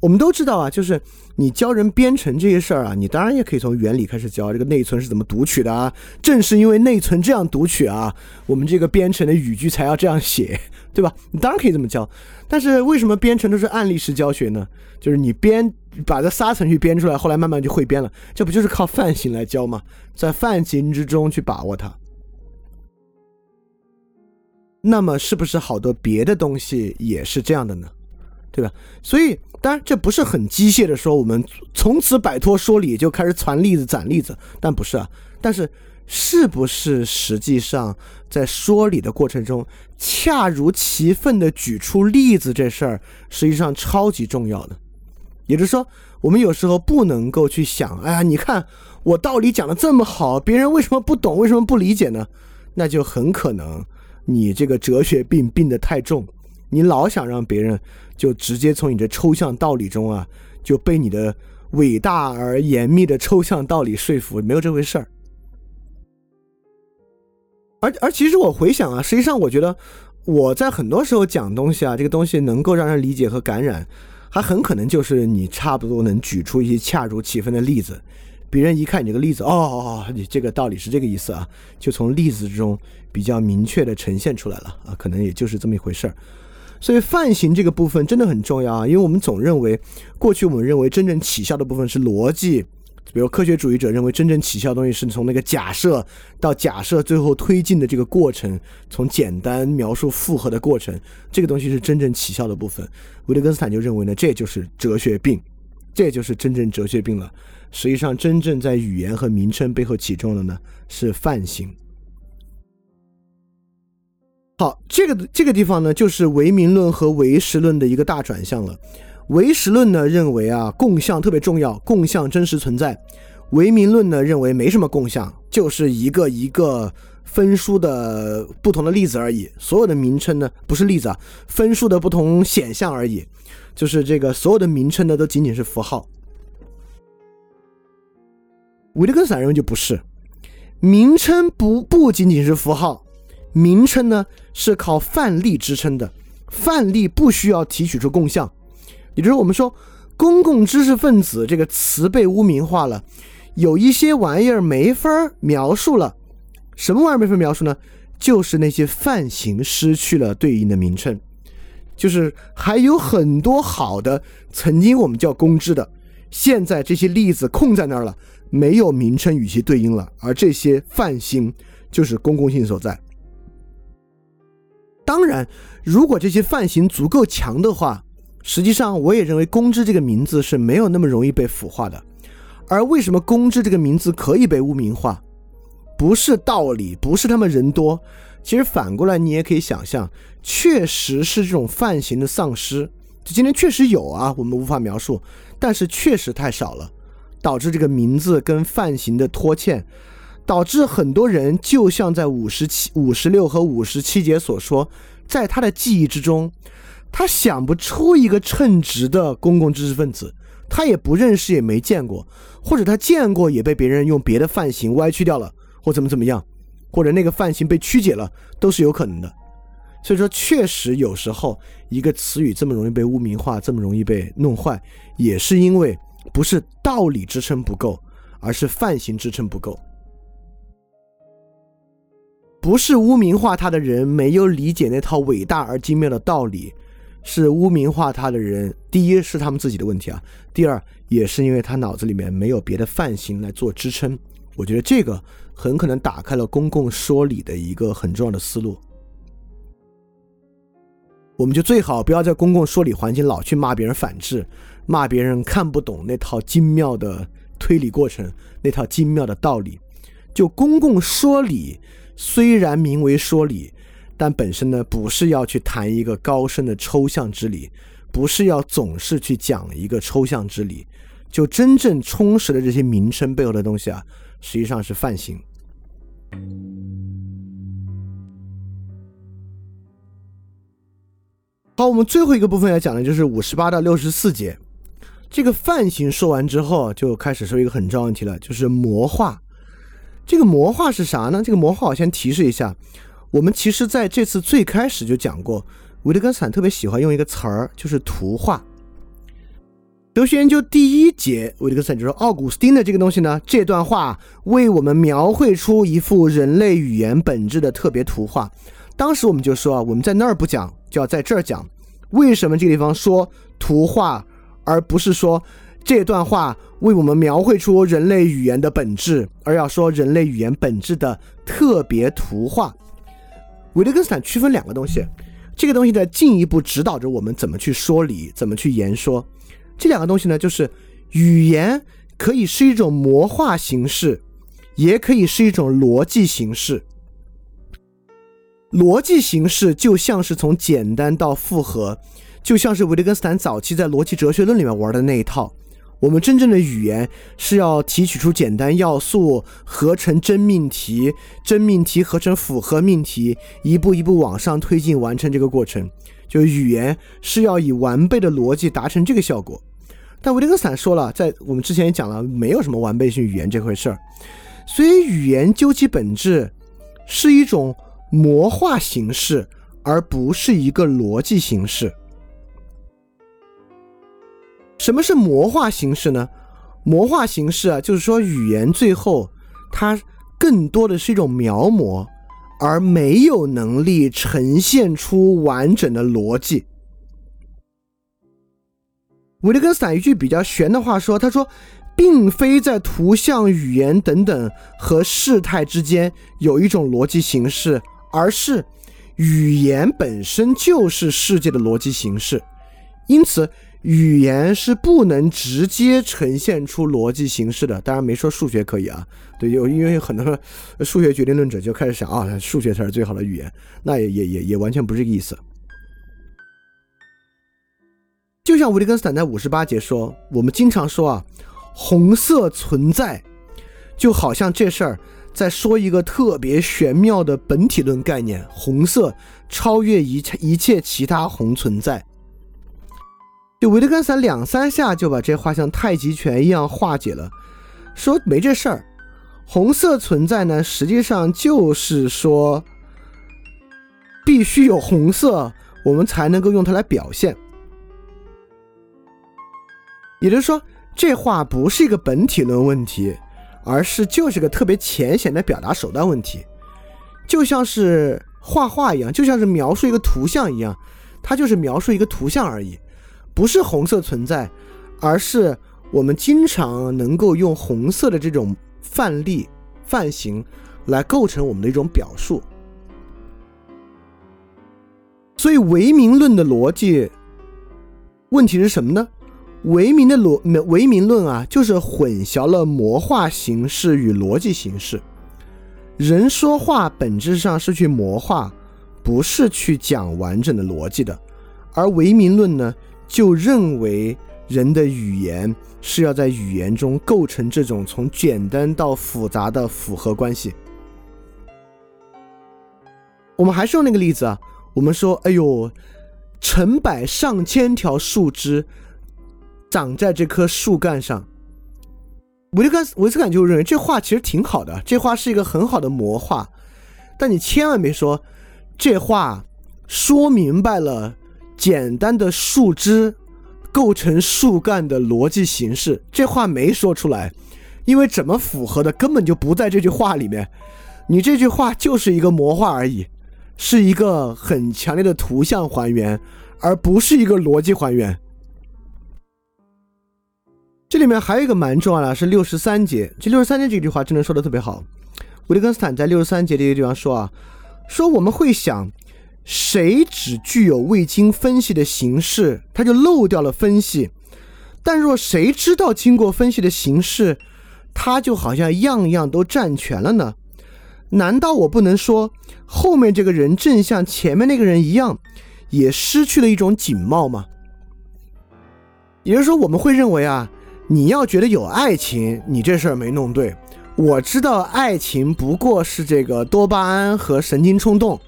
我们都知道啊，就是你教人编程这些事儿啊，你当然也可以从原理开始教，这个内存是怎么读取的啊？正是因为内存这样读取啊，我们这个编程的语句才要这样写，对吧？你当然可以这么教，但是为什么编程都是案例式教学呢？就是你编把这仨程序编出来，后来慢慢就会编了，这不就是靠范型来教吗？在范型之中去把握它。那么是不是好多别的东西也是这样的呢？对吧？所以当然这不是很机械的说，我们从此摆脱说理就开始攒例子、攒例子，但不是啊。但是是不是实际上在说理的过程中，恰如其分的举出例子这事儿，实际上超级重要的。也就是说，我们有时候不能够去想，哎呀，你看我道理讲的这么好，别人为什么不懂，为什么不理解呢？那就很可能。你这个哲学病病得太重，你老想让别人就直接从你的抽象道理中啊，就被你的伟大而严密的抽象道理说服，没有这回事儿。而而其实我回想啊，实际上我觉得我在很多时候讲东西啊，这个东西能够让人理解和感染，还很可能就是你差不多能举出一些恰如其分的例子。别人一看你这个例子，哦，你这个道理是这个意思啊，就从例子之中比较明确的呈现出来了啊，可能也就是这么一回事儿。所以范型这个部分真的很重要啊，因为我们总认为过去我们认为真正起效的部分是逻辑，比如科学主义者认为真正起效的东西是从那个假设到假设最后推进的这个过程，从简单描述复合的过程，这个东西是真正起效的部分。维特根斯坦就认为呢，这就是哲学病，这就是真正哲学病了。实际上，真正在语言和名称背后起作用的呢，是泛型。好，这个这个地方呢，就是唯名论和唯实论的一个大转向了。唯实论呢认为啊，共相特别重要，共相真实存在；唯名论呢认为没什么共相，就是一个一个分数的不同的例子而已。所有的名称呢，不是例子啊，分数的不同显象而已。就是这个所有的名称呢，都仅仅是符号。维特根斯坦认为就不是，名称不不仅仅是符号，名称呢是靠范例支撑的，范例不需要提取出共相。也就是我们说，公共知识分子这个词被污名化了，有一些玩意儿没法描述了。什么玩意儿没法描述呢？就是那些范型失去了对应的名称，就是还有很多好的，曾经我们叫公知的，现在这些例子空在那儿了，没有名称与其对应了，而这些范型就是公共性所在。当然，如果这些范型足够强的话。实际上，我也认为“公知”这个名字是没有那么容易被腐化的。而为什么“公知”这个名字可以被污名化？不是道理，不是他们人多。其实反过来，你也可以想象，确实是这种范型的丧失。就今天确实有啊，我们无法描述，但是确实太少了，导致这个名字跟范型的拖欠，导致很多人就像在五十七、五十六和五十七节所说，在他的记忆之中。他想不出一个称职的公共知识分子，他也不认识，也没见过，或者他见过，也被别人用别的范型歪曲掉了，或怎么怎么样，或者那个范型被曲解了，都是有可能的。所以说，确实有时候一个词语这么容易被污名化，这么容易被弄坏，也是因为不是道理支撑不够，而是范型支撑不够。不是污名化他的人没有理解那套伟大而精妙的道理。是污名化他的人，第一是他们自己的问题啊，第二也是因为他脑子里面没有别的范型来做支撑。我觉得这个很可能打开了公共说理的一个很重要的思路。我们就最好不要在公共说理环境老去骂别人反制，骂别人看不懂那套精妙的推理过程，那套精妙的道理。就公共说理，虽然名为说理。但本身呢，不是要去谈一个高深的抽象之理，不是要总是去讲一个抽象之理，就真正充实的这些名称背后的东西啊，实际上是泛型。好，我们最后一个部分要讲的就是五十八到六十四节。这个泛型说完之后，就开始说一个很重要问题了，就是魔化。这个魔化是啥呢？这个魔化我先提示一下。我们其实在这次最开始就讲过，维特根斯坦特别喜欢用一个词儿，就是图画。哲学研究第一节，维特根斯坦就说，奥古斯丁的这个东西呢，这段话为我们描绘出一幅人类语言本质的特别图画。当时我们就说啊，我们在那儿不讲，就要在这儿讲。为什么这个地方说图画，而不是说这段话为我们描绘出人类语言的本质，而要说人类语言本质的特别图画？维特根斯坦区分两个东西，这个东西在进一步指导着我们怎么去说理，怎么去言说。这两个东西呢，就是语言可以是一种魔化形式，也可以是一种逻辑形式。逻辑形式就像是从简单到复合，就像是维特根斯坦早期在逻辑哲学论里面玩的那一套。我们真正的语言是要提取出简单要素，合成真命题，真命题合成复合命题，一步一步往上推进，完成这个过程。就语言是要以完备的逻辑达成这个效果。但维特根斯坦说了，在我们之前也讲了，没有什么完备性语言这回事儿。所以语言究其本质是一种魔化形式，而不是一个逻辑形式。什么是魔化形式呢？魔化形式啊，就是说语言最后它更多的是一种描摹，而没有能力呈现出完整的逻辑。维特根斯坦一句比较玄的话说：“他说，并非在图像、语言等等和事态之间有一种逻辑形式，而是语言本身就是世界的逻辑形式，因此。”语言是不能直接呈现出逻辑形式的，当然没说数学可以啊。对，有因为很多数学决定论者就开始想啊，数学才是最好的语言，那也也也也完全不是这个意思。就像维特根斯坦在五十八节说，我们经常说啊，红色存在，就好像这事儿再说一个特别玄妙的本体论概念：红色超越一切一切其他红存在。就维特根斯坦两三下就把这话像太极拳一样化解了，说没这事儿。红色存在呢，实际上就是说，必须有红色，我们才能够用它来表现。也就是说，这话不是一个本体论问题，而是就是个特别浅显的表达手段问题，就像是画画一样，就像是描述一个图像一样，它就是描述一个图像而已，不是红色存在，而是我们经常能够用红色的这种范例、范型来构成我们的一种表述。所以唯名论的逻辑问题是什么呢？唯名的逻唯名论啊，就是混淆了魔化形式与逻辑形式。人说话本质上是去魔化，不是去讲完整的逻辑的。而唯名论呢，就认为人的语言是要在语言中构成这种从简单到复杂的复合关系。我们还是用那个例子啊，我们说，哎呦，成百上千条树枝。长在这棵树干上，维特根维斯坎就认为这话其实挺好的，这话是一个很好的魔化，但你千万别说这话说明白了简单的树枝构成树干的逻辑形式，这话没说出来，因为怎么符合的根本就不在这句话里面，你这句话就是一个魔化而已，是一个很强烈的图像还原，而不是一个逻辑还原。这里面还有一个蛮重要的，是六十三节。这六十三节这句话真的说的特别好。维特根斯坦在六十三节这个地方说啊，说我们会想，谁只具有未经分析的形式，他就漏掉了分析；但若谁知道经过分析的形式，他就好像样样都占全了呢？难道我不能说，后面这个人正像前面那个人一样，也失去了一种景貌吗？也就是说，我们会认为啊。你要觉得有爱情，你这事儿没弄对。我知道爱情不过是这个多巴胺和神经冲动。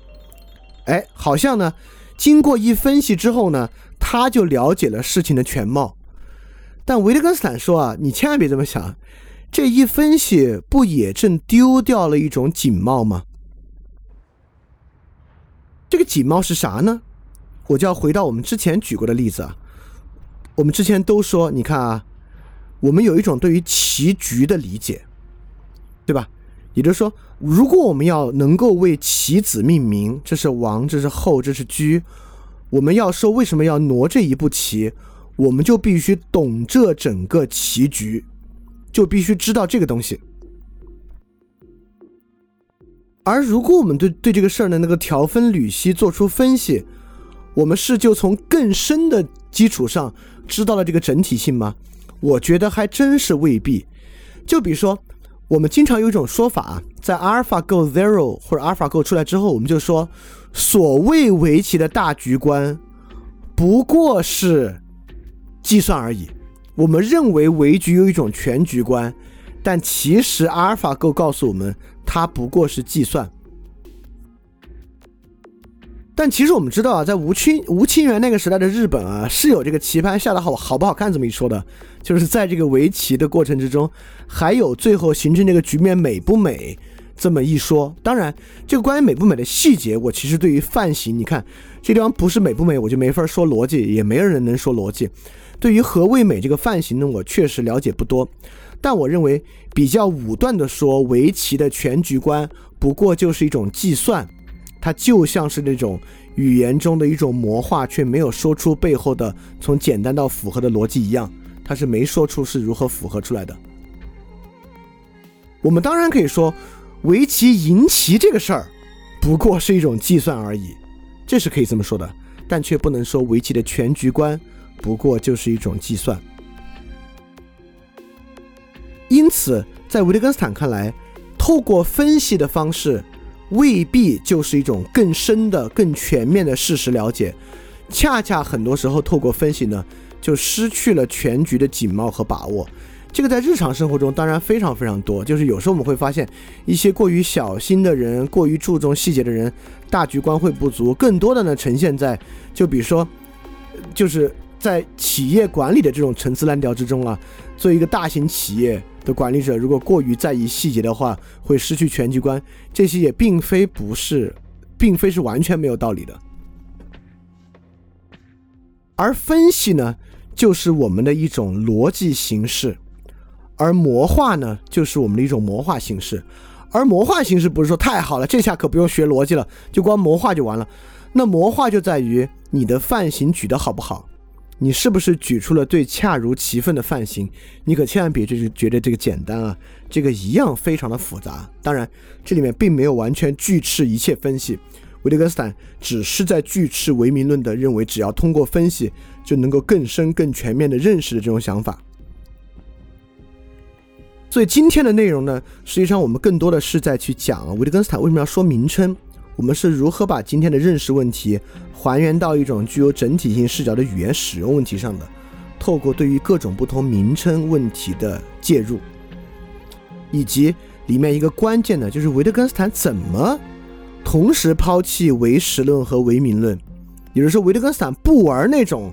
哎，好像呢，经过一分析之后呢，他就了解了事情的全貌。但维特根斯坦说啊，你千万别这么想，这一分析不也正丢掉了一种景貌吗？这个景貌是啥呢？我就要回到我们之前举过的例子啊。我们之前都说，你看啊。我们有一种对于棋局的理解，对吧？也就是说，如果我们要能够为棋子命名，这是王，这是后，这是车，我们要说为什么要挪这一步棋，我们就必须懂这整个棋局，就必须知道这个东西。而如果我们对对这个事儿的那个条分缕析做出分析，我们是就从更深的基础上知道了这个整体性吗？我觉得还真是未必。就比如说，我们经常有一种说法，在 AlphaGo Zero 或者 AlphaGo 出来之后，我们就说，所谓围棋的大局观不过是计算而已。我们认为围局有一种全局观，但其实 AlphaGo 告诉我们，它不过是计算。但其实我们知道啊，在吴清吴清源那个时代的日本啊，是有这个棋盘下的好好不好看这么一说的，就是在这个围棋的过程之中，还有最后形成这个局面美不美这么一说。当然，这个关于美不美的细节，我其实对于范型，你看这地方不是美不美，我就没法说逻辑，也没有人能说逻辑。对于何谓美这个范型呢，我确实了解不多。但我认为比较武断的说，围棋的全局观不过就是一种计算。它就像是那种语言中的一种魔化，却没有说出背后的从简单到符合的逻辑一样，他是没说出是如何符合出来的。我们当然可以说，围棋赢棋这个事儿不过是一种计算而已，这是可以这么说的，但却不能说围棋的全局观不过就是一种计算。因此，在维特根斯坦看来，透过分析的方式。未必就是一种更深的、更全面的事实了解，恰恰很多时候透过分析呢，就失去了全局的景貌和把握。这个在日常生活中当然非常非常多，就是有时候我们会发现一些过于小心的人、过于注重细节的人，大局观会不足。更多的呢，呈现在就比如说，就是在企业管理的这种陈词滥调之中啊。作为一个大型企业的管理者，如果过于在意细节的话，会失去全局观。这些也并非不是，并非是完全没有道理的。而分析呢，就是我们的一种逻辑形式。而魔化呢，就是我们的一种魔化形式。而魔化形式不是说太好了，这下可不用学逻辑了，就光魔化就完了。那魔化就在于你的范型举得好不好，你是不是举出了最恰如其分的范型？你可千万别就是觉得这个简单啊，这个一样非常的复杂。当然，这里面并没有完全拒斥一切分析。维特根斯坦只是在拒斥唯名论的认为，只要通过分析就能够更深更全面的认识的这种想法。所以今天的内容呢，实际上我们更多的是在去讲维特根斯坦为什么要说名称，我们是如何把今天的认识问题还原到一种具有整体性视角的语言使用问题上的，透过对于各种不同名称问题的介入，以及里面一个关键的，就是维特根斯坦怎么同时抛弃唯实论和唯名论，也就是说，维特根斯坦不玩那种。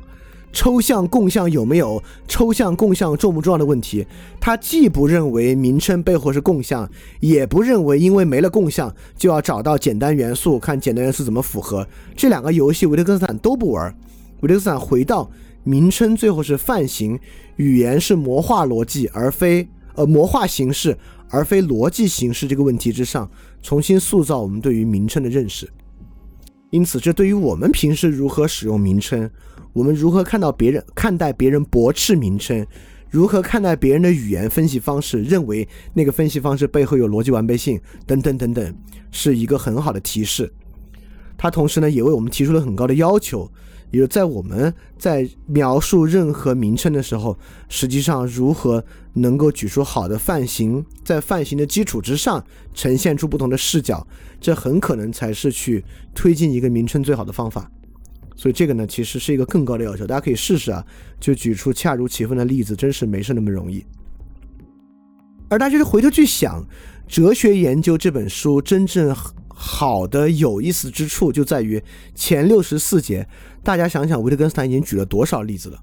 抽象共相有没有？抽象共相重不重要的问题？他既不认为名称背后是共相，也不认为因为没了共相就要找到简单元素，看简单元素怎么符合。这两个游戏，维特根斯坦都不玩。维特根斯坦回到名称最后是泛型，语言是魔化逻辑而非呃魔化形式而非逻辑形式这个问题之上，重新塑造我们对于名称的认识。因此，这对于我们平时如何使用名称。我们如何看到别人看待别人驳斥名称？如何看待别人的语言分析方式？认为那个分析方式背后有逻辑完备性等等等等，是一个很好的提示。它同时呢，也为我们提出了很高的要求，也就在我们在描述任何名称的时候，实际上如何能够举出好的范型，在范型的基础之上呈现出不同的视角，这很可能才是去推进一个名称最好的方法。所以这个呢，其实是一个更高的要求，大家可以试试啊，就举出恰如其分的例子，真是没事那么容易。而大家就回头去想，《哲学研究》这本书真正好的有意思之处，就在于前六十四节，大家想想，维特根斯坦已经举了多少例子了。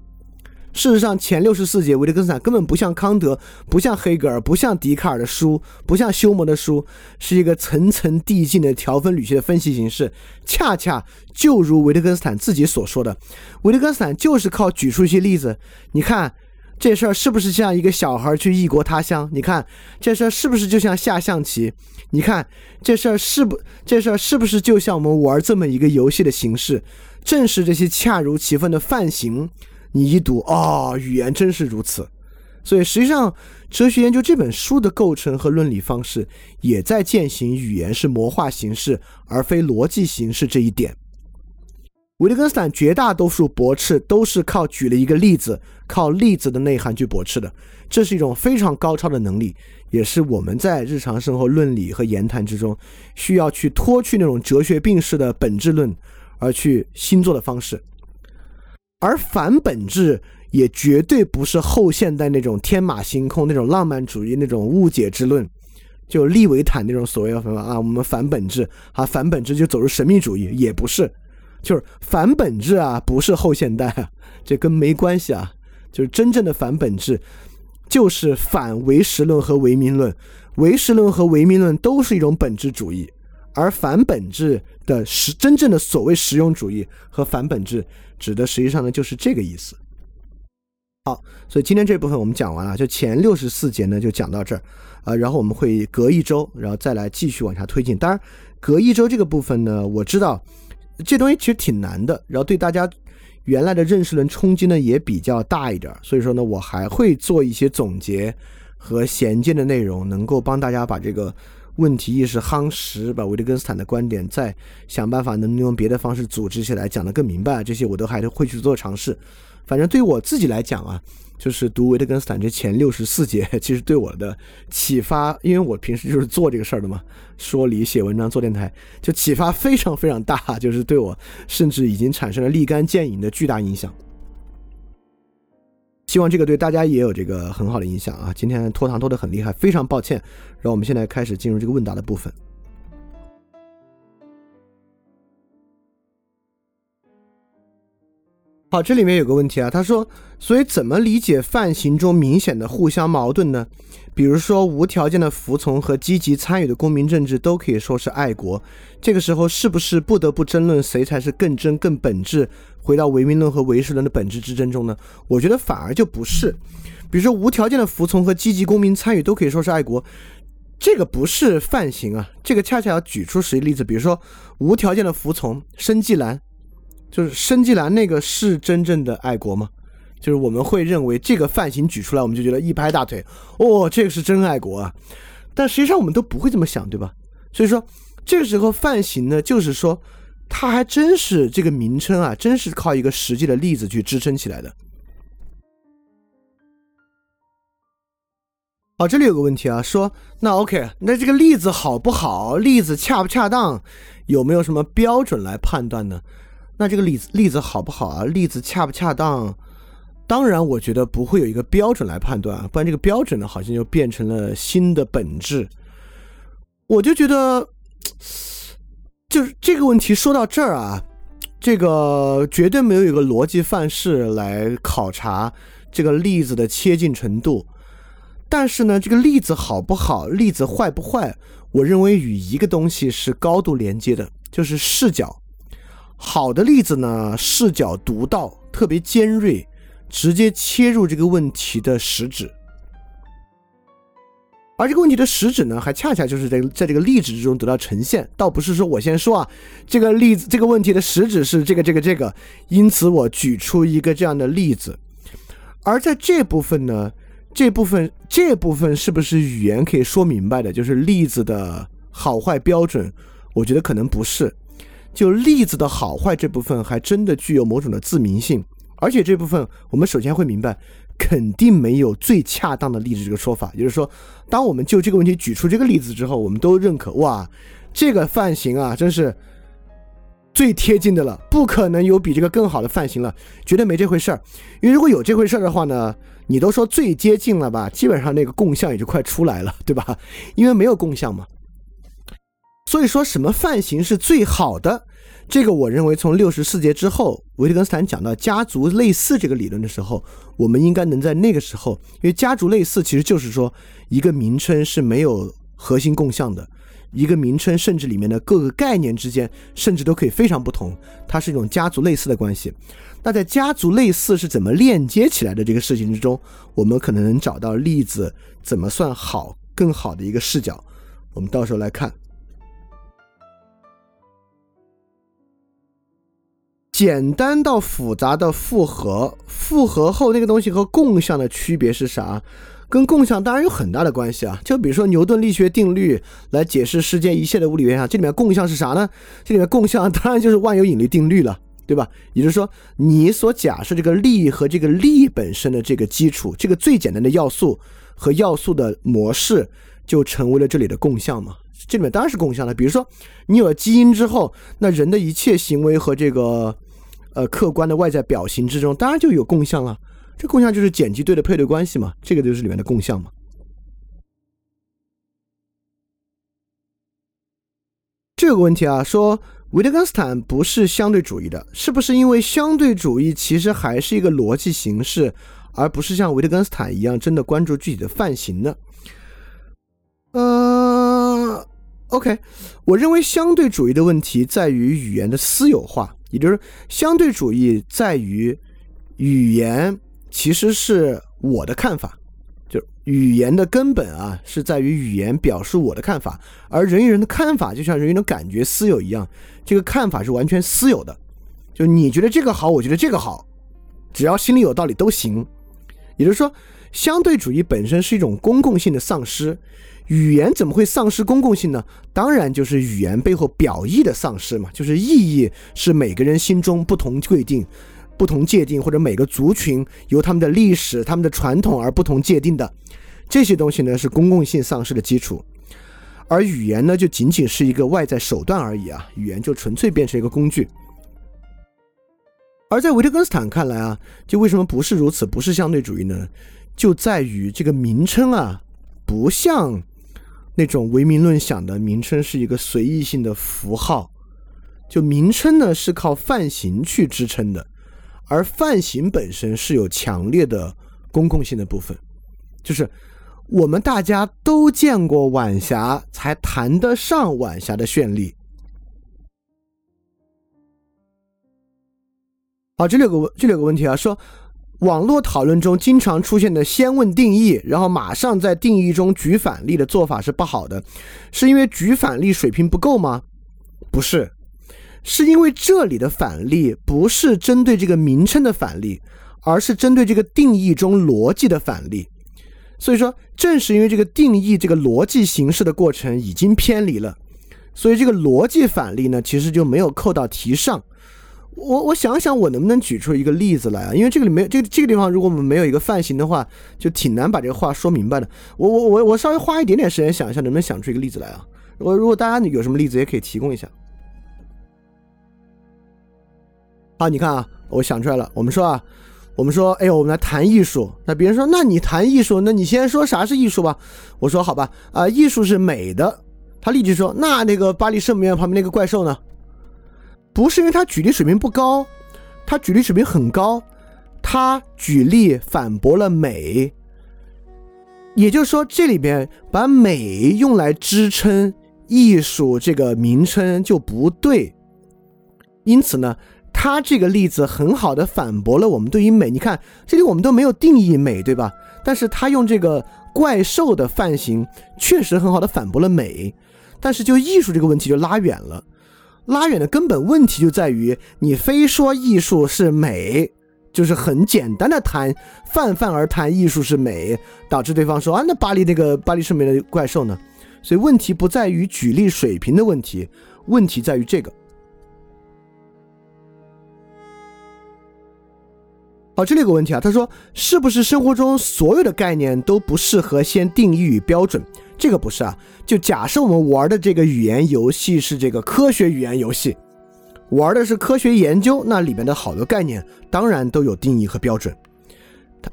事实上，前六十四节维特根斯坦根本不像康德，不像黑格尔，不像笛卡尔的书，不像休谟的书，是一个层层递进的条分缕析的分析形式。恰恰就如维特根斯坦自己所说的，维特根斯坦就是靠举出一些例子。你看这事儿是不是像一个小孩去异国他乡？你看这事儿是不是就像下象棋？你看这事儿是不这事儿是不是就像我们玩这么一个游戏的形式？正是这些恰如其分的范型。你一读哦，语言真是如此，所以实际上，哲学研究这本书的构成和论理方式，也在践行语言是魔化形式而非逻辑形式这一点。维特根斯坦绝大多数驳斥都是靠举了一个例子，靠例子的内涵去驳斥的，这是一种非常高超的能力，也是我们在日常生活论理和言谈之中需要去脱去那种哲学病式的本质论，而去新做的方式。而反本质也绝对不是后现代那种天马行空、那种浪漫主义、那种误解之论，就利维坦那种所谓的什么啊，我们反本质啊，反本质就走入神秘主义，也不是，就是反本质啊，不是后现代，这跟没关系啊，就是真正的反本质，就是反唯实论和唯名论，唯实论和唯名论都是一种本质主义。而反本质的实真正的所谓实用主义和反本质，指的实际上呢就是这个意思。好，所以今天这部分我们讲完了，就前六十四节呢就讲到这儿，啊，然后我们会隔一周，然后再来继续往下推进。当然，隔一周这个部分呢，我知道这东西其实挺难的，然后对大家原来的认识论冲击呢也比较大一点，所以说呢，我还会做一些总结和衔接的内容，能够帮大家把这个。问题意识夯实，把维特根斯坦的观点再想办法能用别的方式组织起来，讲得更明白。这些我都还是会去做尝试。反正对于我自己来讲啊，就是读维特根斯坦这前六十四节，其实对我的启发，因为我平时就是做这个事儿的嘛，说理、写文章、做电台，就启发非常非常大，就是对我甚至已经产生了立竿见影的巨大影响。希望这个对大家也有这个很好的影响啊！今天拖堂拖得很厉害，非常抱歉。让我们现在开始进入这个问答的部分。好，这里面有个问题啊，他说，所以怎么理解范型中明显的互相矛盾呢？比如说，无条件的服从和积极参与的公民政治都可以说是爱国，这个时候是不是不得不争论谁才是更真更本质？回到唯民论和唯实论的本质之争中呢？我觉得反而就不是。比如说，无条件的服从和积极公民参与都可以说是爱国，这个不是范型啊。这个恰恰要举出实际例子，比如说无条件的服从，生计兰，就是生计兰那个是真正的爱国吗？就是我们会认为这个范型举出来，我们就觉得一拍大腿，哦，这个是真爱国啊。但实际上我们都不会这么想，对吧？所以说这个时候范型呢，就是说。它还真是这个名称啊，真是靠一个实际的例子去支撑起来的。哦，这里有个问题啊，说那 OK，那这个例子好不好？例子恰不恰当？有没有什么标准来判断呢？那这个例子例子好不好啊？例子恰不恰当？当然，我觉得不会有一个标准来判断，不然这个标准呢，好像就变成了新的本质。我就觉得。就是这个问题说到这儿啊，这个绝对没有一个逻辑范式来考察这个例子的切近程度。但是呢，这个例子好不好，例子坏不坏，我认为与一个东西是高度连接的，就是视角。好的例子呢，视角独到，特别尖锐，直接切入这个问题的实质。而这个问题的实质呢，还恰恰就是在在这个例子之中得到呈现，倒不是说我先说啊，这个例子这个问题的实质是这个这个这个，因此我举出一个这样的例子。而在这部分呢，这部分这部分是不是语言可以说明白的？就是例子的好坏标准，我觉得可能不是。就例子的好坏这部分，还真的具有某种的自明性。而且这部分，我们首先会明白。肯定没有最恰当的例子这个说法，也就是说，当我们就这个问题举出这个例子之后，我们都认可哇，这个范型啊，真是最贴近的了，不可能有比这个更好的范型了，绝对没这回事儿。因为如果有这回事儿的话呢，你都说最接近了吧，基本上那个共相也就快出来了，对吧？因为没有共相嘛，所以说什么范型是最好的？这个我认为，从六十四节之后，维特根斯坦讲到家族类似这个理论的时候，我们应该能在那个时候，因为家族类似其实就是说一个名称是没有核心共相的，一个名称甚至里面的各个概念之间甚至都可以非常不同，它是一种家族类似的关系。那在家族类似是怎么链接起来的这个事情之中，我们可能能找到例子，怎么算好更好的一个视角，我们到时候来看。简单到复杂的复合，复合后那个东西和共相的区别是啥？跟共相当然有很大的关系啊。就比如说牛顿力学定律来解释世间一切的物理现象，这里面共相是啥呢？这里面共相当然就是万有引力定律了，对吧？也就是说，你所假设这个力和这个力本身的这个基础，这个最简单的要素和要素的模式，就成为了这里的共相嘛。这里面当然是共相了。比如说，你有了基因之后，那人的一切行为和这个。呃，客观的外在表型之中，当然就有共相了。这共相就是碱基对的配对关系嘛，这个就是里面的共相嘛。这个问题啊，说维特根斯坦不是相对主义的，是不是因为相对主义其实还是一个逻辑形式，而不是像维特根斯坦一样真的关注具体的范型呢？呃，OK，我认为相对主义的问题在于语言的私有化。也就是相对主义在于语言其实是我的看法，就语言的根本啊是在于语言表述我的看法，而人与人的看法就像人与人的感觉私有一样，这个看法是完全私有的，就你觉得这个好，我觉得这个好，只要心里有道理都行。也就是说，相对主义本身是一种公共性的丧失。语言怎么会丧失公共性呢？当然就是语言背后表意的丧失嘛，就是意义是每个人心中不同规定、不同界定，或者每个族群由他们的历史、他们的传统而不同界定的这些东西呢，是公共性丧失的基础。而语言呢，就仅仅是一个外在手段而已啊，语言就纯粹变成一个工具。而在维特根斯坦看来啊，就为什么不是如此，不是相对主义呢？就在于这个名称啊，不像那种唯名论想的名称是一个随意性的符号，就名称呢是靠范型去支撑的，而范型本身是有强烈的公共性的部分，就是我们大家都见过晚霞，才谈得上晚霞的绚丽。好，这里有个问，这里有个问题啊，说网络讨论中经常出现的先问定义，然后马上在定义中举反例的做法是不好的，是因为举反例水平不够吗？不是，是因为这里的反例不是针对这个名称的反例，而是针对这个定义中逻辑的反例。所以说，正是因为这个定义这个逻辑形式的过程已经偏离了，所以这个逻辑反例呢，其实就没有扣到题上。我我想想，我能不能举出一个例子来啊？因为这个里没这这个地方，如果我们没有一个范型的话，就挺难把这个话说明白的。我我我我稍微花一点点时间想一下，能不能想出一个例子来啊？如果如果大家有什么例子，也可以提供一下。好，你看啊，我想出来了。我们说啊，我们说，哎呦，我们来谈艺术。那别人说，那你谈艺术，那你先说啥是艺术吧？我说好吧，啊，艺术是美的。他立即说，那那个巴黎圣母院旁边那个怪兽呢？不是因为他举例水平不高，他举例水平很高，他举例反驳了美，也就是说这里边把美用来支撑艺术这个名称就不对，因此呢，他这个例子很好的反驳了我们对于美。你看这里我们都没有定义美，对吧？但是他用这个怪兽的范型，确实很好的反驳了美，但是就艺术这个问题就拉远了。拉远的根本问题就在于，你非说艺术是美，就是很简单的谈，泛泛而谈艺术是美，导致对方说啊，那巴黎那个巴黎圣母的怪兽呢？所以问题不在于举例水平的问题，问题在于这个。好，这里有个问题啊，他说是不是生活中所有的概念都不适合先定义与标准？这个不是啊，就假设我们玩的这个语言游戏是这个科学语言游戏，玩的是科学研究，那里面的好多概念当然都有定义和标准。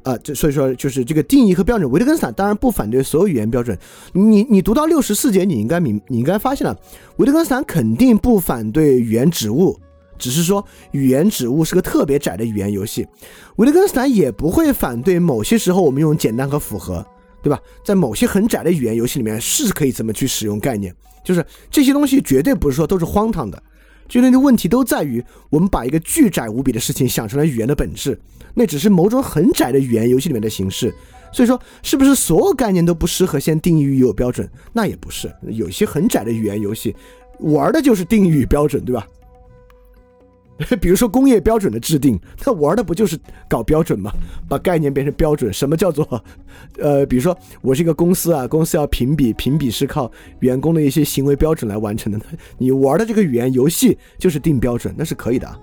呃，这所以说就是这个定义和标准，维特根斯坦当然不反对所有语言标准。你你读到六十四节，你应该明你应该发现了，维特根斯坦肯定不反对语言指物，只是说语言指物是个特别窄的语言游戏。维特根斯坦也不会反对某些时候我们用简单和复合。对吧？在某些很窄的语言游戏里面是可以这么去使用概念，就是这些东西绝对不是说都是荒唐的，就那个问题都在于我们把一个巨窄无比的事情想成了语言的本质，那只是某种很窄的语言游戏里面的形式。所以说，是不是所有概念都不适合先定义与有标准？那也不是，有些很窄的语言游戏玩的就是定义与标准，对吧？比如说工业标准的制定，那玩的不就是搞标准吗？把概念变成标准。什么叫做，呃，比如说我是一个公司啊，公司要评比，评比是靠员工的一些行为标准来完成的。你玩的这个语言游戏就是定标准，那是可以的。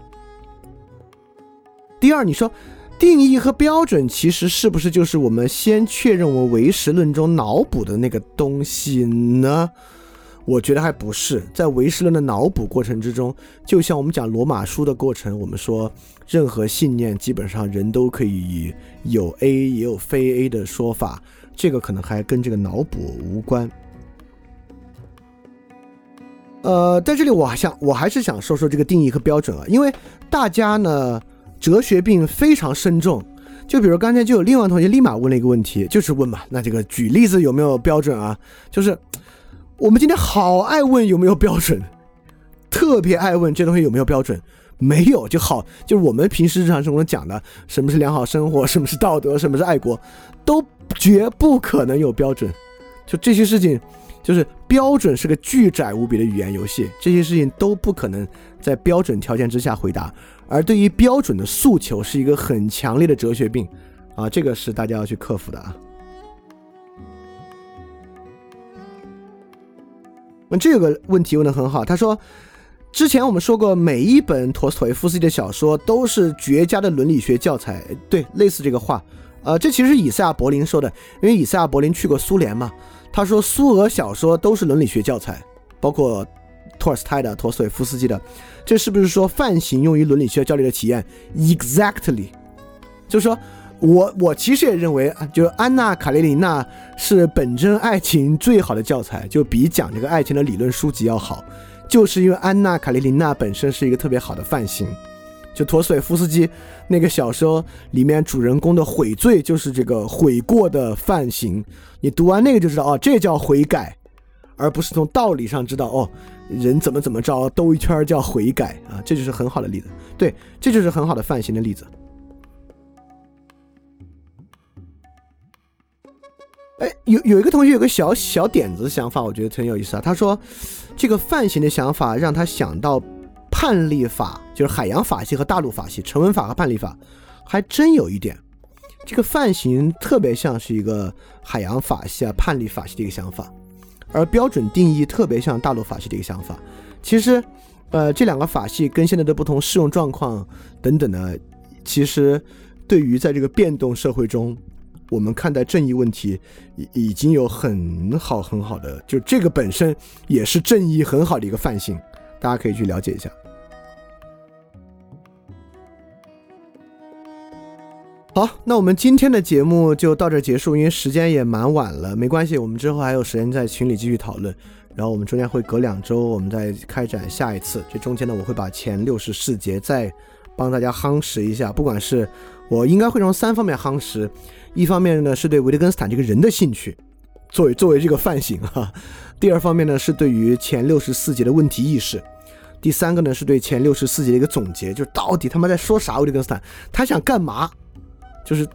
第二，你说定义和标准其实是不是就是我们先确认我唯实论中脑补的那个东西呢？我觉得还不是在唯识论的脑补过程之中，就像我们讲罗马书的过程，我们说任何信念基本上人都可以有 A 也有非 A 的说法，这个可能还跟这个脑补无关。呃，在这里我想我还是想说说这个定义和标准啊，因为大家呢哲学病非常深重，就比如刚才就有另外同学立马问了一个问题，就是问嘛，那这个举例子有没有标准啊？就是。我们今天好爱问有没有标准，特别爱问这东西有没有标准，没有就好。就是我们平时日常生活中讲的，什么是良好生活，什么是道德，什么是爱国，都绝不可能有标准。就这些事情，就是标准是个巨窄无比的语言游戏，这些事情都不可能在标准条件之下回答。而对于标准的诉求，是一个很强烈的哲学病啊，这个是大家要去克服的啊。这个问题问的很好，他说，之前我们说过，每一本陀思妥耶夫斯基的小说都是绝佳的伦理学教材，对，类似这个话，呃，这其实是以赛亚柏林说的，因为以赛亚柏林去过苏联嘛，他说苏俄小说都是伦理学教材，包括托尔斯泰的、陀思妥耶夫斯基的，这是不是说泛型用于伦理学教育的体验？Exactly，就是说我我其实也认为，就安娜卡列尼娜是本真爱情最好的教材，就比讲这个爱情的理论书籍要好，就是因为安娜卡列尼娜本身是一个特别好的范型。就陀思妥耶夫斯基那个小说里面主人公的悔罪，就是这个悔过的范型。你读完那个就知道，哦，这叫悔改，而不是从道理上知道，哦，人怎么怎么着兜一圈叫悔改啊，这就是很好的例子。对，这就是很好的范型的例子。哎，有有一个同学有个小小点子想法，我觉得挺有意思啊。他说，这个范型的想法让他想到。判例法就是海洋法系和大陆法系，成文法和判例法还真有一点，这个范型特别像是一个海洋法系啊判例法系的一个想法，而标准定义特别像大陆法系的一个想法。其实，呃，这两个法系跟现在的不同适用状况等等呢，其实对于在这个变动社会中，我们看待正义问题已已经有很好很好的，就这个本身也是正义很好的一个范型，大家可以去了解一下。好，那我们今天的节目就到这结束，因为时间也蛮晚了，没关系，我们之后还有时间在群里继续讨论。然后我们中间会隔两周，我们再开展下一次。这中间呢，我会把前六十四节再帮大家夯实一下。不管是我应该会从三方面夯实，一方面呢是对维特根斯坦这个人的兴趣，作为作为这个范型哈；第二方面呢是对于前六十四节的问题意识；第三个呢是对前六十四节的一个总结，就是到底他妈在说啥？维特根斯坦他想干嘛？就是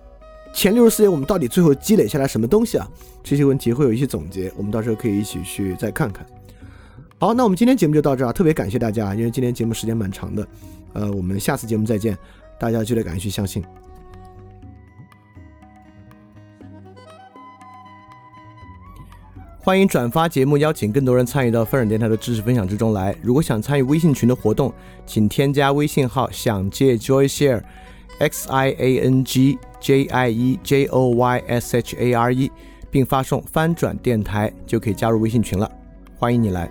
前六十四节，我们到底最后积累下来什么东西啊？这些问题会有一些总结，我们到时候可以一起去再看看。好，那我们今天节目就到这儿，特别感谢大家，因为今天节目时间蛮长的。呃，我们下次节目再见，大家记得敢于去相信。欢迎转发节目，邀请更多人参与到分享电台的知识分享之中来。如果想参与微信群的活动，请添加微信号“想借 Joy Share”。x i a n g j i e j o y s h a r e，并发送“翻转电台”就可以加入微信群了，欢迎你来。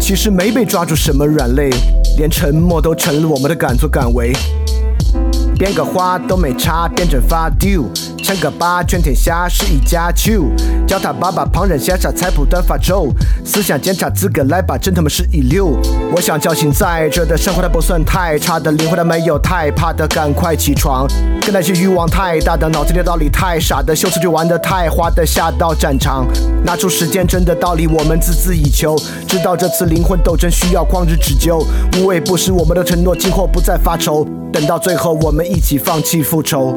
其实没被抓住什么软肋，连沉默都成了我们的敢作敢为。编个花都没差，变成发丢。称个八，全天下是一家球。叫他爸爸，旁人羡煞，菜谱短发愁。思想检查资格来吧，真他妈是一流。我想叫醒在这的生活，它不算太差的灵魂，它没有太怕的，赶快起床。跟那些欲望太大的，脑子里的道理太傻的，秀词就玩的太花的，下到战场，拿出时间真的道理，我们孜孜以求。知道这次灵魂斗争需要旷日持久，无畏不是我们的承诺，今后不再发愁。等到最后，我们一起放弃复仇。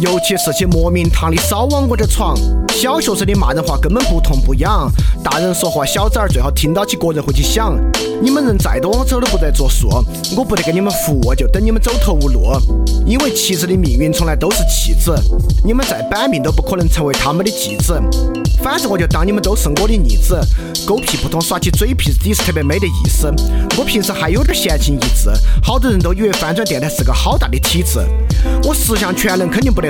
尤其是些莫名堂的少往我这闯。小学生的骂人话根本不痛不痒，大人说话小崽儿最好听到起个人会去想。你们人再多，我走都不得作数，我不得给你们服务，就等你们走投无路。因为棋子的命运从来都是弃子，你们再板命都不可能成为他们的继子。反正我就当你们都是我的逆子，狗屁不通耍起嘴皮子，底是特别没得意思。我平时还有点闲情逸致，好多人都以为翻转电台是个好大的体制。我十项全能肯定不得